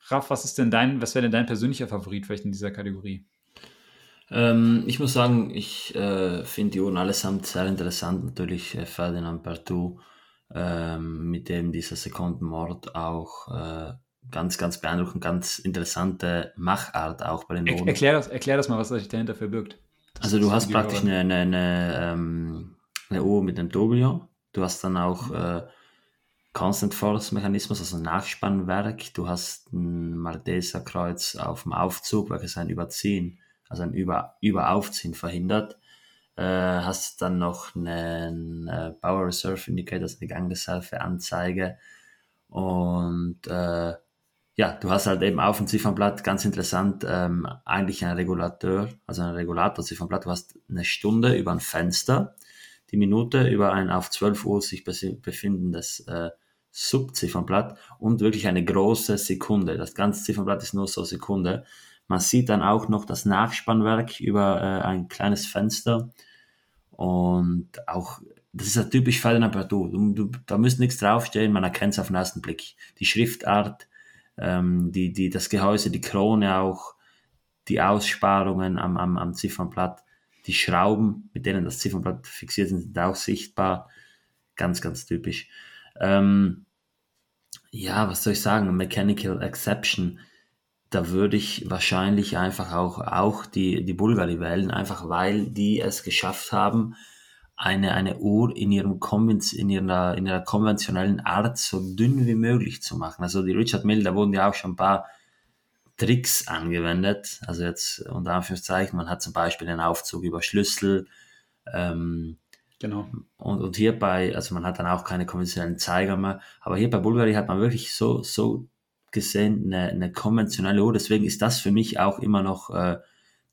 Raff, was ist denn dein, was wäre denn dein persönlicher Favorit vielleicht in dieser Kategorie? Ähm, ich muss sagen, ich äh, finde die Uhren allesamt sehr interessant. Natürlich äh, Ferdinand Bertou, ähm, mit dem dieser Sekundenmord auch äh, ganz, ganz beeindruckend, ganz interessante Machart auch bei den Uhren. erklär, das, erklär das mal, was sich dahinter verbirgt. Also du hast praktisch eine, eine, eine, ähm, eine Uhr mit einem Tourbillon. Du hast dann auch mhm. Constant Force Mechanismus, also ein Nachspannwerk. Du hast ein Malteser Kreuz auf dem Aufzug, welches ein Überziehen, also ein Über Überaufziehen verhindert. Äh, hast dann noch einen äh, Power Reserve Indicator, also eine Gangreserve Anzeige. Und äh, ja, du hast halt eben auf dem Ziffernblatt, ganz interessant, ähm, eigentlich ein Regulator, also ein Regulator-Ziffernblatt. Du hast eine Stunde über ein Fenster, die Minute über ein auf 12 Uhr sich befindendes äh, Subziffernblatt und wirklich eine große Sekunde. Das ganze Ziffernblatt ist nur so Sekunde. Man sieht dann auch noch das Nachspannwerk über äh, ein kleines Fenster und auch das ist ja typisch Ferdinand Bertou. Du, du, da müsste nichts draufstehen, man erkennt es auf den ersten Blick. Die Schriftart, ähm, die, die, das Gehäuse, die Krone auch, die Aussparungen am, am, am Ziffernblatt, die Schrauben, mit denen das Ziffernblatt fixiert sind, sind auch sichtbar. Ganz, ganz typisch. Ähm, ja, was soll ich sagen? Mechanical Exception. Da würde ich wahrscheinlich einfach auch, auch die, die Bulgari wählen, einfach weil die es geschafft haben, eine, eine Uhr in, ihrem in, ihrer, in ihrer konventionellen Art so dünn wie möglich zu machen. Also die Richard Mill, da wurden ja auch schon ein paar Tricks angewendet. Also jetzt unter Anführungszeichen, man hat zum Beispiel den Aufzug über Schlüssel. Ähm, genau. Und, und hierbei, also man hat dann auch keine konventionellen Zeiger mehr. Aber hier bei Bulgari hat man wirklich so, so gesehen eine, eine konventionelle Uhr. Deswegen ist das für mich auch immer noch äh,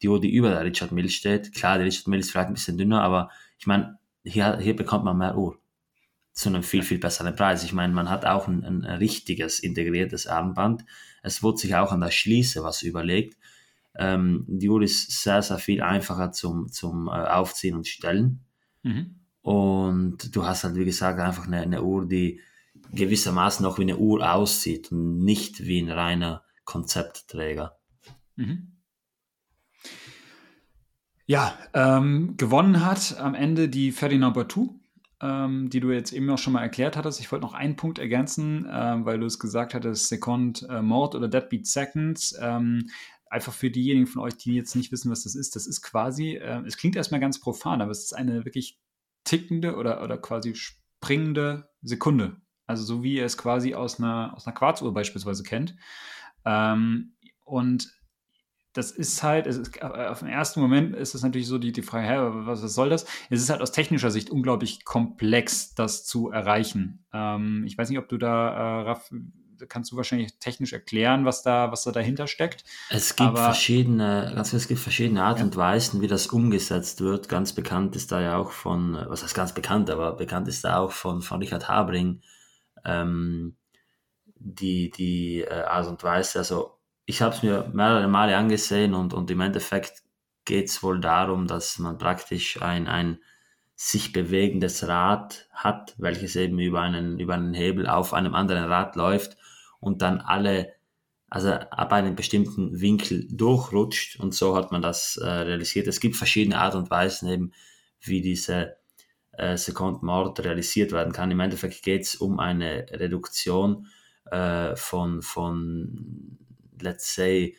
die Uhr, die über der Richard Mill steht. Klar, die Richard Mill ist vielleicht ein bisschen dünner, aber ich meine, hier, hier bekommt man mehr Uhr zu einem viel, viel besseren Preis. Ich meine, man hat auch ein, ein richtiges integriertes Armband. Es wurde sich auch an der Schließe was überlegt. Ähm, die Uhr ist sehr, sehr viel einfacher zum, zum äh, Aufziehen und Stellen. Mhm. Und du hast halt, wie gesagt, einfach eine, eine Uhr, die gewissermaßen auch wie eine Uhr aussieht und nicht wie ein reiner Konzeptträger. Mhm. Ja, ähm, gewonnen hat am Ende die Ferdinand Bertou, ähm, die du jetzt eben auch schon mal erklärt hattest. Ich wollte noch einen Punkt ergänzen, äh, weil du es gesagt hattest, Second äh, Mode oder Deadbeat Seconds. Einfach für diejenigen von euch, die jetzt nicht wissen, was das ist. Das ist quasi, äh, es klingt erstmal ganz profan, aber es ist eine wirklich tickende oder, oder quasi springende Sekunde. Also so wie ihr es quasi aus einer, aus einer Quarzuhr beispielsweise kennt. Ähm, und das ist halt, ist, äh, auf den ersten Moment ist es natürlich so die, die Frage, hä, was, was, soll das? Es ist halt aus technischer Sicht unglaublich komplex, das zu erreichen. Ähm, ich weiß nicht, ob du da, äh, Raff, kannst du wahrscheinlich technisch erklären, was da, was da dahinter steckt. Es gibt Aber, verschiedene, ganz es gibt verschiedene Art ja. und Weisen, wie das umgesetzt wird. Ganz bekannt ist da ja auch von, was heißt ganz bekannt, aber bekannt ist da auch von, von Richard Habring, ähm, die, die äh, Art und Weise, also ich habe es mir mehrere Male angesehen und, und im Endeffekt geht es wohl darum, dass man praktisch ein, ein sich bewegendes Rad hat, welches eben über einen, über einen Hebel auf einem anderen Rad läuft und dann alle, also ab einem bestimmten Winkel durchrutscht und so hat man das äh, realisiert. Es gibt verschiedene Art und Weisen eben, wie diese äh, Sekundmord realisiert werden kann. Im Endeffekt geht es um eine Reduktion äh, von, von let's say,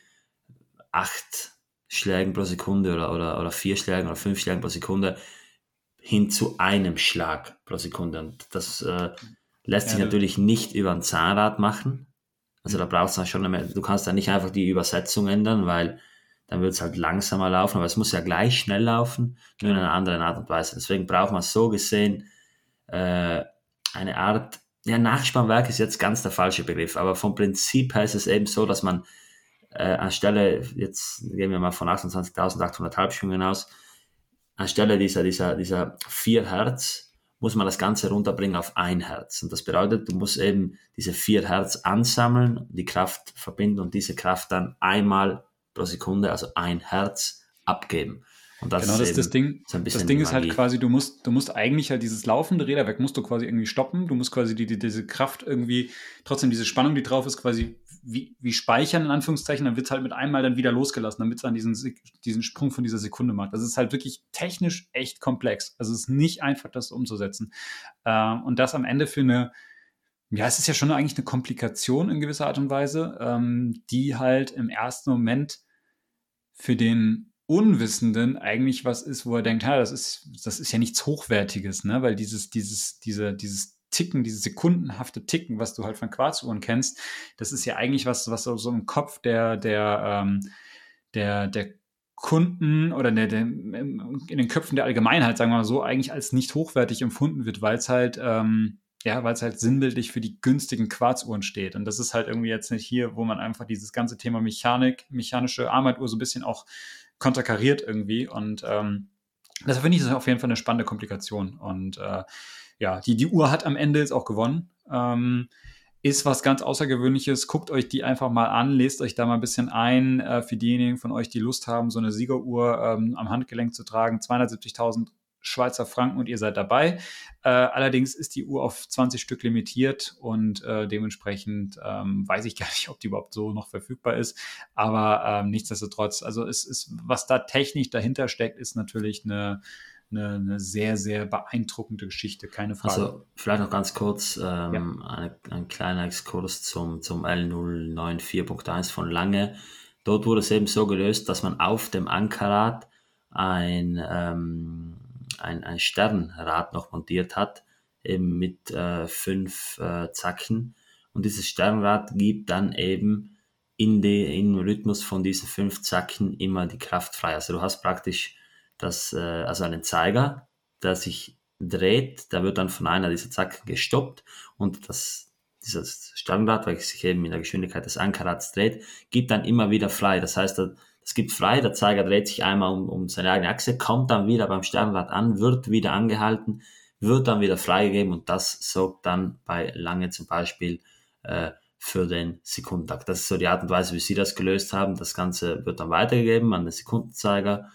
acht Schlägen pro Sekunde oder, oder, oder vier Schlägen oder fünf Schlägen pro Sekunde hin zu einem Schlag pro Sekunde. Und das äh, lässt sich natürlich nicht über ein Zahnrad machen. Also da brauchst du dann schon, mehr, du kannst da nicht einfach die Übersetzung ändern, weil dann wird es halt langsamer laufen, aber es muss ja gleich schnell laufen, nur in einer anderen Art und Weise. Deswegen braucht man so gesehen äh, eine Art, ja, Nachspannwerk ist jetzt ganz der falsche Begriff, aber vom Prinzip her ist es eben so, dass man äh, anstelle, jetzt gehen wir mal von 28.800 Halbschwingen aus, anstelle dieser, dieser, dieser 4 Hertz muss man das Ganze runterbringen auf 1 Hertz. Und das bedeutet, du musst eben diese 4 Hertz ansammeln, die Kraft verbinden und diese Kraft dann einmal pro Sekunde, also 1 Hertz, abgeben. Und das genau, das ist das Ding. So das Ding ist halt quasi, du musst, du musst eigentlich halt dieses laufende Räderwerk musst du quasi irgendwie stoppen. Du musst quasi die, die, diese Kraft irgendwie, trotzdem diese Spannung, die drauf ist, quasi wie, wie speichern, in Anführungszeichen, dann wird es halt mit einmal dann wieder losgelassen, damit es dann diesen, diesen Sprung von dieser Sekunde macht. Das ist halt wirklich technisch echt komplex. Also es ist nicht einfach, das umzusetzen. Ähm, und das am Ende für eine, ja, es ist ja schon eigentlich eine Komplikation in gewisser Art und Weise, ähm, die halt im ersten Moment für den Unwissenden eigentlich was ist, wo er denkt, ja, das ist, das ist ja nichts Hochwertiges, ne? Weil dieses, dieses, diese, dieses Ticken, dieses sekundenhafte Ticken, was du halt von Quarzuhren kennst, das ist ja eigentlich was, was so im Kopf der, der, ähm, der, der Kunden oder der, der, in den Köpfen der Allgemeinheit, sagen wir mal so, eigentlich als nicht hochwertig empfunden wird, weil es halt, ähm, ja, weil es halt sinnbildlich für die günstigen Quarzuhren steht. Und das ist halt irgendwie jetzt nicht hier, wo man einfach dieses ganze Thema Mechanik, mechanische Armbanduhr so ein bisschen auch konterkariert irgendwie. Und ähm, deshalb finde ich das auf jeden Fall eine spannende Komplikation. Und äh, ja, die, die Uhr hat am Ende jetzt auch gewonnen. Ähm, ist was ganz Außergewöhnliches. Guckt euch die einfach mal an, lest euch da mal ein bisschen ein. Äh, für diejenigen von euch, die Lust haben, so eine Siegeruhr ähm, am Handgelenk zu tragen, 270.000 Schweizer Franken und ihr seid dabei. Äh, allerdings ist die Uhr auf 20 Stück limitiert und äh, dementsprechend ähm, weiß ich gar nicht, ob die überhaupt so noch verfügbar ist. Aber ähm, nichtsdestotrotz, also es ist, was da technisch dahinter steckt, ist natürlich eine, eine, eine, sehr, sehr beeindruckende Geschichte, keine Frage. Also vielleicht noch ganz kurz ähm, ja. eine, ein kleiner Exkurs zum, zum L094.1 von Lange. Dort wurde es eben so gelöst, dass man auf dem Ankerrad ein ähm, ein, ein Sternrad noch montiert hat, eben mit äh, fünf äh, Zacken. Und dieses Sternrad gibt dann eben in im Rhythmus von diesen fünf Zacken immer die Kraft frei. Also du hast praktisch das, äh, also einen Zeiger, der sich dreht, der wird dann von einer dieser Zacken gestoppt und das, dieses Sternrad, weil sich eben in der Geschwindigkeit des Ankerrads dreht, gibt dann immer wieder frei. Das heißt, es gibt frei, der Zeiger dreht sich einmal um, um seine eigene Achse, kommt dann wieder beim Sternrad an, wird wieder angehalten, wird dann wieder freigegeben und das sorgt dann bei Lange zum Beispiel äh, für den Sekundentakt. Das ist so die Art und Weise, wie Sie das gelöst haben. Das Ganze wird dann weitergegeben an den Sekundenzeiger.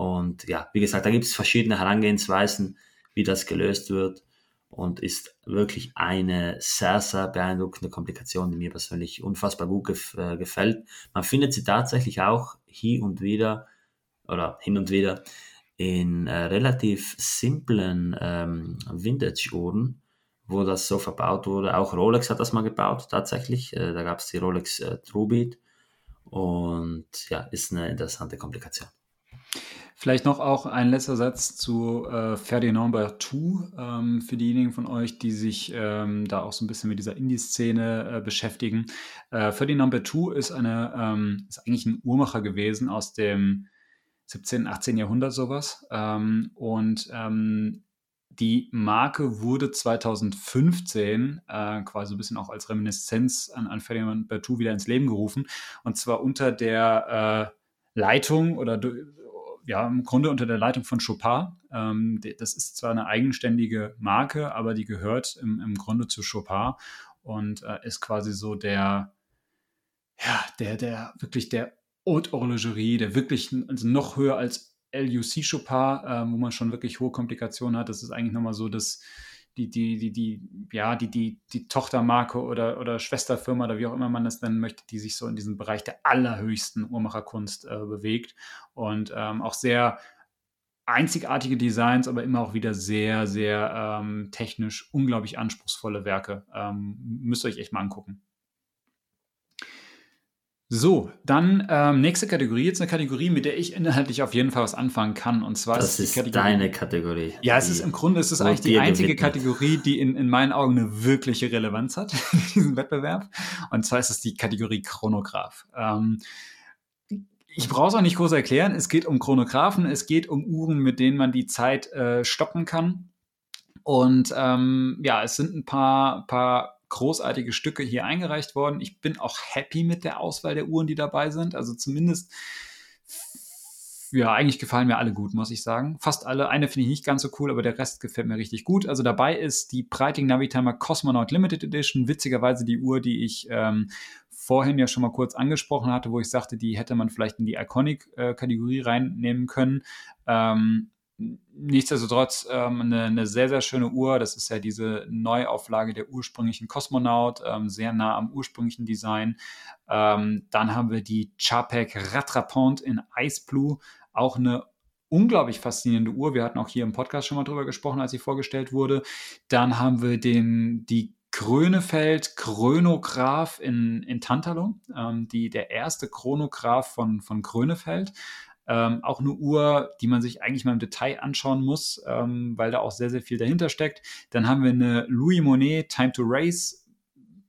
Und ja, wie gesagt, da gibt es verschiedene Herangehensweisen, wie das gelöst wird und ist wirklich eine sehr, sehr beeindruckende Komplikation, die mir persönlich unfassbar gut gef äh, gefällt. Man findet sie tatsächlich auch hier und wieder oder hin und wieder in äh, relativ simplen ähm, Vintage-Uhren, wo das so verbaut wurde. Auch Rolex hat das mal gebaut, tatsächlich. Äh, da gab es die Rolex äh, Truebeat und ja, ist eine interessante Komplikation. Vielleicht noch auch ein letzter Satz zu äh, Ferdinand Bertou, ähm, für diejenigen von euch, die sich ähm, da auch so ein bisschen mit dieser Indie-Szene äh, beschäftigen. Äh, Ferdinand Bertou ist, eine, ähm, ist eigentlich ein Uhrmacher gewesen aus dem 17., 18. Jahrhundert sowas. Ähm, und ähm, die Marke wurde 2015 äh, quasi ein bisschen auch als Reminiszenz an, an Ferdinand Bertou wieder ins Leben gerufen. Und zwar unter der äh, Leitung oder ja, im Grunde unter der Leitung von Chopin. Ähm, das ist zwar eine eigenständige Marke, aber die gehört im, im Grunde zu Chopin und äh, ist quasi so der, ja, der, der, wirklich der Haute Horlogerie, der wirklich also noch höher als LUC Chopin, äh, wo man schon wirklich hohe Komplikationen hat. Das ist eigentlich nochmal so das, die, die, die, die, ja, die, die, die Tochtermarke oder, oder Schwesterfirma oder wie auch immer man das nennen möchte, die sich so in diesem Bereich der allerhöchsten Uhrmacherkunst äh, bewegt und ähm, auch sehr einzigartige Designs, aber immer auch wieder sehr, sehr ähm, technisch unglaublich anspruchsvolle Werke. Ähm, müsst ihr euch echt mal angucken. So, dann ähm, nächste Kategorie. Jetzt eine Kategorie, mit der ich inhaltlich auf jeden Fall was anfangen kann. Und zwar das ist, ist Kategorie, deine Kategorie. Ja, es ist im Grunde es ist eigentlich die einzige gewidmet. Kategorie, die in, in meinen Augen eine wirkliche Relevanz hat in diesem Wettbewerb. Und zwar ist es die Kategorie Chronograph. Ähm, ich brauche es auch nicht groß erklären. Es geht um Chronographen, es geht um Uhren, mit denen man die Zeit äh, stoppen kann. Und ähm, ja, es sind ein paar, paar großartige Stücke hier eingereicht worden. Ich bin auch happy mit der Auswahl der Uhren, die dabei sind. Also zumindest, ja, eigentlich gefallen mir alle gut, muss ich sagen. Fast alle. Eine finde ich nicht ganz so cool, aber der Rest gefällt mir richtig gut. Also dabei ist die Breitling Navitimer Cosmonaut Limited Edition. Witzigerweise die Uhr, die ich ähm, vorhin ja schon mal kurz angesprochen hatte, wo ich sagte, die hätte man vielleicht in die Iconic-Kategorie äh, reinnehmen können. Ähm, nichtsdestotrotz ähm, eine, eine, sehr, sehr schöne Uhr. Das ist ja diese Neuauflage der ursprünglichen Cosmonaut, ähm, sehr nah am ursprünglichen Design. Ähm, dann haben wir die Chapek Rattrapante in Ice Blue, auch eine unglaublich faszinierende Uhr. Wir hatten auch hier im Podcast schon mal drüber gesprochen, als sie vorgestellt wurde. Dann haben wir den, die Grönefeld Chronograph in, in Tantalum, ähm, die, der erste Chronograph von, von Grönefeld. Ähm, auch eine Uhr, die man sich eigentlich mal im Detail anschauen muss, ähm, weil da auch sehr, sehr viel dahinter steckt. Dann haben wir eine Louis Monet Time to Race.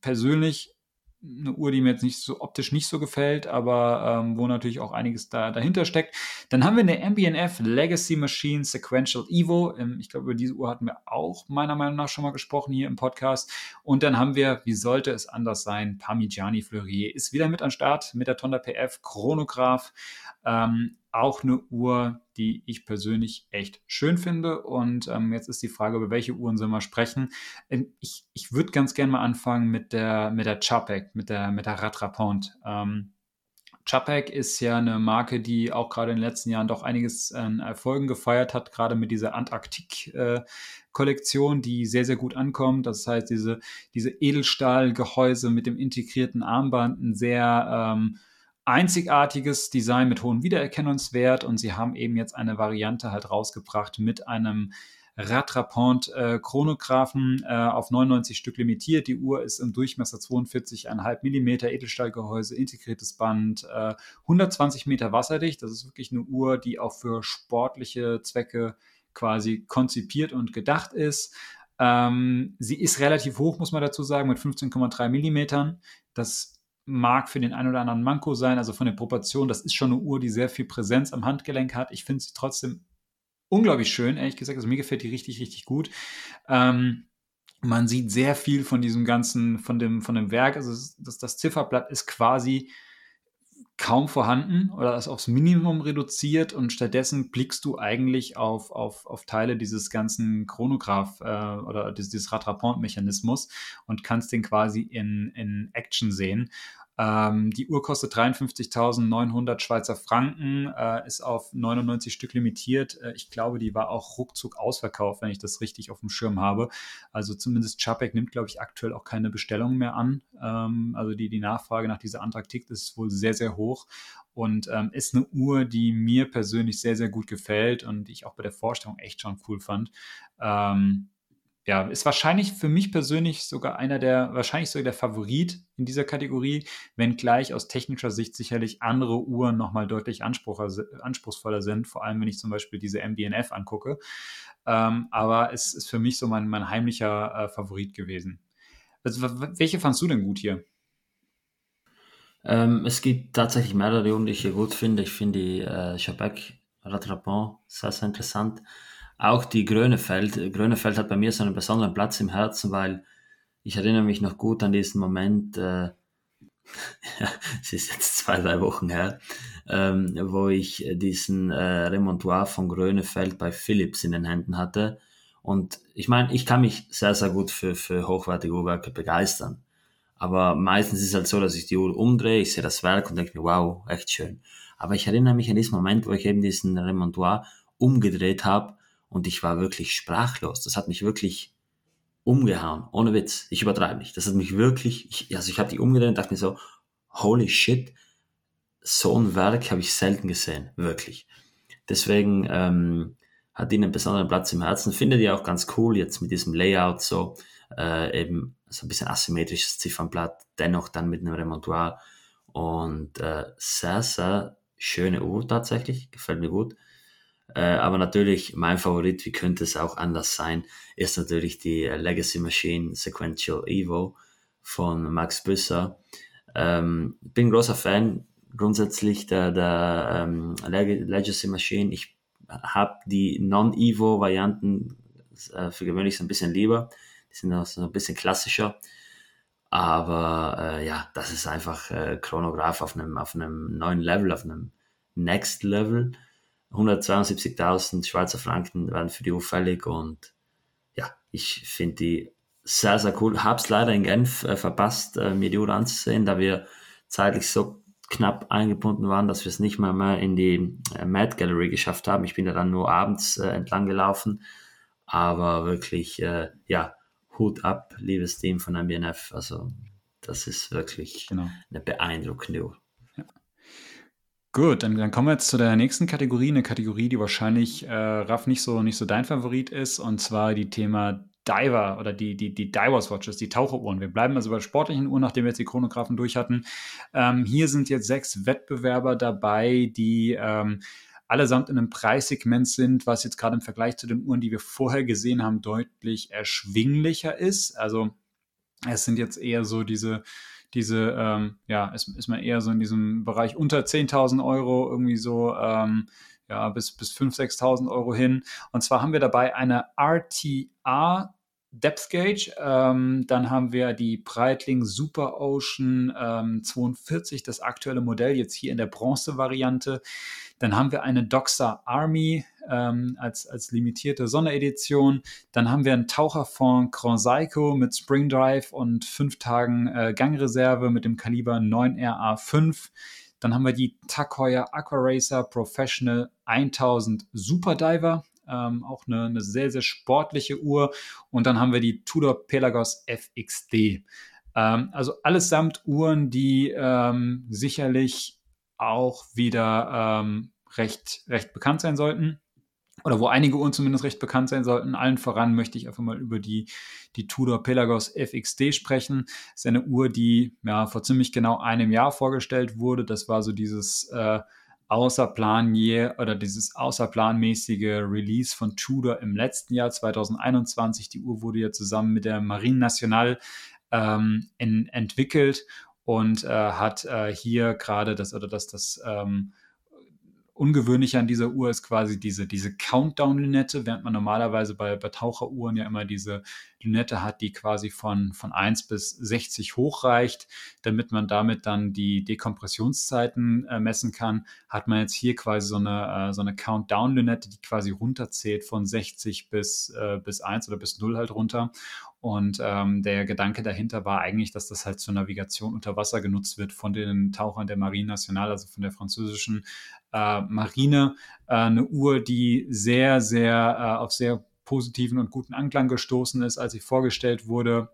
Persönlich eine Uhr, die mir jetzt nicht so optisch nicht so gefällt, aber ähm, wo natürlich auch einiges da, dahinter steckt. Dann haben wir eine MBNF Legacy Machine Sequential Evo. Ähm, ich glaube, über diese Uhr hatten wir auch meiner Meinung nach schon mal gesprochen hier im Podcast. Und dann haben wir, wie sollte es anders sein, Parmigiani Fleurier ist wieder mit am Start mit der Tonda PF Chronograph. Ähm, auch eine Uhr, die ich persönlich echt schön finde. Und ähm, jetzt ist die Frage, über welche Uhren sollen wir sprechen. Ähm, ich, ich würde ganz gerne mal anfangen mit der, mit der Chapek, mit der, mit der Ratrapont. Ähm, Chapek ist ja eine Marke, die auch gerade in den letzten Jahren doch einiges an Erfolgen gefeiert hat, gerade mit dieser Antarktik-Kollektion, äh, die sehr, sehr gut ankommt. Das heißt, diese, diese Edelstahlgehäuse mit dem integrierten Armband, ein sehr ähm, einzigartiges Design mit hohem Wiedererkennungswert und sie haben eben jetzt eine Variante halt rausgebracht mit einem Ratrapont äh, Chronographen äh, auf 99 Stück limitiert. Die Uhr ist im Durchmesser 42,5 mm, Edelstahlgehäuse, integriertes Band, äh, 120 Meter wasserdicht. Das ist wirklich eine Uhr, die auch für sportliche Zwecke quasi konzipiert und gedacht ist. Ähm, sie ist relativ hoch, muss man dazu sagen, mit 15,3 mm. Das mag für den einen oder anderen Manko sein, also von den Proportionen, das ist schon eine Uhr, die sehr viel Präsenz am Handgelenk hat. Ich finde sie trotzdem unglaublich schön, ehrlich gesagt. Also mir gefällt die richtig, richtig gut. Ähm, man sieht sehr viel von diesem ganzen, von dem, von dem Werk. Also das, das Zifferblatt ist quasi kaum vorhanden oder ist aufs Minimum reduziert und stattdessen blickst du eigentlich auf, auf, auf Teile dieses ganzen Chronograph äh, oder dieses, dieses Rattrapant-Mechanismus und kannst den quasi in, in Action sehen. Ähm, die Uhr kostet 53.900 Schweizer Franken, äh, ist auf 99 Stück limitiert. Äh, ich glaube, die war auch ruckzuck ausverkauft, wenn ich das richtig auf dem Schirm habe. Also zumindest Chapek nimmt, glaube ich, aktuell auch keine Bestellungen mehr an. Ähm, also die, die Nachfrage nach dieser Antarktik ist wohl sehr, sehr hoch und ähm, ist eine Uhr, die mir persönlich sehr, sehr gut gefällt und die ich auch bei der Vorstellung echt schon cool fand. Ähm, ja, ist wahrscheinlich für mich persönlich sogar einer der, wahrscheinlich sogar der Favorit in dieser Kategorie, wenngleich aus technischer Sicht sicherlich andere Uhren nochmal deutlich anspruchsvoller sind, vor allem wenn ich zum Beispiel diese MDNF angucke. Ähm, aber es ist für mich so mein, mein heimlicher äh, Favorit gewesen. Also, welche fandst du denn gut hier? Ähm, es gibt tatsächlich mehrere Uhren, die ich hier gut finde. Ich finde die äh, Chabec Rattrapant sehr, sehr interessant. Auch die Grönefeld. Grönefeld hat bei mir so einen besonderen Platz im Herzen, weil ich erinnere mich noch gut an diesen Moment, äh, es ist jetzt zwei, drei Wochen her, ähm, wo ich diesen äh, Remontoire von Grönefeld bei Philips in den Händen hatte. Und ich meine, ich kann mich sehr, sehr gut für, für hochwertige Uhrwerke begeistern. Aber meistens ist es halt so, dass ich die Uhr umdrehe, ich sehe das Werk und denke mir, wow, echt schön. Aber ich erinnere mich an diesen Moment, wo ich eben diesen Remontoire umgedreht habe und ich war wirklich sprachlos. Das hat mich wirklich umgehauen, ohne Witz. Ich übertreibe nicht. Das hat mich wirklich, ich, also ich habe die umgedreht und dachte mir so, holy shit, so ein Werk habe ich selten gesehen, wirklich. Deswegen ähm, hat die einen besonderen Platz im Herzen. Finde die auch ganz cool jetzt mit diesem Layout so, äh, eben so ein bisschen asymmetrisches Ziffernblatt, dennoch dann mit einem Remontoire Und äh, sehr, sehr schöne Uhr tatsächlich, gefällt mir gut. Äh, aber natürlich, mein Favorit, wie könnte es auch anders sein, ist natürlich die Legacy Machine Sequential Evo von Max Büsser. Ähm, bin großer Fan grundsätzlich der, der ähm, Legacy Machine. Ich habe die Non-Evo-Varianten äh, für gewöhnlich so ein bisschen lieber. Die sind auch so ein bisschen klassischer. Aber äh, ja, das ist einfach äh, Chronograph auf einem, auf einem neuen Level, auf einem Next Level. 172.000 Schweizer Franken werden für die Uhr fällig und ja, ich finde die sehr, sehr cool. Hab's leider in Genf äh, verpasst, äh, mir die Uhr anzusehen, da wir zeitlich so knapp eingebunden waren, dass wir es nicht mal mehr in die äh, Mad Gallery geschafft haben. Ich bin da dann nur abends äh, entlang gelaufen, aber wirklich, äh, ja, Hut ab, liebes Team von MBNF. Also das ist wirklich genau. eine beeindruckende Uhr. Gut, dann, dann kommen wir jetzt zu der nächsten Kategorie, eine Kategorie, die wahrscheinlich, äh, Raff, nicht so, nicht so dein Favorit ist, und zwar die Thema Diver oder die, die, die Divers Watches, die Taucheruhren. Wir bleiben also bei sportlichen Uhren, nachdem wir jetzt die Chronographen durch hatten. Ähm, hier sind jetzt sechs Wettbewerber dabei, die ähm, allesamt in einem Preissegment sind, was jetzt gerade im Vergleich zu den Uhren, die wir vorher gesehen haben, deutlich erschwinglicher ist. Also es sind jetzt eher so diese diese, ähm, ja, ist, ist man eher so in diesem Bereich unter 10.000 Euro, irgendwie so, ähm, ja, bis, bis 5.000, 6.000 Euro hin. Und zwar haben wir dabei eine RTA Depth Gauge, ähm, dann haben wir die Breitling Super Ocean ähm, 42, das aktuelle Modell, jetzt hier in der Bronze-Variante. Dann haben wir eine Doxa Army ähm, als, als limitierte Sonderedition. Dann haben wir einen Taucherfond Grand Seiko mit Spring Drive und fünf Tagen äh, Gangreserve mit dem Kaliber 9RA5. Dann haben wir die Tag Heuer Aqua Racer Professional 1000 Super Diver. Ähm, auch eine, eine, sehr, sehr sportliche Uhr. Und dann haben wir die Tudor Pelagos FXD. Ähm, also allesamt Uhren, die ähm, sicherlich auch wieder ähm, recht, recht bekannt sein sollten. Oder wo einige Uhren zumindest recht bekannt sein sollten. Allen voran möchte ich einfach mal über die, die Tudor Pelagos FXD sprechen. Das ist eine Uhr, die ja, vor ziemlich genau einem Jahr vorgestellt wurde. Das war so dieses äh, Außerplan oder dieses außerplanmäßige Release von Tudor im letzten Jahr 2021. Die Uhr wurde ja zusammen mit der Marine Nationale ähm, in, entwickelt und äh, hat äh, hier gerade das oder das das ähm, Ungewöhnliche an dieser Uhr ist quasi diese, diese Countdown-Lünette, während man normalerweise bei, bei Taucheruhren ja immer diese Lünette hat, die quasi von, von 1 bis 60 hochreicht, damit man damit dann die Dekompressionszeiten äh, messen kann, hat man jetzt hier quasi so eine, äh, so eine Countdown-Lünette, die quasi runterzählt von 60 bis, äh, bis 1 oder bis 0 halt runter. Und ähm, der Gedanke dahinter war eigentlich, dass das halt zur Navigation unter Wasser genutzt wird von den Tauchern der Marine Nationale, also von der französischen äh, Marine. Äh, eine Uhr, die sehr, sehr äh, auf sehr positiven und guten Anklang gestoßen ist, als sie vorgestellt wurde.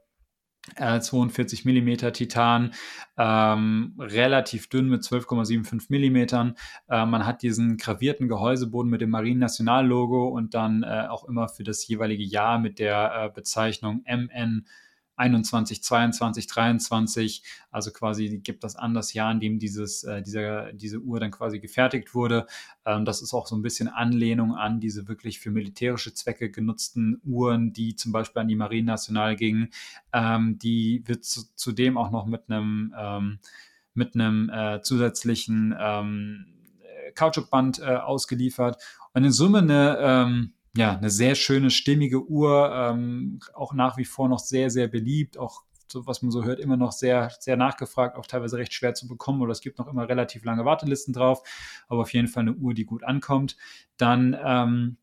42 mm Titan, ähm, relativ dünn mit 12,75 mm. Äh, man hat diesen gravierten Gehäuseboden mit dem Marine National Logo und dann äh, auch immer für das jeweilige Jahr mit der äh, Bezeichnung MN 21, 22, 23, also quasi gibt das an das Jahr, in dem dieses, äh, dieser, diese Uhr dann quasi gefertigt wurde. Ähm, das ist auch so ein bisschen Anlehnung an diese wirklich für militärische Zwecke genutzten Uhren, die zum Beispiel an die Marine Nationale gingen. Ähm, die wird zu, zudem auch noch mit einem, ähm, mit einem äh, zusätzlichen ähm, Kautschukband äh, ausgeliefert. Und in Summe eine, ähm, ja, eine sehr schöne, stimmige Uhr, ähm, auch nach wie vor noch sehr, sehr beliebt, auch so, was man so hört, immer noch sehr, sehr nachgefragt, auch teilweise recht schwer zu bekommen oder es gibt noch immer relativ lange Wartelisten drauf, aber auf jeden Fall eine Uhr, die gut ankommt. Dann ähm,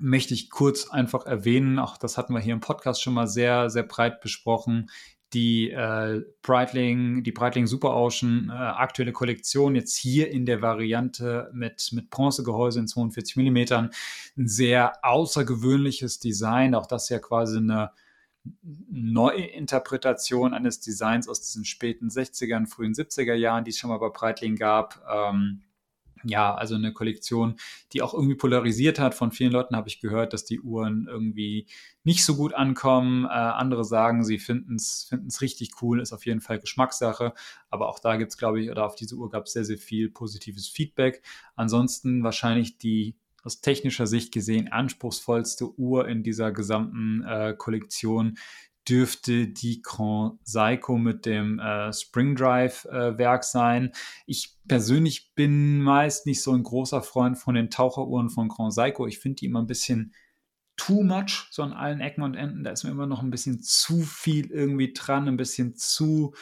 möchte ich kurz einfach erwähnen, auch das hatten wir hier im Podcast schon mal sehr, sehr breit besprochen, die äh, Breitling, die Breitling Super Ocean äh, aktuelle Kollektion jetzt hier in der Variante mit, mit Bronzegehäuse in 42 mm. Ein sehr außergewöhnliches Design, auch das ja quasi eine Neuinterpretation eines Designs aus diesen späten 60ern, frühen 70er Jahren, die es schon mal bei Breitling gab. Ähm, ja, also eine Kollektion, die auch irgendwie polarisiert hat. Von vielen Leuten habe ich gehört, dass die Uhren irgendwie nicht so gut ankommen. Äh, andere sagen, sie finden es richtig cool, ist auf jeden Fall Geschmackssache. Aber auch da gibt es, glaube ich, oder auf diese Uhr gab es sehr, sehr viel positives Feedback. Ansonsten wahrscheinlich die aus technischer Sicht gesehen anspruchsvollste Uhr in dieser gesamten äh, Kollektion dürfte die Grand Seiko mit dem äh, Spring Drive äh, Werk sein. Ich persönlich bin meist nicht so ein großer Freund von den Taucheruhren von Grand Seiko. Ich finde die immer ein bisschen too much, so an allen Ecken und Enden. Da ist mir immer noch ein bisschen zu viel irgendwie dran, ein bisschen zu,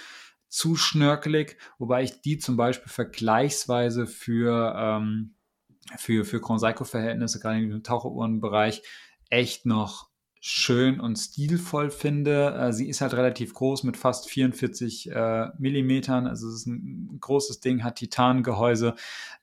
zu schnörkelig, wobei ich die zum Beispiel vergleichsweise für, ähm, für, für Grand Seiko-Verhältnisse, gerade dem Taucheruhrenbereich, echt noch schön und stilvoll finde. Äh, sie ist halt relativ groß mit fast 44 äh, Millimetern. Also es ist ein großes Ding, hat Titangehäuse,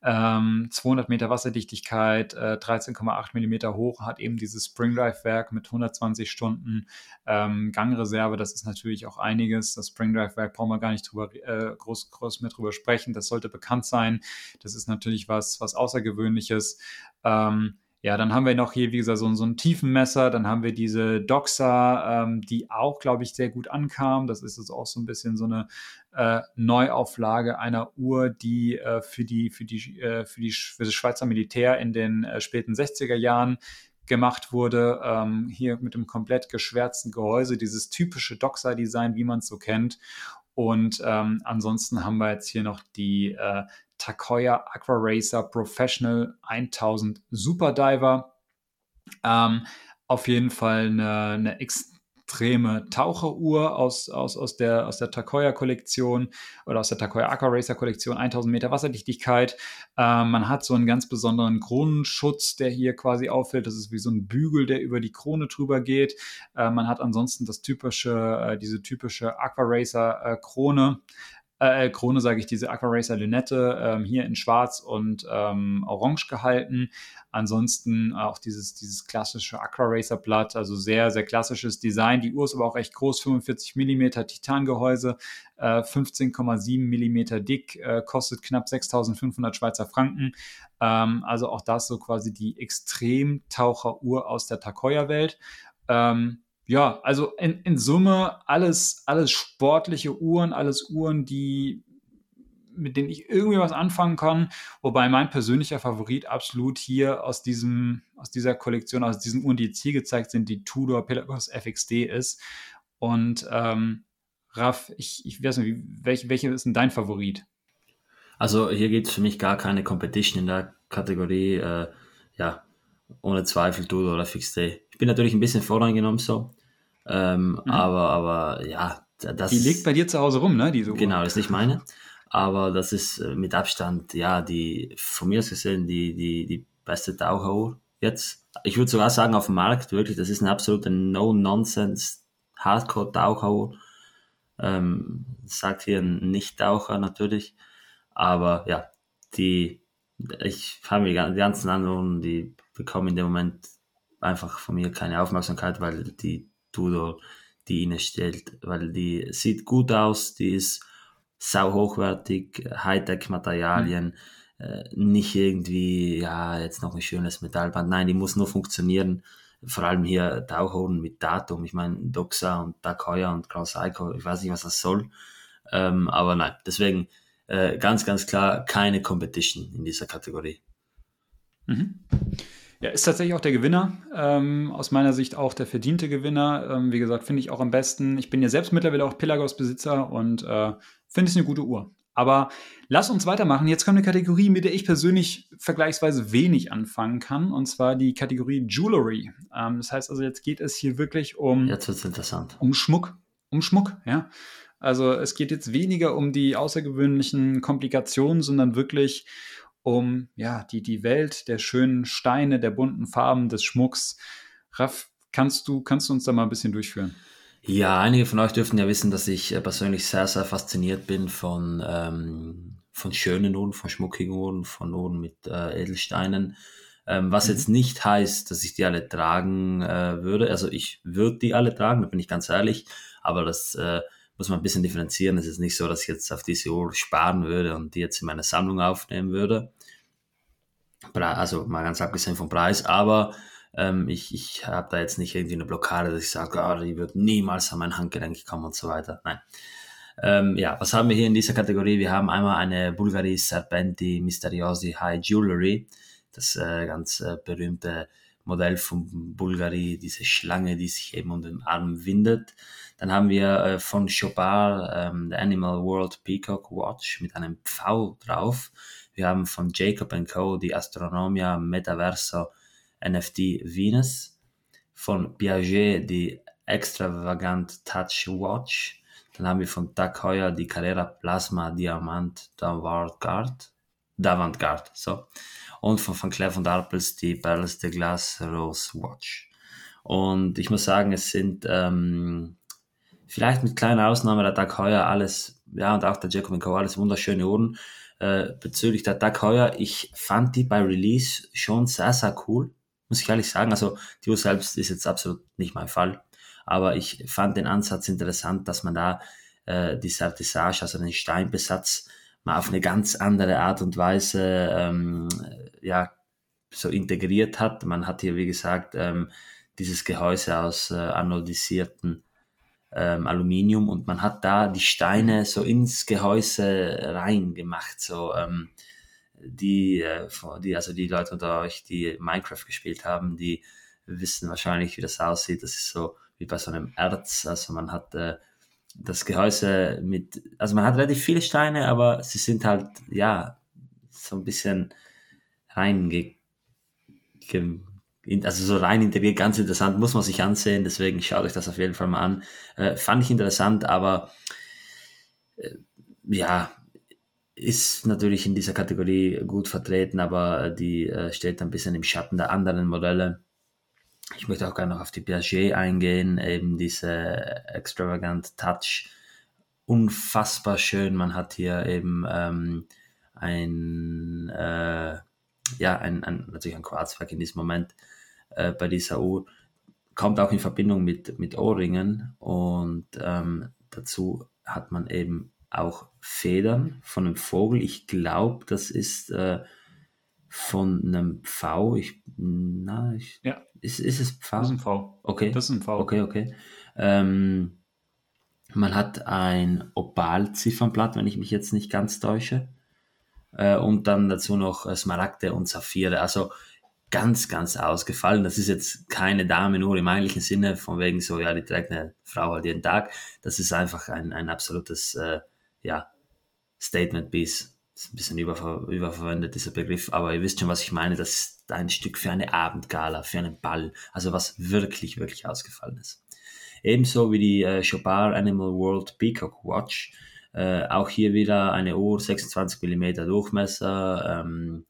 ähm, 200 Meter Wasserdichtigkeit, äh, 13,8 Millimeter hoch, hat eben dieses Spring Drive Werk mit 120 Stunden ähm, Gangreserve. Das ist natürlich auch einiges. Das Spring Drive Werk brauchen wir gar nicht drüber, äh, groß, groß mehr drüber sprechen. Das sollte bekannt sein. Das ist natürlich was, was Außergewöhnliches. Ähm, ja, dann haben wir noch hier, wie gesagt, so, so ein Tiefenmesser. Dann haben wir diese Doxa, ähm, die auch, glaube ich, sehr gut ankam. Das ist jetzt auch so ein bisschen so eine äh, Neuauflage einer Uhr, die äh, für, die, für, die, äh, für, die, für das Schweizer Militär in den äh, späten 60er Jahren gemacht wurde. Ähm, hier mit dem komplett geschwärzten Gehäuse, dieses typische Doxa-Design, wie man es so kennt. Und ähm, ansonsten haben wir jetzt hier noch die äh, Takoya Aqua Racer Professional 1000 Super Diver. Ähm, auf jeden Fall eine, eine extreme Taucheruhr aus, aus, aus der, aus der Takoya-Kollektion oder aus der Takoya Aqua Racer Kollektion, 1000 Meter Wasserdichtigkeit. Ähm, man hat so einen ganz besonderen Kronenschutz, der hier quasi auffällt. Das ist wie so ein Bügel, der über die Krone drüber geht. Äh, man hat ansonsten das typische, äh, diese typische Aqua Racer äh, Krone äh, Krone sage ich, diese Aqua Racer Lünette, ähm, hier in schwarz und ähm, orange gehalten. Ansonsten auch dieses, dieses klassische Aqua Racer Blatt, also sehr, sehr klassisches Design. Die Uhr ist aber auch recht groß, 45 mm Titangehäuse, äh, 15,7 mm dick, äh, kostet knapp 6500 Schweizer Franken. Ähm, also auch das so quasi die Extremtaucheruhr aus der Takoya-Welt. Ähm, ja, also in, in Summe alles, alles sportliche Uhren, alles Uhren, die mit denen ich irgendwie was anfangen kann. Wobei mein persönlicher Favorit absolut hier aus diesem, aus dieser Kollektion, aus diesen Uhren, die jetzt hier gezeigt sind, die Tudor Pelagos FXD ist. Und ähm, Raff, ich, ich weiß nicht, welche, welche ist denn dein Favorit? Also hier gibt es für mich gar keine Competition in der Kategorie. Äh, ja, ohne Zweifel Tudor oder FXD. Bin natürlich ein bisschen voreingenommen so. Ähm, mhm. aber, aber ja, das. Die liegt bei dir zu Hause rum, ne? Diese Uhr. Genau, das ist nicht meine. Aber das ist äh, mit Abstand, ja, die, von mir aus gesehen, die, die, die beste Taucheruhr jetzt. Ich würde sogar sagen, auf dem Markt, wirklich, das ist eine absolute No-Nonsense Hardcore-Taucheruhr. Ähm, sagt hier ein Nicht-Taucher natürlich. Aber ja, die, ich habe die ganzen anderen, die bekommen in dem Moment einfach von mir keine Aufmerksamkeit, weil die Tudor die ihnen stellt, weil die sieht gut aus, die ist sau hochwertig, Hightech-Materialien, mhm. äh, nicht irgendwie, ja, jetzt noch ein schönes Metallband, nein, die muss nur funktionieren, vor allem hier Tauchhorn mit Datum, ich meine Doxa und Dakoya und Klaus Eiko, ich weiß nicht, was das soll, ähm, aber nein, deswegen äh, ganz, ganz klar keine Competition in dieser Kategorie. Mhm. Ja, ist tatsächlich auch der Gewinner. Ähm, aus meiner Sicht auch der verdiente Gewinner. Ähm, wie gesagt, finde ich auch am besten. Ich bin ja selbst mittlerweile auch Pelagos-Besitzer und äh, finde es eine gute Uhr. Aber lass uns weitermachen. Jetzt kommt eine Kategorie, mit der ich persönlich vergleichsweise wenig anfangen kann, und zwar die Kategorie Jewelry. Ähm, das heißt also, jetzt geht es hier wirklich um. Jetzt wird interessant. Um Schmuck. Um Schmuck, ja. Also es geht jetzt weniger um die außergewöhnlichen Komplikationen, sondern wirklich um ja, die, die Welt der schönen Steine, der bunten Farben, des Schmucks. Raff, kannst du, kannst du uns da mal ein bisschen durchführen? Ja, einige von euch dürften ja wissen, dass ich äh, persönlich sehr, sehr fasziniert bin von, ähm, von schönen Uhren, von schmuckigen Uhren, von Uhren mit äh, Edelsteinen. Ähm, was mhm. jetzt nicht heißt, dass ich die alle tragen äh, würde. Also ich würde die alle tragen, da bin ich ganz ehrlich. Aber das äh, muss man ein bisschen differenzieren. Es ist nicht so, dass ich jetzt auf diese Uhr sparen würde und die jetzt in meine Sammlung aufnehmen würde. also mal ganz abgesehen vom Preis, aber ähm, ich, ich habe da jetzt nicht irgendwie eine Blockade, dass ich sage, oh, die wird niemals an mein Handgelenk kommen und so weiter. Nein. Ähm, ja, was haben wir hier in dieser Kategorie? Wir haben einmal eine Bulgari Serpenti Misteriosi High Jewelry, das äh, ganz äh, berühmte Modell von Bulgari, diese Schlange, die sich eben um den Arm windet. Dann haben wir äh, von Chopard ähm, The Animal World Peacock Watch mit einem Pfau drauf. Wir haben von Jacob Co. die Astronomia Metaverso NFT Venus. Von Piaget die Extravagant Touch Watch. Dann haben wir von Tag Heuer die Carrera Plasma Diamant D'Avantgarde. So. Und von Van Cleef und Arpels die Perles de Glace Rose Watch. Und ich muss sagen, es sind ähm, vielleicht mit kleiner Ausnahme der Tag Heuer alles, ja, und auch der Jacob Co. alles wunderschöne Uhren. Äh, bezüglich der Tag Heuer, ich fand die bei Release schon sehr, sehr cool muss ich ehrlich sagen. Also die Uhr selbst ist jetzt absolut nicht mein Fall. Aber ich fand den Ansatz interessant, dass man da äh, die Sertissage, also den Steinbesatz, mal auf eine ganz andere Art und Weise ähm, ja, so integriert hat. Man hat hier, wie gesagt, ähm, dieses Gehäuse aus äh, anodisierten ähm, Aluminium und man hat da die Steine so ins Gehäuse rein gemacht. So, ähm, die, äh, die, also die Leute unter euch, die Minecraft gespielt haben, die wissen wahrscheinlich, wie das aussieht. Das ist so wie bei so einem Erz. Also man hat äh, das Gehäuse mit, also man hat relativ viele Steine, aber sie sind halt, ja, so ein bisschen reinge, also so rein integriert, ganz interessant, muss man sich ansehen, deswegen schaut euch das auf jeden Fall mal an. Äh, fand ich interessant, aber äh, ja, ist natürlich in dieser Kategorie gut vertreten, aber die äh, steht ein bisschen im Schatten der anderen Modelle. Ich möchte auch gerne noch auf die Piaget eingehen, eben diese Extravagant Touch. Unfassbar schön. Man hat hier eben ähm, ein, äh, ja, ein, ein, natürlich ein Quarzwerk in diesem Moment äh, bei dieser Uhr. Kommt auch in Verbindung mit, mit Ohrringen und ähm, dazu hat man eben auch Federn von einem Vogel. Ich glaube, das ist äh, von einem Pfau. Ich, na, ich, ja. Ist, ist es Pfau? Das ist ein Pfau. Okay. Das ist ein Pfau. Okay, okay. Ähm, man hat ein Opal-Ziffernblatt, wenn ich mich jetzt nicht ganz täusche. Äh, und dann dazu noch Smaragde und Saphire. Also ganz, ganz ausgefallen. Das ist jetzt keine Dame nur im eigentlichen Sinne, von wegen so, ja, die trägt eine Frau halt jeden Tag. Das ist einfach ein, ein absolutes äh, ja, Statement Piece. Das ist ein bisschen überver überverwendet, dieser Begriff, aber ihr wisst schon, was ich meine. Das ist ein Stück für eine Abendgala, für einen Ball. Also was wirklich, wirklich ausgefallen ist. Ebenso wie die äh, Chopard Animal World Peacock Watch. Äh, auch hier wieder eine Uhr, 26 mm Durchmesser, ähm,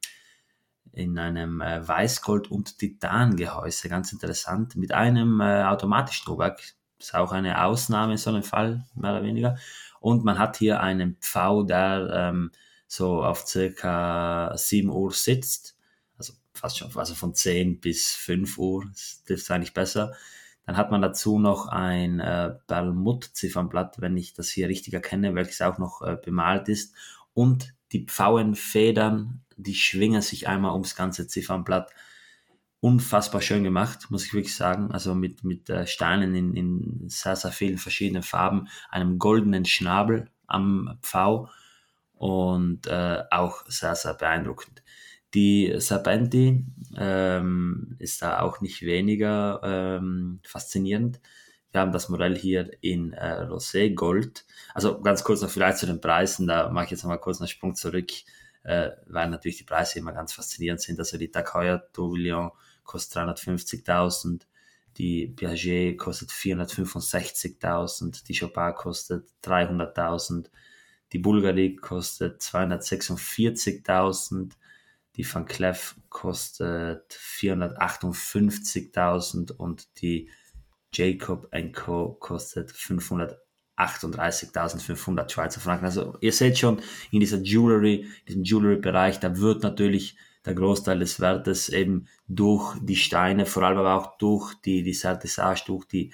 in einem äh, Weißgold- und Titangehäuse, ganz interessant, mit einem äh, automatischen Druckwerk. Ist auch eine Ausnahme in so einem Fall, mehr oder weniger. Und man hat hier einen Pfau, der ähm, so auf circa 7 Uhr sitzt. Also fast schon, also von 10 bis 5 Uhr, das trifft eigentlich besser. Dann hat man dazu noch ein äh, Perlmutt-Ziffernblatt, wenn ich das hier richtig erkenne, welches auch noch äh, bemalt ist. Und die Pfauenfedern, die schwingen sich einmal ums ganze Ziffernblatt unfassbar schön gemacht, muss ich wirklich sagen. Also mit, mit äh, Steinen in, in sehr, sehr vielen verschiedenen Farben, einem goldenen Schnabel am Pfau und äh, auch sehr, sehr beeindruckend. Die Serpenti ähm, ist da auch nicht weniger ähm, faszinierend. Wir haben das Modell hier in äh, Rosé Gold. Also ganz kurz noch vielleicht zu den Preisen, da mache ich jetzt noch mal kurz einen Sprung zurück, äh, weil natürlich die Preise immer ganz faszinierend sind. Also die Heuer Tourbillon kostet 350.000, die Piaget kostet 465.000, die Chopin kostet 300.000, die Bulgari kostet 246.000, die Van Cleef kostet 458.000 und die Jacob Co. kostet 538.500 Schweizer Franken. Also ihr seht schon, in dieser Jewelry, diesem Jewelry-Bereich, da wird natürlich der Großteil des Wertes eben durch die Steine, vor allem aber auch durch die, die Sertissage, durch, die,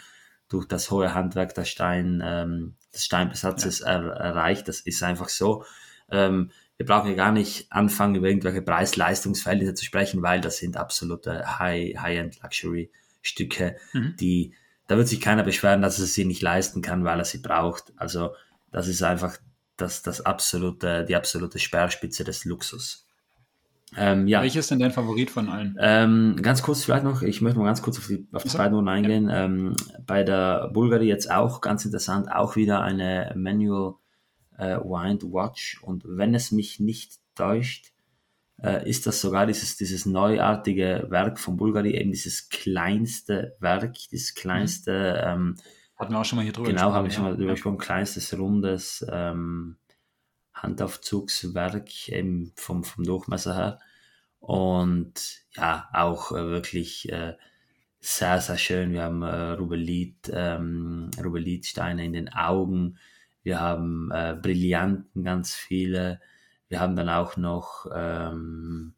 durch das hohe Handwerk der Stein, ähm, des Steinbesatzes ja. er, erreicht. Das ist einfach so. Ähm, wir brauchen ja gar nicht anfangen, über irgendwelche Preis-Leistungsverhältnisse zu sprechen, weil das sind absolute High-End-Luxury-Stücke, mhm. die, da wird sich keiner beschweren, dass er sie nicht leisten kann, weil er sie braucht. Also das ist einfach das, das absolute, die absolute Speerspitze des Luxus. Ähm, ja. Welches ist denn dein Favorit von allen? Ähm, ganz kurz vielleicht noch, ich möchte mal ganz kurz auf die, auf die beiden Uhren eingehen. Ja. Ähm, bei der Bulgari jetzt auch ganz interessant, auch wieder eine Manual äh, Wind Watch und wenn es mich nicht täuscht, äh, ist das sogar dieses, dieses neuartige Werk von Bulgari, eben dieses kleinste Werk, dieses kleinste. Mhm. Ähm, Hatten wir auch schon mal hier drüber Genau, habe ich schon mal drüber ja. gesprochen, kleinstes rundes ähm, Handaufzugswerk eben vom, vom Durchmesser her. Und ja, auch äh, wirklich äh, sehr, sehr schön. Wir haben äh, Rubelit, ähm, Rubelitsteine in den Augen. Wir haben äh, Brillanten, ganz viele. Wir haben dann auch noch, ähm,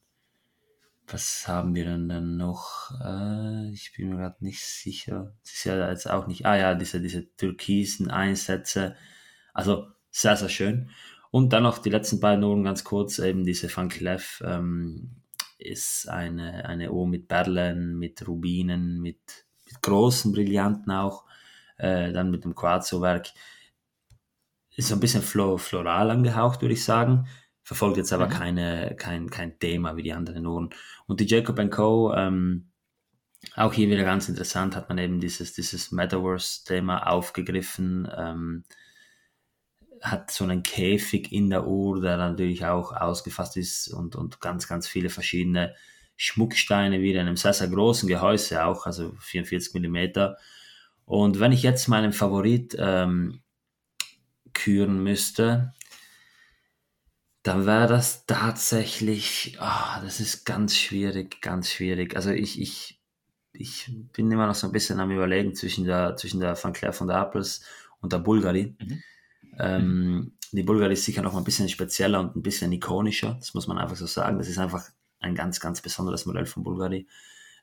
was haben wir denn dann noch? Äh, ich bin mir gerade nicht sicher. Das ist ja jetzt auch nicht, ah ja, diese, diese türkisen Einsätze. Also sehr, sehr schön. Und dann noch die letzten beiden Uhren ganz kurz, eben diese Van Cleef ähm, ist eine, eine Uhr mit Perlen, mit Rubinen, mit, mit großen Brillanten auch, äh, dann mit dem Quarzo-Werk. Ist so ein bisschen floral angehaucht, würde ich sagen. Verfolgt jetzt aber mhm. keine, kein, kein Thema wie die anderen Uhren. Und die Jacob Co., ähm, auch hier wieder ganz interessant, hat man eben dieses, dieses Metaverse-Thema aufgegriffen. Ähm, hat so einen Käfig in der Uhr, der natürlich auch ausgefasst ist und, und ganz, ganz viele verschiedene Schmucksteine wieder in einem sehr, sehr großen Gehäuse auch, also 44 Millimeter. Und wenn ich jetzt meinen Favorit ähm, küren müsste, dann wäre das tatsächlich, oh, das ist ganz schwierig, ganz schwierig. Also ich, ich, ich bin immer noch so ein bisschen am überlegen zwischen der, zwischen der Van Claire von der Apples und der Bulgari. Mhm. Ähm, die Bulgari ist sicher noch ein bisschen spezieller und ein bisschen ikonischer, das muss man einfach so sagen. Das ist einfach ein ganz, ganz besonderes Modell von Bulgari.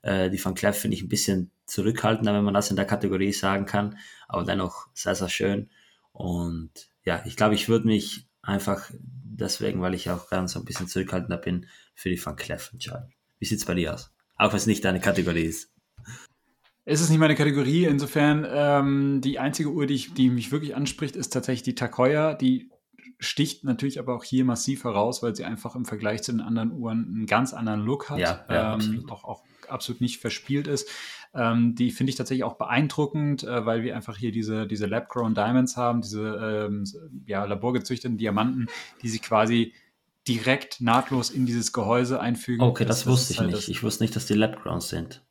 Äh, die Van Cleef finde ich ein bisschen zurückhaltender, wenn man das in der Kategorie sagen kann, aber dennoch sehr, sehr schön. Und ja, ich glaube, ich würde mich einfach deswegen, weil ich auch ganz so ein bisschen zurückhaltender bin, für die Van Cleef entscheiden. Wie sieht es bei dir aus? Auch wenn es nicht deine Kategorie ist. Es ist nicht meine Kategorie. Insofern, ähm, die einzige Uhr, die, ich, die mich wirklich anspricht, ist tatsächlich die Takoya. Die sticht natürlich aber auch hier massiv heraus, weil sie einfach im Vergleich zu den anderen Uhren einen ganz anderen Look hat. Ja, ja ähm, absolut. Auch, auch absolut nicht verspielt ist. Ähm, die finde ich tatsächlich auch beeindruckend, äh, weil wir einfach hier diese, diese Lab-Grown Diamonds haben, diese ähm, ja, laborgezüchteten Diamanten, die sich quasi direkt nahtlos in dieses Gehäuse einfügen. Okay, das, das wusste ich halt nicht. Ich wusste nicht, dass die Lab-Grown sind.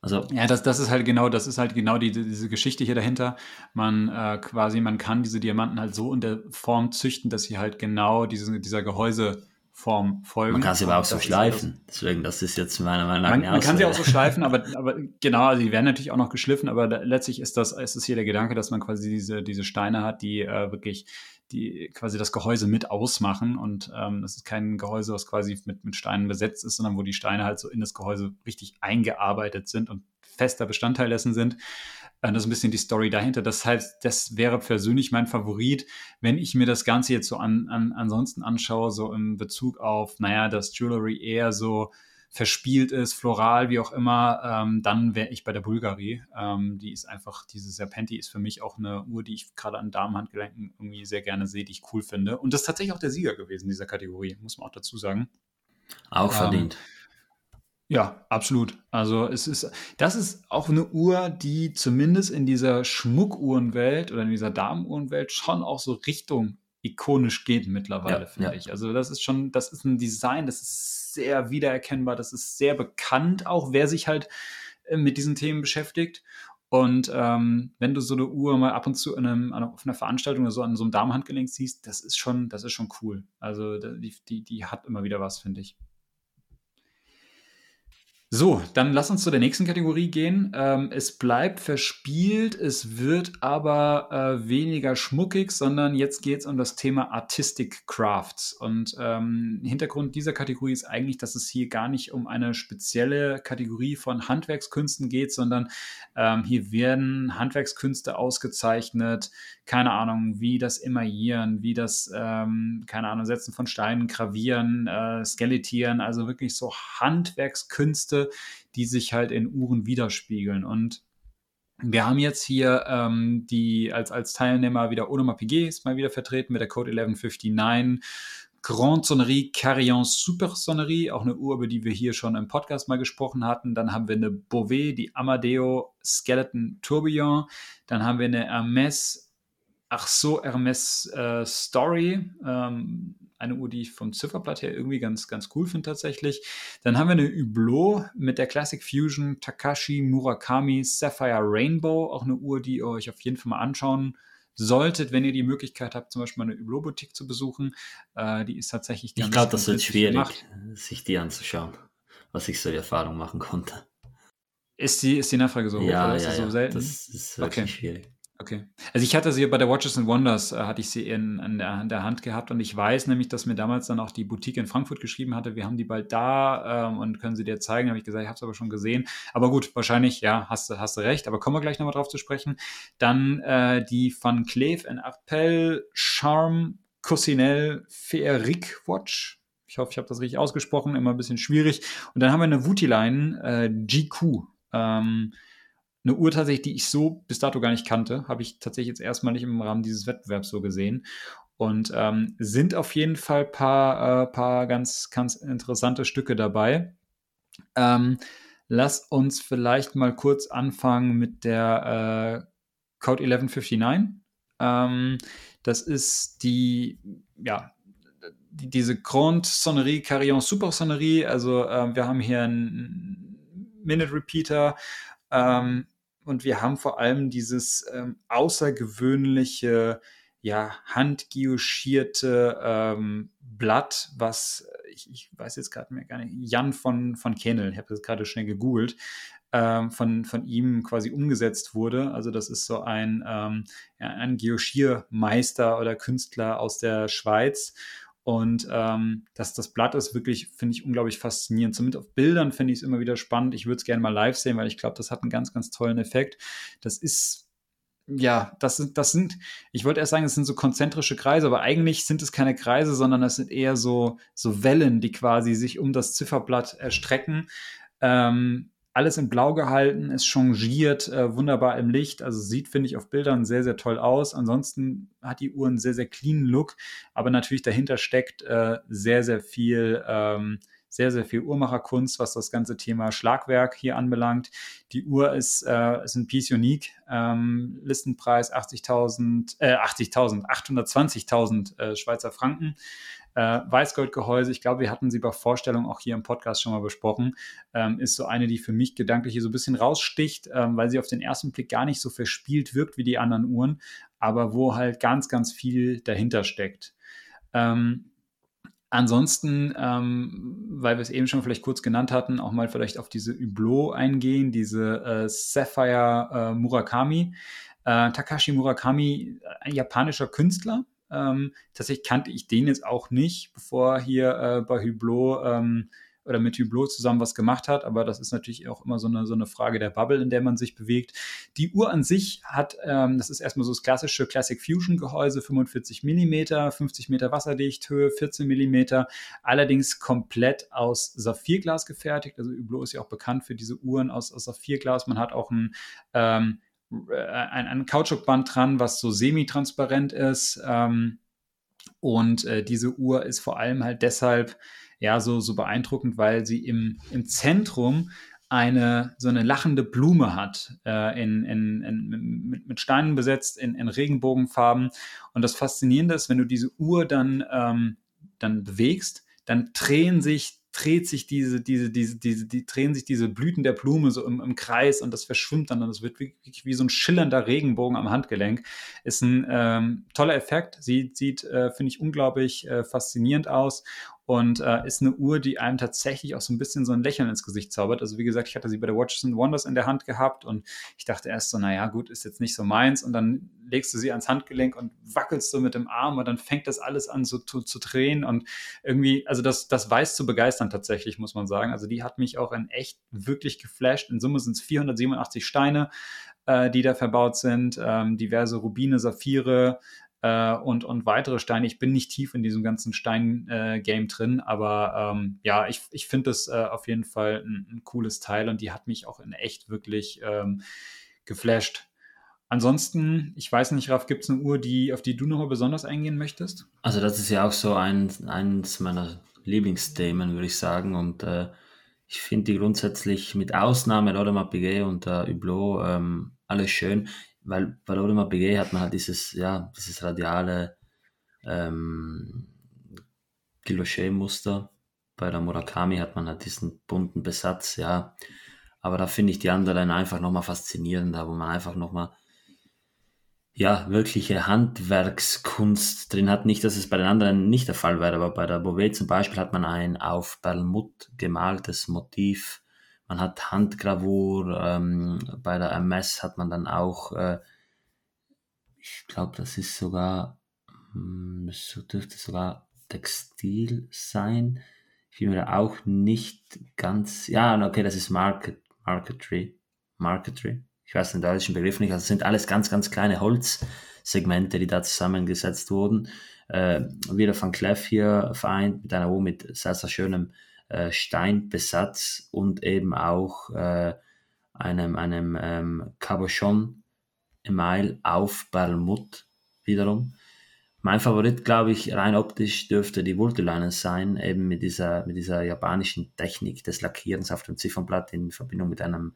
Also ja, das, das ist halt genau, das ist halt genau die, diese Geschichte hier dahinter. Man äh, quasi, man kann diese Diamanten halt so in der Form züchten, dass sie halt genau diese, dieser Gehäuseform folgen. Man kann sie aber auch so schleifen. Deswegen, das ist jetzt meiner Meinung nach. Man, man kann sie auch so schleifen, aber, aber genau, also die werden natürlich auch noch geschliffen, aber da, letztlich ist das, ist es hier der Gedanke, dass man quasi diese, diese Steine hat, die äh, wirklich die quasi das Gehäuse mit ausmachen. Und ähm, das ist kein Gehäuse, was quasi mit, mit Steinen besetzt ist, sondern wo die Steine halt so in das Gehäuse richtig eingearbeitet sind und fester Bestandteil dessen sind. Äh, das ist ein bisschen die Story dahinter. Das heißt, das wäre persönlich mein Favorit, wenn ich mir das Ganze jetzt so an, an ansonsten anschaue, so in Bezug auf, naja, das Jewelry eher so verspielt ist, floral, wie auch immer, ähm, dann wäre ich bei der Bulgari. Ähm, die ist einfach, diese Serpenti ist für mich auch eine Uhr, die ich gerade an Damenhandgelenken irgendwie sehr gerne sehe, die ich cool finde. Und das ist tatsächlich auch der Sieger gewesen dieser Kategorie, muss man auch dazu sagen. Auch ähm, verdient. Ja, absolut. Also es ist, das ist auch eine Uhr, die zumindest in dieser Schmuckuhrenwelt oder in dieser Damenuhrenwelt schon auch so Richtung ikonisch geht mittlerweile, ja, finde ja. ich. Also das ist schon, das ist ein Design, das ist sehr wiedererkennbar, das ist sehr bekannt, auch wer sich halt äh, mit diesen Themen beschäftigt. Und ähm, wenn du so eine Uhr mal ab und zu in einem, auf einer Veranstaltung oder so an so einem Damenhandgelenk siehst, das ist schon, das ist schon cool. Also die, die, die hat immer wieder was, finde ich. So, dann lass uns zu der nächsten Kategorie gehen. Ähm, es bleibt verspielt, es wird aber äh, weniger schmuckig, sondern jetzt geht es um das Thema Artistic Crafts. Und ähm, Hintergrund dieser Kategorie ist eigentlich, dass es hier gar nicht um eine spezielle Kategorie von Handwerkskünsten geht, sondern ähm, hier werden Handwerkskünste ausgezeichnet, keine Ahnung, wie das Emaillieren, wie das, ähm, keine Ahnung, Setzen von Steinen, Gravieren, äh, Skelettieren, also wirklich so Handwerkskünste die sich halt in Uhren widerspiegeln. Und wir haben jetzt hier ähm, die als, als Teilnehmer wieder Audemars Piguet ist mal wieder vertreten mit der Code 1159. Grand Sonnerie Carillon Super Sonnerie, auch eine Uhr, über die wir hier schon im Podcast mal gesprochen hatten. Dann haben wir eine Beauvais, die Amadeo Skeleton Tourbillon. Dann haben wir eine Hermes, ach so, Hermes äh, Story. Ähm, eine Uhr, die ich vom Zifferblatt her irgendwie ganz, ganz cool finde tatsächlich. Dann haben wir eine Hublot mit der Classic Fusion Takashi Murakami Sapphire Rainbow, auch eine Uhr, die ihr euch auf jeden Fall mal anschauen solltet, wenn ihr die Möglichkeit habt, zum Beispiel mal eine Hublot-Boutique zu besuchen. Äh, die ist tatsächlich ganz Ich glaube, das wird schwierig, gemacht. sich die anzuschauen, was ich so die Erfahrung machen konnte. Ist die, ist die Nachfrage so hoch? Ja, oder ist ja, so selten? das ist wirklich okay. schwierig. Okay. Also ich hatte sie bei der Watches and Wonders, äh, hatte ich sie in, in, der, in, der, Hand gehabt und ich weiß nämlich, dass mir damals dann auch die Boutique in Frankfurt geschrieben hatte, wir haben die bald da ähm, und können sie dir zeigen. Da habe ich gesagt, ich habe es aber schon gesehen. Aber gut, wahrscheinlich, ja, hast, hast du recht, aber kommen wir gleich nochmal drauf zu sprechen. Dann äh, die Van Cleef Arpel Charme Cousinel Feeric Watch. Ich hoffe, ich habe das richtig ausgesprochen, immer ein bisschen schwierig. Und dann haben wir eine Wutiline äh, GQ. Ähm, eine Uhr tatsächlich, die ich so bis dato gar nicht kannte, habe ich tatsächlich jetzt erstmal nicht im Rahmen dieses Wettbewerbs so gesehen. Und ähm, sind auf jeden Fall paar, äh, paar ganz, ganz interessante Stücke dabei. Ähm, lass uns vielleicht mal kurz anfangen mit der äh, Code 1159. Ähm, das ist die, ja, die, diese Grand Sonnerie, Carillon Super Sonnerie. Also äh, wir haben hier einen Minute Repeater, ähm, und wir haben vor allem dieses ähm, außergewöhnliche, ja, handgeoschierte ähm, Blatt, was ich, ich weiß jetzt gerade mehr gar nicht, Jan von, von Kennel, ich habe das gerade schnell gegoogelt, ähm, von, von ihm quasi umgesetzt wurde. Also das ist so ein, ähm, ja, ein Geoschiermeister oder Künstler aus der Schweiz. Und ähm, das, das Blatt ist wirklich, finde ich, unglaublich faszinierend. Zumindest auf Bildern finde ich es immer wieder spannend. Ich würde es gerne mal live sehen, weil ich glaube, das hat einen ganz, ganz tollen Effekt. Das ist, ja, das sind, das sind, ich wollte erst sagen, es sind so konzentrische Kreise, aber eigentlich sind es keine Kreise, sondern es sind eher so, so Wellen, die quasi sich um das Zifferblatt erstrecken. Ähm, alles in Blau gehalten, es changiert äh, wunderbar im Licht. Also sieht, finde ich, auf Bildern sehr, sehr toll aus. Ansonsten hat die Uhr einen sehr, sehr clean Look, aber natürlich dahinter steckt äh, sehr, sehr viel. Ähm, sehr, sehr viel Uhrmacherkunst, was das ganze Thema Schlagwerk hier anbelangt. Die Uhr ist, äh, ist ein Piece Unique, ähm, Listenpreis 80.000, äh, 80.000, 820.000 äh, Schweizer Franken. Äh, Weißgoldgehäuse, ich glaube, wir hatten sie bei Vorstellung auch hier im Podcast schon mal besprochen, ähm, ist so eine, die für mich gedanklich hier so ein bisschen raussticht, ähm, weil sie auf den ersten Blick gar nicht so verspielt wirkt wie die anderen Uhren, aber wo halt ganz, ganz viel dahinter steckt. Ähm, Ansonsten, ähm, weil wir es eben schon vielleicht kurz genannt hatten, auch mal vielleicht auf diese Hublot eingehen, diese äh, Sapphire äh, Murakami. Äh, Takashi Murakami, ein japanischer Künstler, ähm, tatsächlich kannte ich den jetzt auch nicht, bevor hier äh, bei Hublot ähm, oder mit Hublot zusammen was gemacht hat, aber das ist natürlich auch immer so eine, so eine Frage der Bubble, in der man sich bewegt. Die Uhr an sich hat, ähm, das ist erstmal so das klassische Classic Fusion Gehäuse, 45 mm, 50 Meter Wasserdichthöhe, 14 mm, allerdings komplett aus Saphirglas gefertigt. Also Hublot ist ja auch bekannt für diese Uhren aus, aus Saphirglas. Man hat auch ein ähm, äh, ein, ein Kautschukband dran, was so semi-transparent ist. Ähm, und äh, diese Uhr ist vor allem halt deshalb ja so, so beeindruckend, weil sie im, im Zentrum eine so eine lachende Blume hat, äh, in, in, in, mit, mit Steinen besetzt, in, in Regenbogenfarben. Und das Faszinierende ist, wenn du diese Uhr dann, ähm, dann bewegst, dann drehen sich dreht sich diese, diese, diese, diese, die drehen sich diese Blüten der Blume so im, im Kreis und das verschwimmt dann und es wird wirklich wie so ein schillernder Regenbogen am Handgelenk. Ist ein ähm, toller Effekt, sieht, sieht äh, finde ich, unglaublich äh, faszinierend aus und äh, ist eine Uhr, die einem tatsächlich auch so ein bisschen so ein Lächeln ins Gesicht zaubert. Also wie gesagt, ich hatte sie bei der Watches and Wonders in der Hand gehabt und ich dachte erst so, naja gut, ist jetzt nicht so meins und dann legst du sie ans Handgelenk und wackelst so mit dem Arm und dann fängt das alles an so zu, zu drehen und irgendwie, also das, das weiß zu begeistern tatsächlich, muss man sagen. Also die hat mich auch in echt wirklich geflasht. In Summe sind es 487 Steine, äh, die da verbaut sind, ähm, diverse Rubine, Saphire, äh, und, und weitere Steine. Ich bin nicht tief in diesem ganzen Stein-Game äh, drin, aber ähm, ja, ich, ich finde das äh, auf jeden Fall ein, ein, cooles Teil und die hat mich auch in echt wirklich ähm, geflasht. Ansonsten, ich weiß nicht, Raf, gibt es eine Uhr, die, auf die du nochmal besonders eingehen möchtest? Also das ist ja auch so ein, eins meiner Lieblingsthemen, würde ich sagen. Und äh, ich finde die grundsätzlich mit Ausnahme Laudemar Piguet und äh, Hublot ähm, alles schön, weil bei Laudemar Piguet hat man halt dieses, ja, dieses radiale ähm, Guilloche-Muster. Bei der Murakami hat man halt diesen bunten Besatz, ja. Aber da finde ich die anderen einfach nochmal faszinierender, wo man einfach nochmal ja, wirkliche Handwerkskunst drin hat. Nicht, dass es bei den anderen nicht der Fall wäre, aber bei der Beauvais zum Beispiel hat man ein auf Perlmutt gemaltes Motiv. Man hat Handgravur. Ähm, bei der MS hat man dann auch, äh, ich glaube, das ist sogar, hm, so dürfte sogar Textil sein. Ich bin mir da auch nicht ganz, ja, okay, das ist Market, Marketry, Marketry ich weiß den deutschen Begriff nicht, also sind alles ganz, ganz kleine Holzsegmente, die da zusammengesetzt wurden. Äh, wieder Van Cleef hier vereint mit einer Uhr mit sehr, sehr schönem äh, Steinbesatz und eben auch äh, einem, einem ähm, Cabochon Email auf Perlmutt wiederum. Mein Favorit, glaube ich, rein optisch dürfte die Vultulinen sein, eben mit dieser, mit dieser japanischen Technik des Lackierens auf dem Ziffernblatt in Verbindung mit einem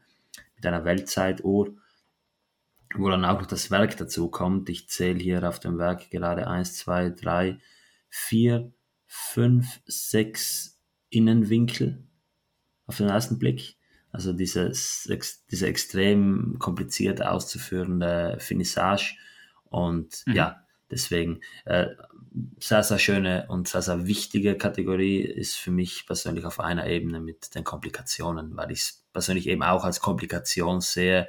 mit einer Weltzeituhr, wo dann auch noch das Werk dazu kommt. Ich zähle hier auf dem Werk gerade 1, 2, 3, 4, 5, 6 Innenwinkel auf den ersten Blick. Also dieses, diese extrem kompliziert auszuführende Finissage. Und mhm. ja, deswegen äh, sehr, sehr schöne und sehr, sehr wichtige Kategorie ist für mich persönlich auf einer Ebene mit den Komplikationen, weil ich es persönlich eben auch als Komplikation sehe.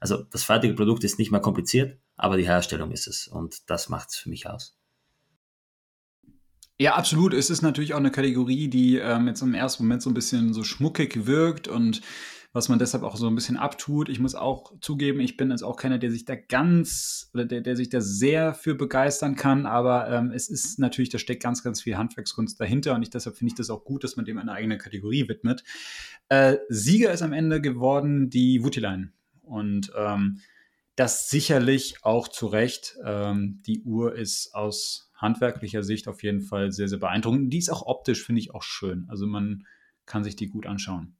Also das fertige Produkt ist nicht mehr kompliziert, aber die Herstellung ist es und das macht es für mich aus. Ja, absolut. Es ist natürlich auch eine Kategorie, die ähm, jetzt im ersten Moment so ein bisschen so schmuckig wirkt und was man deshalb auch so ein bisschen abtut. Ich muss auch zugeben, ich bin jetzt auch keiner, der sich da ganz oder der, der sich da sehr für begeistern kann, aber ähm, es ist natürlich, da steckt ganz, ganz viel Handwerkskunst dahinter und ich, deshalb finde ich das auch gut, dass man dem eine eigene Kategorie widmet. Äh, Sieger ist am Ende geworden die Wutilein und ähm, das sicherlich auch zu Recht. Ähm, die Uhr ist aus handwerklicher Sicht auf jeden Fall sehr, sehr beeindruckend. Die ist auch optisch, finde ich, auch schön. Also man kann sich die gut anschauen.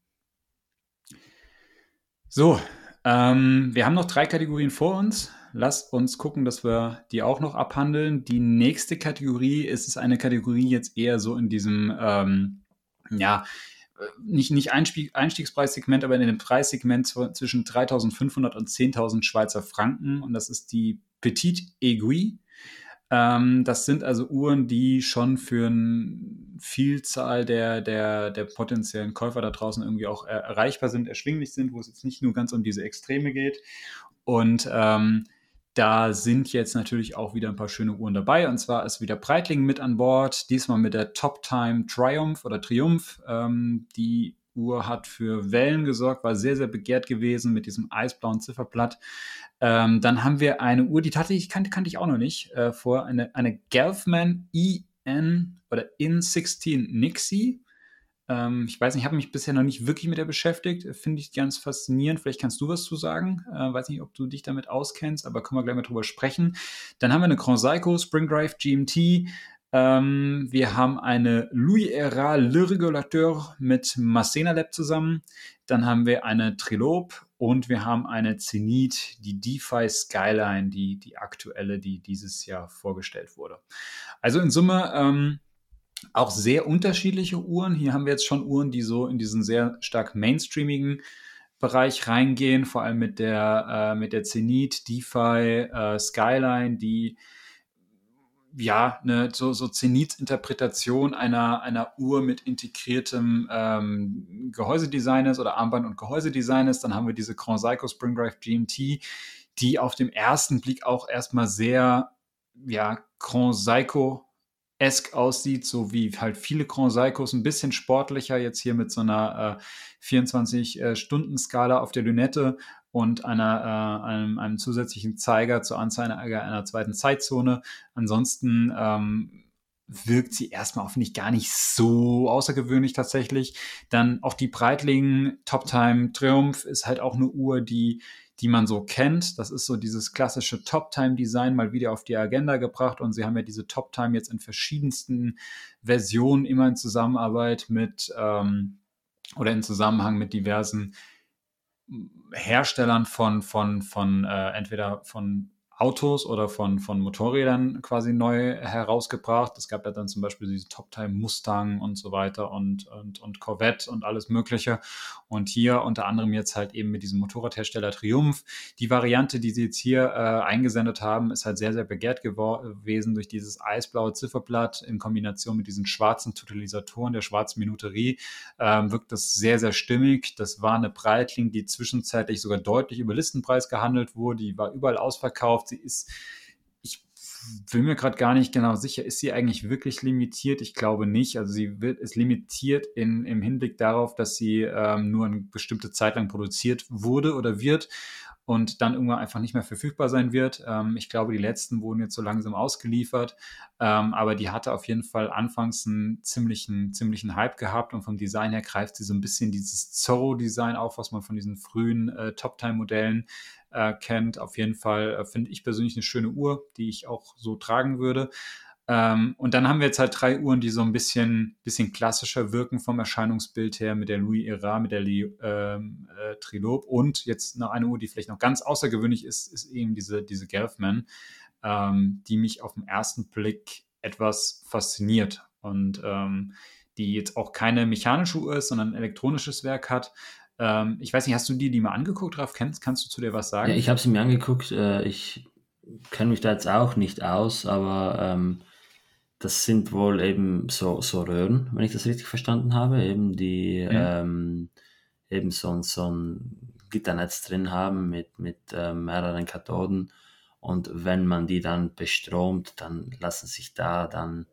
So, ähm, wir haben noch drei Kategorien vor uns. Lasst uns gucken, dass wir die auch noch abhandeln. Die nächste Kategorie ist es eine Kategorie jetzt eher so in diesem, ähm, ja, nicht, nicht Einstieg, Einstiegspreissegment, aber in dem Preissegment zwischen 3.500 und 10.000 Schweizer Franken. Und das ist die Petite Aiguille. Ähm, das sind also Uhren, die schon für eine Vielzahl der, der, der potenziellen Käufer da draußen irgendwie auch er erreichbar sind, erschwinglich sind, wo es jetzt nicht nur ganz um diese Extreme geht. Und ähm, da sind jetzt natürlich auch wieder ein paar schöne Uhren dabei. Und zwar ist wieder Breitling mit an Bord, diesmal mit der Top Time Triumph oder Triumph. Ähm, die Uhr hat für Wellen gesorgt, war sehr, sehr begehrt gewesen mit diesem eisblauen Zifferblatt. Ähm, dann haben wir eine Uhr, die tatsächlich kannte, kannte ich auch noch nicht, äh, vor eine, eine Gelfman EN oder In16 Nixie. Ähm, ich weiß nicht, ich habe mich bisher noch nicht wirklich mit der beschäftigt. Finde ich ganz faszinierend. Vielleicht kannst du was zu sagen. Äh, weiß nicht, ob du dich damit auskennst, aber können wir gleich mal drüber sprechen. Dann haben wir eine Grand Seiko Spring Drive GMT. Ähm, wir haben eine Louis Era Le Regulateur mit Masena Lab zusammen. Dann haben wir eine Trilope und wir haben eine Zenit, die DeFi Skyline, die, die aktuelle, die dieses Jahr vorgestellt wurde. Also in Summe ähm, auch sehr unterschiedliche Uhren. Hier haben wir jetzt schon Uhren, die so in diesen sehr stark mainstreamigen Bereich reingehen, vor allem mit der, äh, mit der Zenit, DeFi, äh, Skyline, die ja, eine so, so Zenit-Interpretation einer, einer Uhr mit integriertem ähm, Gehäusedesign ist oder Armband- und Gehäusedesign ist. Dann haben wir diese Grand Seiko Spring Drive GMT, die auf dem ersten Blick auch erstmal sehr, ja, Grand Seiko esk aussieht, so wie halt viele Grand Seikos, ein bisschen sportlicher, jetzt hier mit so einer äh, 24-Stunden-Skala äh, auf der Lünette und einer, äh, einem, einem, zusätzlichen Zeiger zur Anzeige einer, zweiten Zeitzone. Ansonsten ähm, wirkt sie erstmal auf mich gar nicht so außergewöhnlich tatsächlich. Dann auch die Breitling Top Time Triumph ist halt auch eine Uhr, die die man so kennt. Das ist so dieses klassische Top-Time-Design mal wieder auf die Agenda gebracht und sie haben ja diese Top-Time jetzt in verschiedensten Versionen immer in Zusammenarbeit mit ähm, oder in Zusammenhang mit diversen Herstellern von, von, von äh, entweder von Autos oder von, von Motorrädern quasi neu herausgebracht. Es gab ja dann zum Beispiel diese Top-Time Mustang und so weiter und, und, und Corvette und alles Mögliche. Und hier unter anderem jetzt halt eben mit diesem Motorradhersteller Triumph. Die Variante, die sie jetzt hier äh, eingesendet haben, ist halt sehr, sehr begehrt gewesen durch dieses eisblaue Zifferblatt in Kombination mit diesen schwarzen Totalisatoren der schwarzen Minuterie. Ähm, wirkt das sehr, sehr stimmig. Das war eine Breitling, die zwischenzeitlich sogar deutlich über Listenpreis gehandelt wurde. Die war überall ausverkauft Sie ist, ich bin mir gerade gar nicht genau sicher, ist sie eigentlich wirklich limitiert? Ich glaube nicht. Also sie wird, ist limitiert in, im Hinblick darauf, dass sie ähm, nur eine bestimmte Zeit lang produziert wurde oder wird und dann irgendwann einfach nicht mehr verfügbar sein wird. Ähm, ich glaube, die letzten wurden jetzt so langsam ausgeliefert, ähm, aber die hatte auf jeden Fall anfangs einen ziemlichen, ziemlichen Hype gehabt und vom Design her greift sie so ein bisschen dieses Zorro-Design auf, was man von diesen frühen äh, Top-Time-Modellen äh, kennt. Auf jeden Fall äh, finde ich persönlich eine schöne Uhr, die ich auch so tragen würde. Ähm, und dann haben wir jetzt halt drei Uhren, die so ein bisschen, bisschen klassischer wirken vom Erscheinungsbild her mit der Louis Era, mit der ähm, äh, Trilob und jetzt noch eine Uhr, die vielleicht noch ganz außergewöhnlich ist, ist eben diese, diese Gelfman, ähm, die mich auf den ersten Blick etwas fasziniert und ähm, die jetzt auch keine mechanische Uhr ist, sondern ein elektronisches Werk hat, ähm, ich weiß nicht, hast du dir die mal angeguckt, Ralf? Kennst, kannst du zu dir was sagen? Ja, ich habe sie mir angeguckt. Äh, ich kenne mich da jetzt auch nicht aus, aber ähm, das sind wohl eben so, so Röhren, wenn ich das richtig verstanden habe, eben die ja. ähm, eben so, so ein Gitternetz drin haben mit, mit äh, mehreren Kathoden. Und wenn man die dann bestromt, dann lassen sich da dann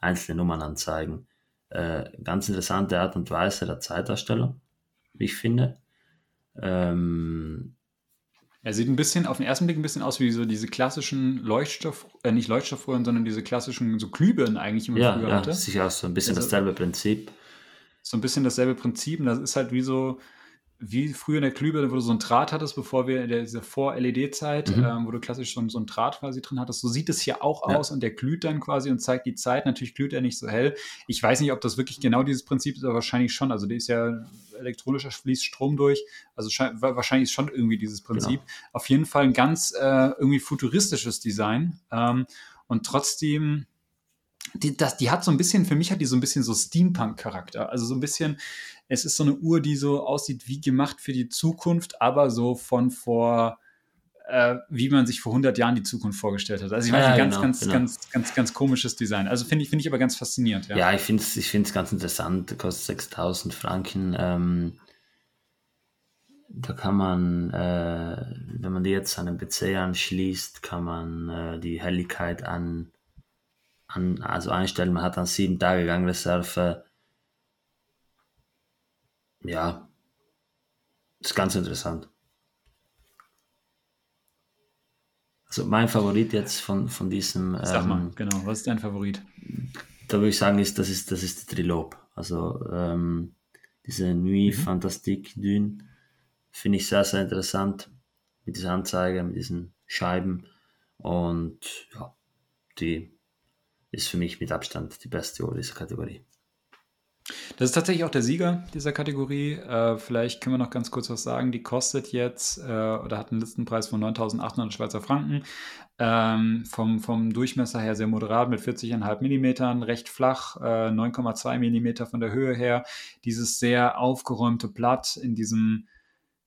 einzelne Nummern anzeigen. Äh, ganz interessante Art und Weise der Zeitdarstellung ich finde. Ähm, er sieht ein bisschen, auf den ersten Blick ein bisschen aus wie so diese klassischen Leuchtstoff, äh, nicht Leuchtstoffröhren, sondern diese klassischen so Glühbirnen eigentlich, man ja, früher ja, hatte. Ja, sicher auch so ein bisschen also, dasselbe Prinzip. So ein bisschen dasselbe Prinzip. Und das ist halt wie so, wie früher in der Glühbirne, wo du so ein Draht hattest, bevor wir in dieser Vor-LED-Zeit, mhm. ähm, wo du klassisch so, so ein Draht quasi drin hattest. So sieht es hier auch ja. aus und der glüht dann quasi und zeigt die Zeit. Natürlich glüht er nicht so hell. Ich weiß nicht, ob das wirklich genau dieses Prinzip ist, aber wahrscheinlich schon. Also der ist ja elektronischer fließt Strom durch. Also wahrscheinlich ist schon irgendwie dieses Prinzip. Genau. Auf jeden Fall ein ganz äh, irgendwie futuristisches Design. Ähm, und trotzdem die, das, die hat so ein bisschen, für mich hat die so ein bisschen so Steampunk-Charakter. Also so ein bisschen, es ist so eine Uhr, die so aussieht wie gemacht für die Zukunft, aber so von vor, äh, wie man sich vor 100 Jahren die Zukunft vorgestellt hat. Also ich weiß, ja, ganz, genau, ganz, genau. ganz, ganz, ganz komisches Design. Also finde ich, finde ich aber ganz faszinierend. Ja, ja ich finde es ich find's ganz interessant. Kostet 6000 Franken. Ähm, da kann man, äh, wenn man die jetzt an den PC anschließt, kann man äh, die Helligkeit an an, also einstellen. Man hat dann sieben Tage Gangreserve. Ja, ist ganz interessant. Also mein Favorit jetzt von, von diesem. Sag mal, ähm, genau, was ist dein Favorit? Da würde ich sagen, ist, das ist, das ist der Trilob. Also ähm, diese Nuit mhm. Fantastique Dune finde ich sehr, sehr interessant. Mit dieser Anzeige, mit diesen Scheiben. Und ja, die ist für mich mit Abstand die beste Uhr dieser Kategorie. Das ist tatsächlich auch der Sieger dieser Kategorie. Äh, vielleicht können wir noch ganz kurz was sagen. Die kostet jetzt äh, oder hat einen Listenpreis von 9.800 Schweizer Franken. Ähm, vom, vom Durchmesser her sehr moderat mit 40,5 Millimetern, recht flach, äh, 9,2 Millimeter von der Höhe her. Dieses sehr aufgeräumte Blatt in diesem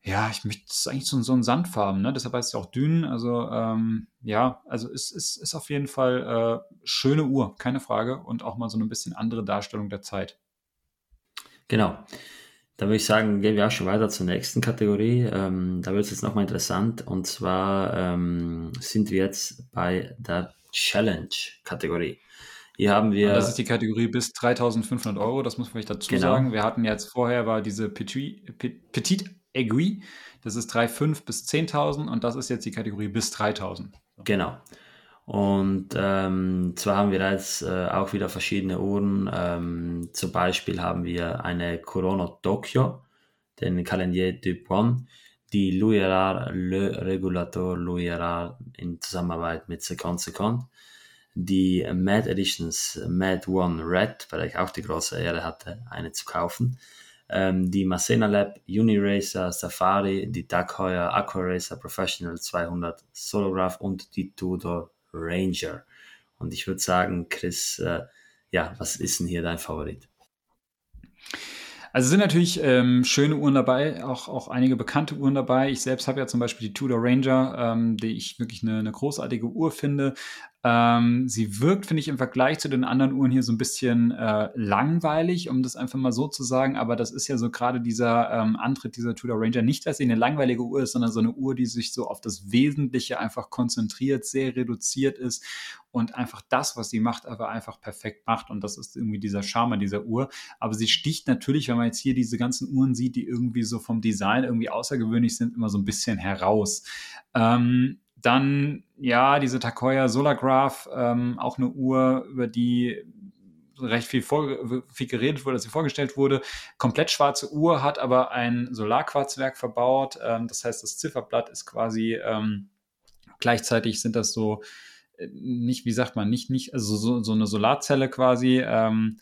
ja, ich möchte, es ist eigentlich so, so ein Sandfarben, ne? deshalb heißt es auch Dünen. Also ähm, ja, also es ist, ist auf jeden Fall äh, schöne Uhr, keine Frage. Und auch mal so ein bisschen andere Darstellung der Zeit. Genau. Da würde ich sagen, gehen wir auch schon weiter zur nächsten Kategorie. Ähm, da wird es jetzt nochmal interessant. Und zwar ähm, sind wir jetzt bei der Challenge-Kategorie. Hier haben wir. Und das ist die Kategorie bis 3500 Euro, das muss man vielleicht dazu genau. sagen. Wir hatten jetzt vorher war diese Petit, Petit Aiguille, das ist 3,5 bis 10.000 und das ist jetzt die Kategorie bis 3.000. So. Genau. Und ähm, zwar haben wir jetzt äh, auch wieder verschiedene Uhren. Ähm, zum Beispiel haben wir eine Corona Tokyo, den Calendrier Type 1, die Louis Erard Le Regulator Louis Erard in Zusammenarbeit mit Second Second. Die Mad Editions Mad One Red, weil ich auch die große Ehre hatte, eine zu kaufen. Ähm, die Masena Lab Uniracer Safari, die Duck Heuer Aquaracer Professional 200 Solograph und die Tudor Ranger. Und ich würde sagen, Chris, äh, ja, was ist denn hier dein Favorit? Also sind natürlich ähm, schöne Uhren dabei, auch, auch einige bekannte Uhren dabei. Ich selbst habe ja zum Beispiel die Tudor Ranger, ähm, die ich wirklich eine, eine großartige Uhr finde. Ähm, sie wirkt, finde ich, im Vergleich zu den anderen Uhren hier so ein bisschen äh, langweilig, um das einfach mal so zu sagen. Aber das ist ja so gerade dieser ähm, Antritt dieser Tudor Ranger. Nicht, dass sie eine langweilige Uhr ist, sondern so eine Uhr, die sich so auf das Wesentliche einfach konzentriert, sehr reduziert ist und einfach das, was sie macht, aber einfach perfekt macht. Und das ist irgendwie dieser Charme dieser Uhr. Aber sie sticht natürlich, wenn man jetzt hier diese ganzen Uhren sieht, die irgendwie so vom Design irgendwie außergewöhnlich sind, immer so ein bisschen heraus. Ähm, dann, ja, diese Takoya Solargraph, ähm, auch eine Uhr, über die recht viel, vor, viel geredet wurde, dass sie vorgestellt wurde. Komplett schwarze Uhr, hat aber ein Solarquarzwerk verbaut. Ähm, das heißt, das Zifferblatt ist quasi ähm, gleichzeitig sind das so, äh, nicht, wie sagt man, nicht, nicht, also so, so eine Solarzelle quasi. Ähm,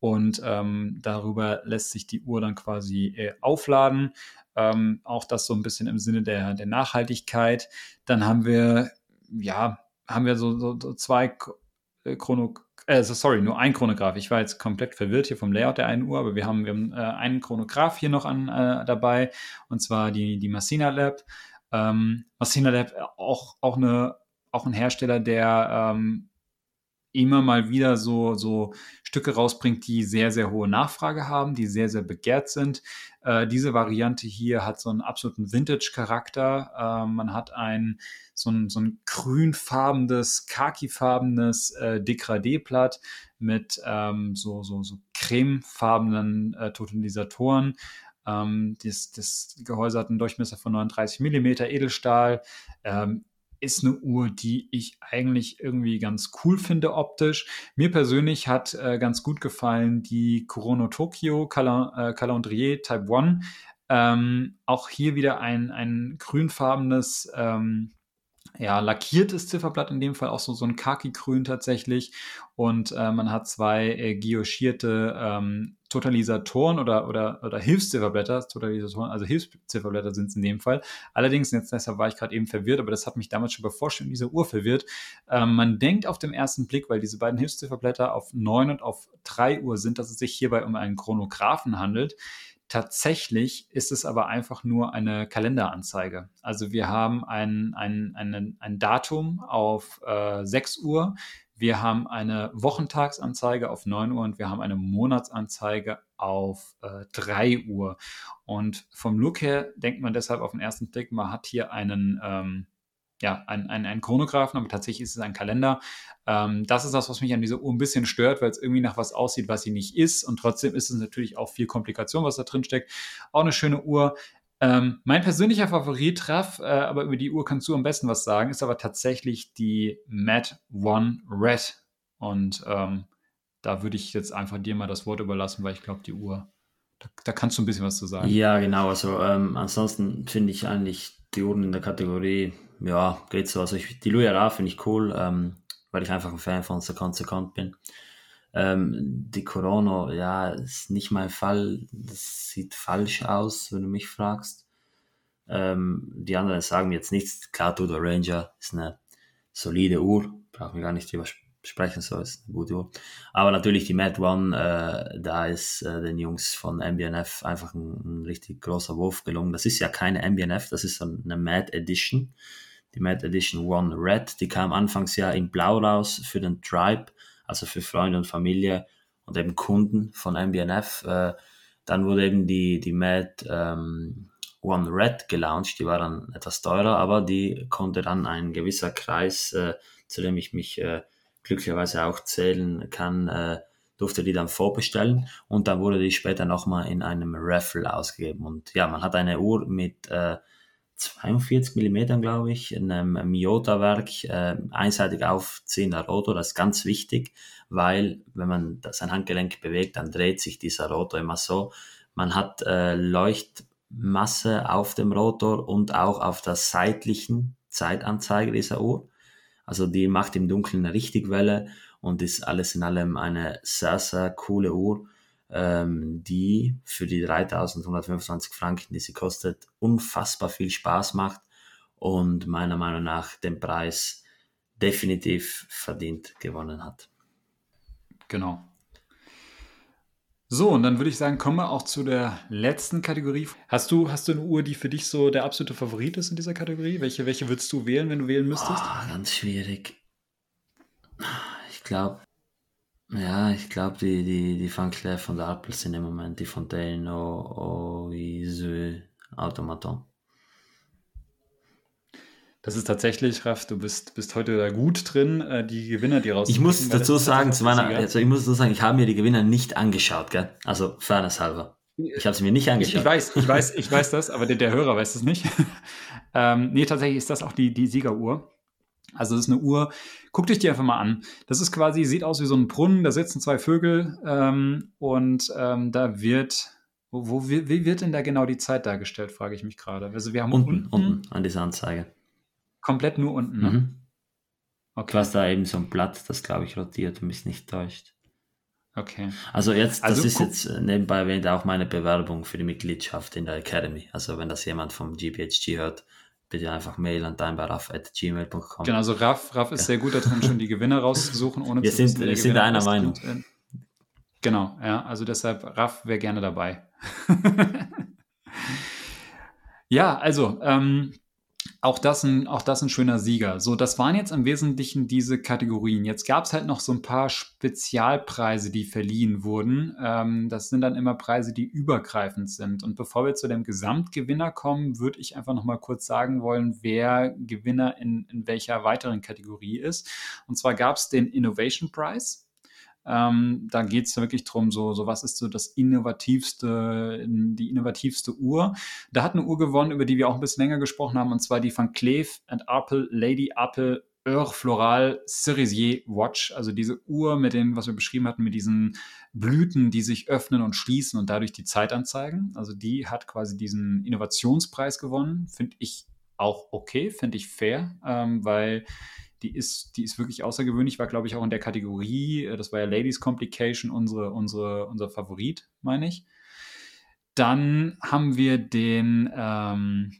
und ähm, darüber lässt sich die Uhr dann quasi äh, aufladen. Ähm, auch das so ein bisschen im Sinne der, der Nachhaltigkeit. Dann haben wir, ja, haben wir so, so, so zwei äh, Chrono, äh, sorry, nur ein Chronograph. Ich war jetzt komplett verwirrt hier vom Layout der einen Uhr, aber wir haben, wir haben äh, einen Chronograph hier noch an, äh, dabei und zwar die, die Massina Lab. Ähm, Massina Lab auch, auch, eine, auch ein Hersteller, der ähm, immer mal wieder so, so Stücke rausbringt, die sehr, sehr hohe Nachfrage haben, die sehr, sehr begehrt sind. Äh, diese Variante hier hat so einen absoluten Vintage-Charakter. Äh, man hat ein so ein, so ein grünfarbenes, khakifarbenes äh, Degradé-Blatt mit ähm, so, so, so cremefarbenen äh, Totalisatoren. Ähm, das, das Gehäuse hat einen Durchmesser von 39 mm Edelstahl. Ähm, ist eine Uhr, die ich eigentlich irgendwie ganz cool finde optisch. Mir persönlich hat äh, ganz gut gefallen die Corono Tokyo äh, Calendrier Type 1. Ähm, auch hier wieder ein, ein grünfarbenes ähm, ja, lackiertes Zifferblatt, in dem Fall auch so, so ein Khaki-Grün tatsächlich. Und äh, man hat zwei äh, guillochierte ähm, Totalisatoren oder, oder, oder Hilfszifferblätter, Totalisatoren, also Hilfszifferblätter sind es in dem Fall. Allerdings, jetzt deshalb war ich gerade eben verwirrt, aber das hat mich damals schon bei Vorstellung dieser Uhr verwirrt. Ähm, man denkt auf den ersten Blick, weil diese beiden Hilfszifferblätter auf 9 und auf 3 Uhr sind, dass es sich hierbei um einen Chronographen handelt. Tatsächlich ist es aber einfach nur eine Kalenderanzeige. Also wir haben ein, ein, ein, ein Datum auf äh, 6 Uhr, wir haben eine Wochentagsanzeige auf 9 Uhr und wir haben eine Monatsanzeige auf äh, 3 Uhr. Und vom Look her denkt man deshalb auf den ersten Blick, man hat hier einen, ähm, ja, einen, einen, einen Chronographen, aber tatsächlich ist es ein Kalender. Ähm, das ist das, was mich an dieser Uhr ein bisschen stört, weil es irgendwie nach was aussieht, was sie nicht ist. Und trotzdem ist es natürlich auch viel Komplikation, was da drin steckt. Auch eine schöne Uhr. Ähm, mein persönlicher Favorit, Raff, äh, aber über die Uhr kannst du am besten was sagen, ist aber tatsächlich die Matte One Red. Und ähm, da würde ich jetzt einfach dir mal das Wort überlassen, weil ich glaube, die Uhr, da, da, kannst du ein bisschen was zu sagen. Ja, genau. Also ähm, ansonsten finde ich eigentlich die Uhren in der Kategorie ja, geht so. Also ich, die Louis Ara finde ich cool, ähm, weil ich einfach ein Fan von Second Second bin. Ähm, die Corona, ja, ist nicht mein Fall. Das sieht falsch aus, wenn du mich fragst. Ähm, die anderen sagen mir jetzt nichts. Klar, Tudor Ranger ist eine solide Uhr, brauchen wir gar nicht drüber sprechen soll, ist Uhr. Aber natürlich die Mad One, äh, da ist äh, den Jungs von MBNF einfach ein, ein, richtig großer Wurf gelungen. Das ist ja keine MBNF, das ist eine Mad Edition. Die Mad Edition One Red, die kam anfangs ja in Blau raus für den Tribe, also für Freunde und Familie und eben Kunden von MBNF. Äh, dann wurde eben die, die Mad ähm, One Red gelauncht, die war dann etwas teurer, aber die konnte dann ein gewisser Kreis, äh, zu dem ich mich äh, glücklicherweise auch zählen kann, äh, durfte die dann vorbestellen und dann wurde die später nochmal in einem Raffle ausgegeben. Und ja, man hat eine Uhr mit äh, 42 mm, glaube ich, in einem Miyota-Werk, äh, einseitig aufziehender Rotor, das ist ganz wichtig, weil wenn man sein Handgelenk bewegt, dann dreht sich dieser Rotor immer so. Man hat äh, Leuchtmasse auf dem Rotor und auch auf der seitlichen Zeitanzeige dieser Uhr. Also die macht im Dunkeln eine Richtigwelle und ist alles in allem eine sehr, sehr coole Uhr, ähm, die für die 3125 Franken, die sie kostet, unfassbar viel Spaß macht und meiner Meinung nach den Preis definitiv verdient gewonnen hat. Genau. So, und dann würde ich sagen, kommen wir auch zu der letzten Kategorie. Hast du, hast du eine Uhr, die für dich so der absolute Favorit ist in dieser Kategorie? Welche, welche würdest du wählen, wenn du wählen müsstest? Oh, ganz schwierig. Ich glaube, ja, ich glaube, die, die, die Van von der Apple sind im Moment die Fontaine Oisue Automaton. Das ist tatsächlich, Raff, du bist, bist heute da gut drin, äh, die Gewinner, die raus. Ich muss dazu sagen, zu meiner, also ich muss dazu sagen, ich habe mir die Gewinner nicht angeschaut, gell? Also fairness halber. Ich habe sie mir nicht angeschaut. Ich, ich, weiß, ich weiß, ich weiß das, aber der, der Hörer weiß es nicht. ähm, nee, tatsächlich ist das auch die, die Siegeruhr. Also das ist eine Uhr, guckt euch die einfach mal an. Das ist quasi, sieht aus wie so ein Brunnen, da sitzen zwei Vögel ähm, und ähm, da wird, wo, wo, wie wird denn da genau die Zeit dargestellt, frage ich mich gerade. Also wir haben unten, unten, unten an dieser Anzeige. Komplett nur unten, ne? Mhm. Okay. Du hast da eben so ein Blatt, das glaube ich rotiert und mich nicht täuscht. Okay. Also jetzt, das also, ist jetzt äh, nebenbei erwähnt auch meine Bewerbung für die Mitgliedschaft in der Academy. Also wenn das jemand vom GPHG hört, bitte einfach Mail an deinbaraff.gmail.com. Genau, also Raff, Raff ist ja. sehr gut darin, schon die Gewinner rauszusuchen, ohne wir zu sind, wissen, Wir sind einer Meinung. Und, genau, ja, also deshalb, Raff wäre gerne dabei. ja, also, ähm, auch das, ein, auch das ein schöner Sieger. So, das waren jetzt im Wesentlichen diese Kategorien. Jetzt gab es halt noch so ein paar Spezialpreise, die verliehen wurden. Ähm, das sind dann immer Preise, die übergreifend sind. Und bevor wir zu dem Gesamtgewinner kommen, würde ich einfach noch mal kurz sagen wollen, wer Gewinner in, in welcher weiteren Kategorie ist. Und zwar gab es den Innovation Prize. Ähm, da geht es wirklich darum, so, so was ist so das innovativste, die innovativste Uhr. Da hat eine Uhr gewonnen, über die wir auch ein bisschen länger gesprochen haben, und zwar die von Cleve and Apple Lady Apple Heure Floral Cerisier Watch, also diese Uhr mit den, was wir beschrieben hatten, mit diesen Blüten, die sich öffnen und schließen und dadurch die Zeit anzeigen. Also die hat quasi diesen Innovationspreis gewonnen. Finde ich auch okay, finde ich fair, ähm, weil die ist, die ist wirklich außergewöhnlich, war, glaube ich, auch in der Kategorie, äh, das war ja Ladies Complication, unsere, unsere, unser Favorit, meine ich. Dann haben wir den ähm,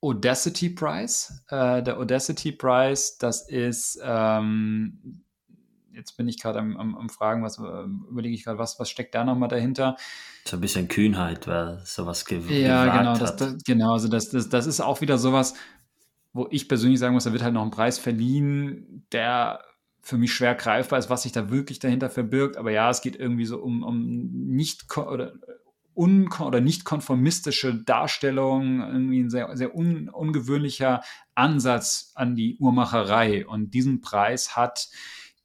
Audacity Prize. Äh, der Audacity Prize, das ist, ähm, jetzt bin ich gerade am, am, am, Fragen, was äh, überlege ich gerade, was, was steckt da nochmal dahinter? So ein bisschen Kühnheit, weil sowas gewagt Ja, genau, das, das, genau, also das, das, das ist auch wieder sowas, wo ich persönlich sagen muss, da wird halt noch ein Preis verliehen, der für mich schwer greifbar ist, was sich da wirklich dahinter verbirgt. Aber ja, es geht irgendwie so um, um nicht oder un oder nicht konformistische Darstellung, irgendwie ein sehr, sehr un ungewöhnlicher Ansatz an die Uhrmacherei. Und diesen Preis hat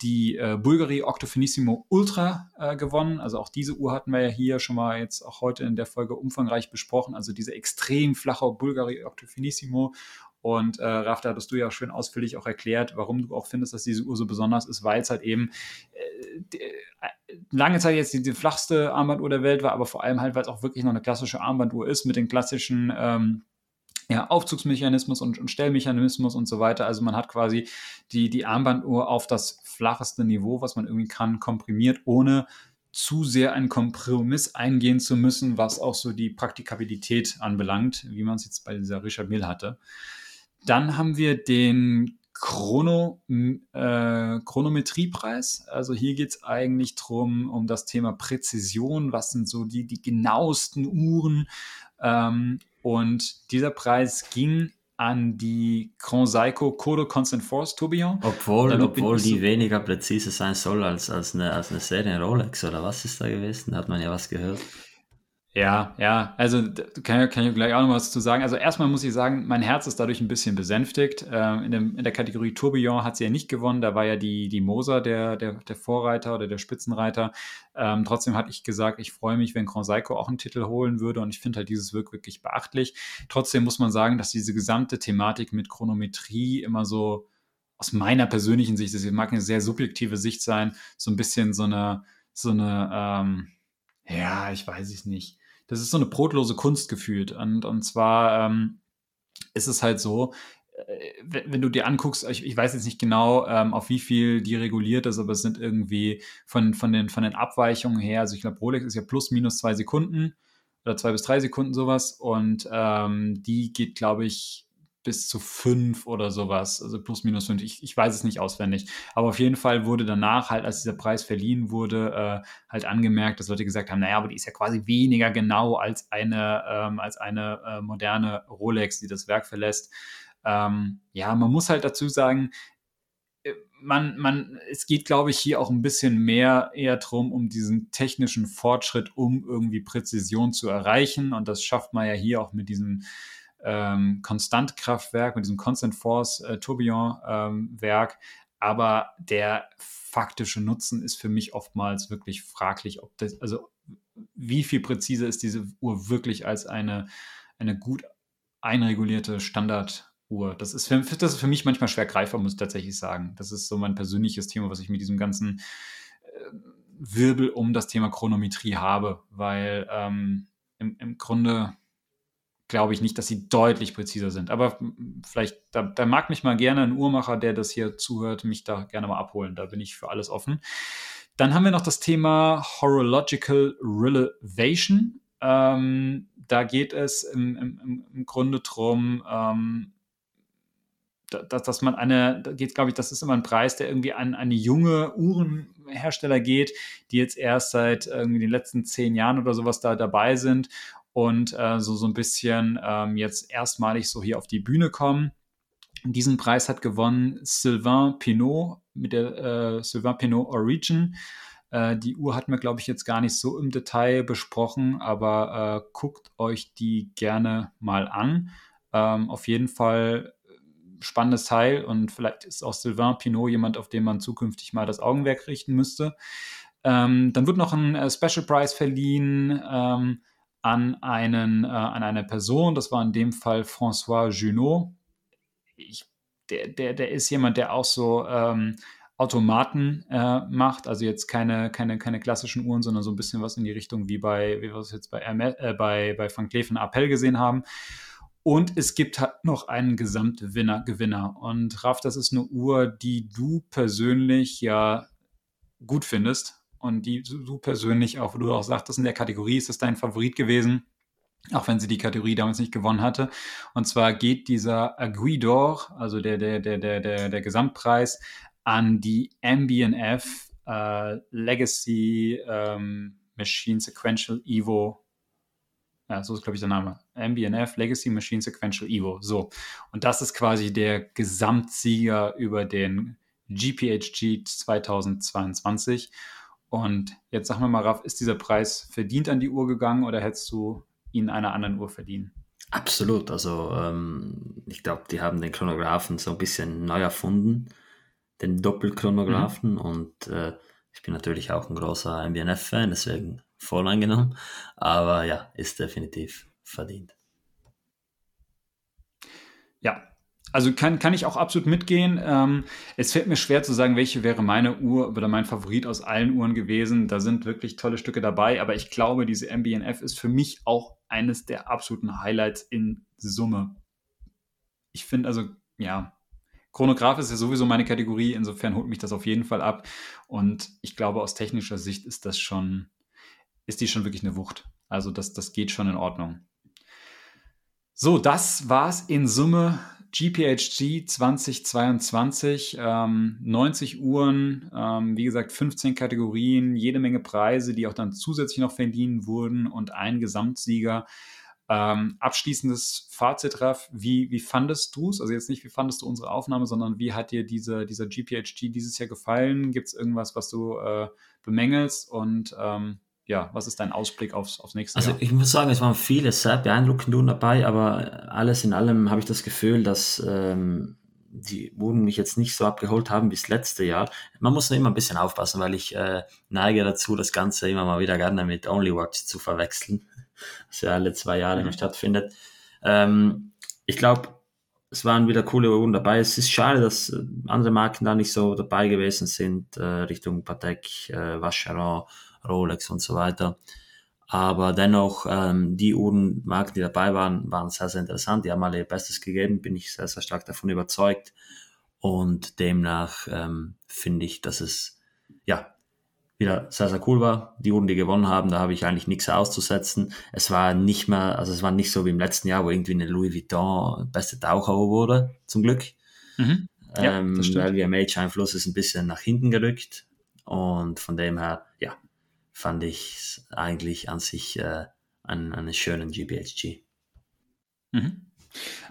die äh, Bulgari Octofinissimo Ultra äh, gewonnen. Also auch diese Uhr hatten wir ja hier schon mal jetzt auch heute in der Folge umfangreich besprochen. Also diese extrem flache Bulgari Octofinissimo und äh, Raff, da hattest du ja schön ausführlich auch erklärt, warum du auch findest, dass diese Uhr so besonders ist, weil es halt eben äh, die, äh, lange Zeit jetzt die, die, flachste Armbanduhr der Welt war, aber vor allem halt, weil es auch wirklich noch eine klassische Armbanduhr ist mit den klassischen ähm, ja, Aufzugsmechanismus und, und, Stellmechanismus und so weiter. Also man hat quasi die, die Armbanduhr auf das flacheste Niveau, was man irgendwie kann, komprimiert, ohne zu sehr einen Kompromiss eingehen zu müssen, was auch so die Praktikabilität anbelangt, wie man es jetzt bei dieser Richard Mill hatte. Dann haben wir den Chrono, äh, Chronometriepreis. Also hier geht es eigentlich drum um das Thema Präzision. Was sind so die, die genauesten Uhren? Ähm, und dieser Preis ging an die Grand Seiko Kodo Constant Force Tourbillon. Obwohl, obwohl die weniger präzise sein soll als, als, eine, als eine Serie Rolex oder was ist da gewesen? Da hat man ja was gehört. Ja, ja, also kann, kann ich gleich auch noch was zu sagen. Also erstmal muss ich sagen, mein Herz ist dadurch ein bisschen besänftigt. Ähm, in, dem, in, der Kategorie Tourbillon hat sie ja nicht gewonnen, da war ja die, die Moser der, der, der Vorreiter oder der Spitzenreiter. Ähm, trotzdem hatte ich gesagt, ich freue mich, wenn Grand Seiko auch einen Titel holen würde und ich finde halt dieses Wirk wirklich beachtlich. Trotzdem muss man sagen, dass diese gesamte Thematik mit Chronometrie immer so aus meiner persönlichen Sicht, das mag eine sehr subjektive Sicht sein, so ein bisschen so eine, so eine, ähm, ja, ich weiß es nicht das ist so eine brotlose Kunst gefühlt. Und, und zwar ähm, ist es halt so, äh, wenn, du dir anguckst, ich, ich weiß jetzt nicht genau, ähm, auf wie viel die reguliert ist, aber es sind irgendwie von, von, den, von den Abweichungen her, also ich glaube, Rolex ist ja plus minus zwei Sekunden oder zwei bis drei Sekunden sowas und ähm, die geht, glaube ich, bis zu fünf oder sowas, also plus minus fünf. Ich, ich weiß es nicht auswendig. Aber auf jeden Fall wurde danach halt, als dieser Preis verliehen wurde, äh, halt angemerkt, dass Leute gesagt haben, naja, aber die ist ja quasi weniger genau als eine, ähm, als eine äh, moderne Rolex, die das Werk verlässt. Ähm, ja, man muss halt dazu sagen, äh, man, man, es geht, glaube ich, hier auch ein bisschen mehr eher drum, um diesen technischen Fortschritt, um irgendwie Präzision zu erreichen. Und das schafft man ja hier auch mit diesem ähm, Konstantkraftwerk, mit diesem Constant Force äh, Tourbillon-Werk. Ähm, Aber der faktische Nutzen ist für mich oftmals wirklich fraglich, ob das, also wie viel präziser ist diese Uhr wirklich als eine, eine gut einregulierte Standarduhr. Das ist, für, das ist für mich manchmal schwer greifbar, muss ich tatsächlich sagen. Das ist so mein persönliches Thema, was ich mit diesem ganzen äh, Wirbel um das Thema Chronometrie habe, weil ähm, im, im Grunde glaube ich nicht, dass sie deutlich präziser sind. Aber vielleicht, da, da, mag mich mal gerne ein Uhrmacher, der das hier zuhört, mich da gerne mal abholen. Da bin ich für alles offen. Dann haben wir noch das Thema Horological Relevation. Ähm, da geht es im, im, im Grunde darum, ähm, dass, dass man eine, da geht, glaube ich, das ist immer ein Preis, der irgendwie an eine junge Uhrenhersteller geht, die jetzt erst seit irgendwie den letzten zehn Jahren oder sowas da dabei sind und äh, so, so ein bisschen ähm, jetzt erstmalig so hier auf die Bühne kommen. Diesen Preis hat gewonnen Sylvain Pinot mit der äh, Sylvain Pinot Origin. Äh, die Uhr hat mir, glaube ich, jetzt gar nicht so im Detail besprochen, aber äh, guckt euch die gerne mal an. Ähm, auf jeden Fall äh, spannendes Teil und vielleicht ist auch Sylvain Pinot jemand, auf den man zukünftig mal das Augenwerk richten müsste. Ähm, dann wird noch ein äh, Special Prize verliehen. Ähm, an, einen, äh, an eine Person, das war in dem Fall François Junot. Ich, der, der, der ist jemand, der auch so ähm, Automaten äh, macht, also jetzt keine, keine, keine klassischen Uhren, sondern so ein bisschen was in die Richtung wie bei, wie wir es jetzt bei, äh, bei, bei Van Cleef Appell gesehen haben. Und es gibt halt noch einen Gesamtgewinner. Gewinner. Und Raf, das ist eine Uhr, die du persönlich ja gut findest und die du persönlich auch, wo du auch sagtest, in der Kategorie ist es dein Favorit gewesen, auch wenn sie die Kategorie damals nicht gewonnen hatte. Und zwar geht dieser Aguidor, also der, der, der, der, der, der Gesamtpreis, an die MBNF äh, Legacy ähm, Machine Sequential Evo. Ja, so ist, glaube ich, der Name. MBNF Legacy Machine Sequential Evo. So. Und das ist quasi der Gesamtsieger über den GPHG 2022. Und jetzt sag mir mal, Raff, ist dieser Preis verdient an die Uhr gegangen oder hättest du ihn einer anderen Uhr verdient? Absolut. Also ähm, ich glaube, die haben den Chronographen so ein bisschen neu erfunden, den Doppelchronographen. Mhm. Und äh, ich bin natürlich auch ein großer MBNF-Fan, deswegen voll eingenommen. Aber ja, ist definitiv verdient. Ja, also kann, kann ich auch absolut mitgehen. Ähm, es fällt mir schwer zu sagen, welche wäre meine Uhr oder mein Favorit aus allen Uhren gewesen. Da sind wirklich tolle Stücke dabei, aber ich glaube, diese MBNF ist für mich auch eines der absoluten Highlights in Summe. Ich finde also, ja, Chronograph ist ja sowieso meine Kategorie, insofern holt mich das auf jeden Fall ab. Und ich glaube, aus technischer Sicht ist das schon, ist die schon wirklich eine Wucht. Also das, das geht schon in Ordnung. So, das war's in Summe GPHG 2022, ähm, 90 Uhren, ähm, wie gesagt 15 Kategorien, jede Menge Preise, die auch dann zusätzlich noch verliehen wurden und ein Gesamtsieger. Ähm, abschließendes Fazit, Raff, wie, wie fandest du es? Also jetzt nicht, wie fandest du unsere Aufnahme, sondern wie hat dir diese, dieser GPHG dieses Jahr gefallen? Gibt es irgendwas, was du äh, bemängelst? Und ähm, ja, was ist dein Ausblick aufs, aufs nächste also, Jahr? Also ich muss sagen, es waren viele sehr beeindruckende Uhren dabei, aber alles in allem habe ich das Gefühl, dass ähm, die Uhren mich jetzt nicht so abgeholt haben wie das letzte Jahr. Man muss nur immer ein bisschen aufpassen, weil ich äh, neige dazu, das Ganze immer mal wieder gerne mit Only Watch zu verwechseln, was ja alle zwei Jahre mhm. stattfindet. Ähm, ich glaube, es waren wieder coole Uhren dabei. Es ist schade, dass äh, andere Marken da nicht so dabei gewesen sind, äh, Richtung Patek, äh, Vacheron Rolex und so weiter. Aber dennoch, ähm, die Uhrenmarken, die dabei waren, waren sehr, sehr interessant. Die haben alle ihr Bestes gegeben, bin ich sehr, sehr stark davon überzeugt. Und demnach ähm, finde ich, dass es ja wieder sehr, sehr cool war. Die Uhren, die gewonnen haben, da habe ich eigentlich nichts auszusetzen. Es war nicht mehr, also es war nicht so wie im letzten Jahr, wo irgendwie eine Louis Vuitton beste Taucheruhr wurde, zum Glück. Mhm. Ja, ähm, weil der Mage-Einfluss ist ein bisschen nach hinten gerückt. Und von dem her, ja, fand ich eigentlich an sich äh, einen, einen schönen GPHG. Mhm.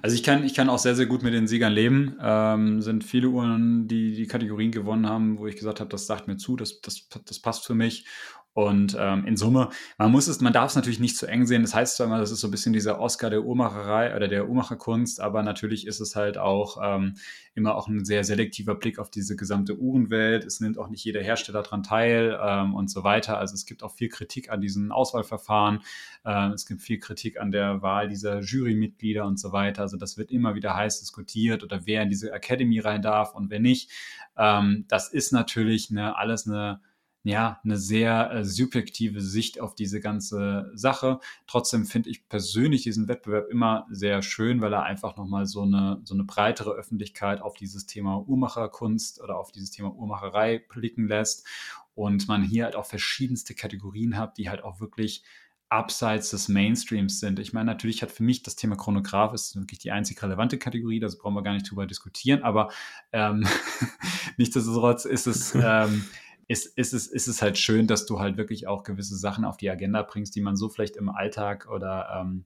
Also ich kann, ich kann auch sehr, sehr gut mit den Siegern leben. Ähm, sind viele Uhren, die die Kategorien gewonnen haben, wo ich gesagt habe, das sagt mir zu, das, das, das passt für mich. Und ähm, in Summe, man muss es, man darf es natürlich nicht zu eng sehen. Das heißt zwar immer, das ist so ein bisschen dieser Oscar der Uhrmacherei oder der Uhrmacherkunst, aber natürlich ist es halt auch ähm, immer auch ein sehr selektiver Blick auf diese gesamte Uhrenwelt. Es nimmt auch nicht jeder Hersteller daran teil ähm, und so weiter. Also es gibt auch viel Kritik an diesen Auswahlverfahren. Ähm, es gibt viel Kritik an der Wahl dieser Jurymitglieder und so weiter. Also das wird immer wieder heiß diskutiert oder wer in diese Academy rein darf und wer nicht. Ähm, das ist natürlich eine, alles eine ja, eine sehr äh, subjektive Sicht auf diese ganze Sache. Trotzdem finde ich persönlich diesen Wettbewerb immer sehr schön, weil er einfach nochmal so eine, so eine breitere Öffentlichkeit auf dieses Thema Uhrmacherkunst oder auf dieses Thema Uhrmacherei blicken lässt und man hier halt auch verschiedenste Kategorien hat, die halt auch wirklich abseits des Mainstreams sind. Ich meine, natürlich hat für mich das Thema Chronograph ist wirklich die einzig relevante Kategorie, das brauchen wir gar nicht drüber diskutieren, aber ähm, nichtsdestotrotz ist es ähm, ist, ist, es, ist es halt schön, dass du halt wirklich auch gewisse Sachen auf die Agenda bringst, die man so vielleicht im Alltag oder ähm,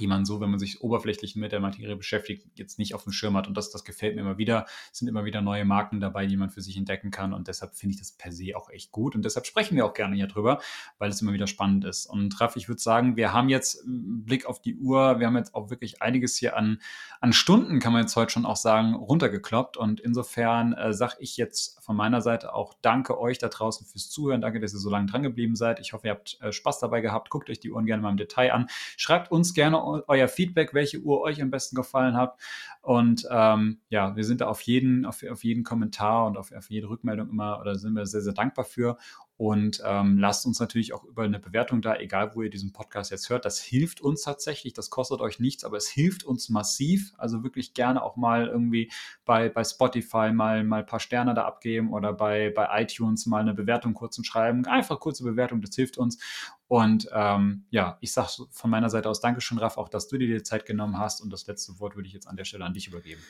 die man so, wenn man sich oberflächlich mit der Materie beschäftigt, jetzt nicht auf dem Schirm hat. Und das, das gefällt mir immer wieder. Es sind immer wieder neue Marken dabei, die man für sich entdecken kann. Und deshalb finde ich das per se auch echt gut. Und deshalb sprechen wir auch gerne hier drüber, weil es immer wieder spannend ist. Und Raff, ich würde sagen, wir haben jetzt Blick auf die Uhr. Wir haben jetzt auch wirklich einiges hier an, an Stunden, kann man jetzt heute schon auch sagen, runtergekloppt. Und insofern äh, sage ich jetzt von meiner Seite auch Danke euch da draußen fürs Zuhören. Danke, dass ihr so lange dran geblieben seid. Ich hoffe, ihr habt äh, Spaß dabei gehabt. Guckt euch die Uhren gerne mal im Detail an. Schreibt uns gerne gerne euer Feedback, welche Uhr euch am besten gefallen hat. Und ähm, ja, wir sind da auf jeden, auf, auf jeden Kommentar und auf, auf jede Rückmeldung immer oder sind wir sehr, sehr dankbar für. Und ähm, lasst uns natürlich auch über eine Bewertung da, egal wo ihr diesen Podcast jetzt hört. Das hilft uns tatsächlich. Das kostet euch nichts, aber es hilft uns massiv. Also wirklich gerne auch mal irgendwie bei, bei Spotify mal, mal ein paar Sterne da abgeben oder bei, bei iTunes mal eine Bewertung kurz schreiben. Einfach kurze Bewertung, das hilft uns. Und ähm, ja, ich sage von meiner Seite aus Dankeschön, Raff, auch dass du dir die Zeit genommen hast. Und das letzte Wort würde ich jetzt an der Stelle an dich übergeben.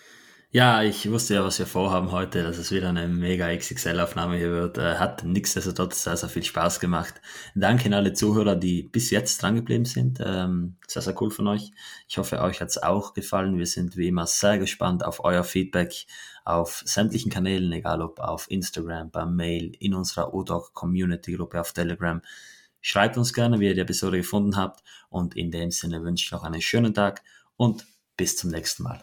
Ja, ich wusste ja, was wir vorhaben heute, dass es wieder eine mega XXL-Aufnahme hier wird. Äh, hat nichtsdestotrotz sehr, sehr viel Spaß gemacht. Danke an alle Zuhörer, die bis jetzt drangeblieben sind. Ähm, sehr, sehr cool von euch. Ich hoffe, euch hat es auch gefallen. Wir sind wie immer sehr gespannt auf euer Feedback auf sämtlichen Kanälen, egal ob auf Instagram, beim Mail, in unserer ODOC Community Gruppe auf Telegram. Schreibt uns gerne, wie ihr die Episode gefunden habt. Und in dem Sinne wünsche ich noch einen schönen Tag und bis zum nächsten Mal.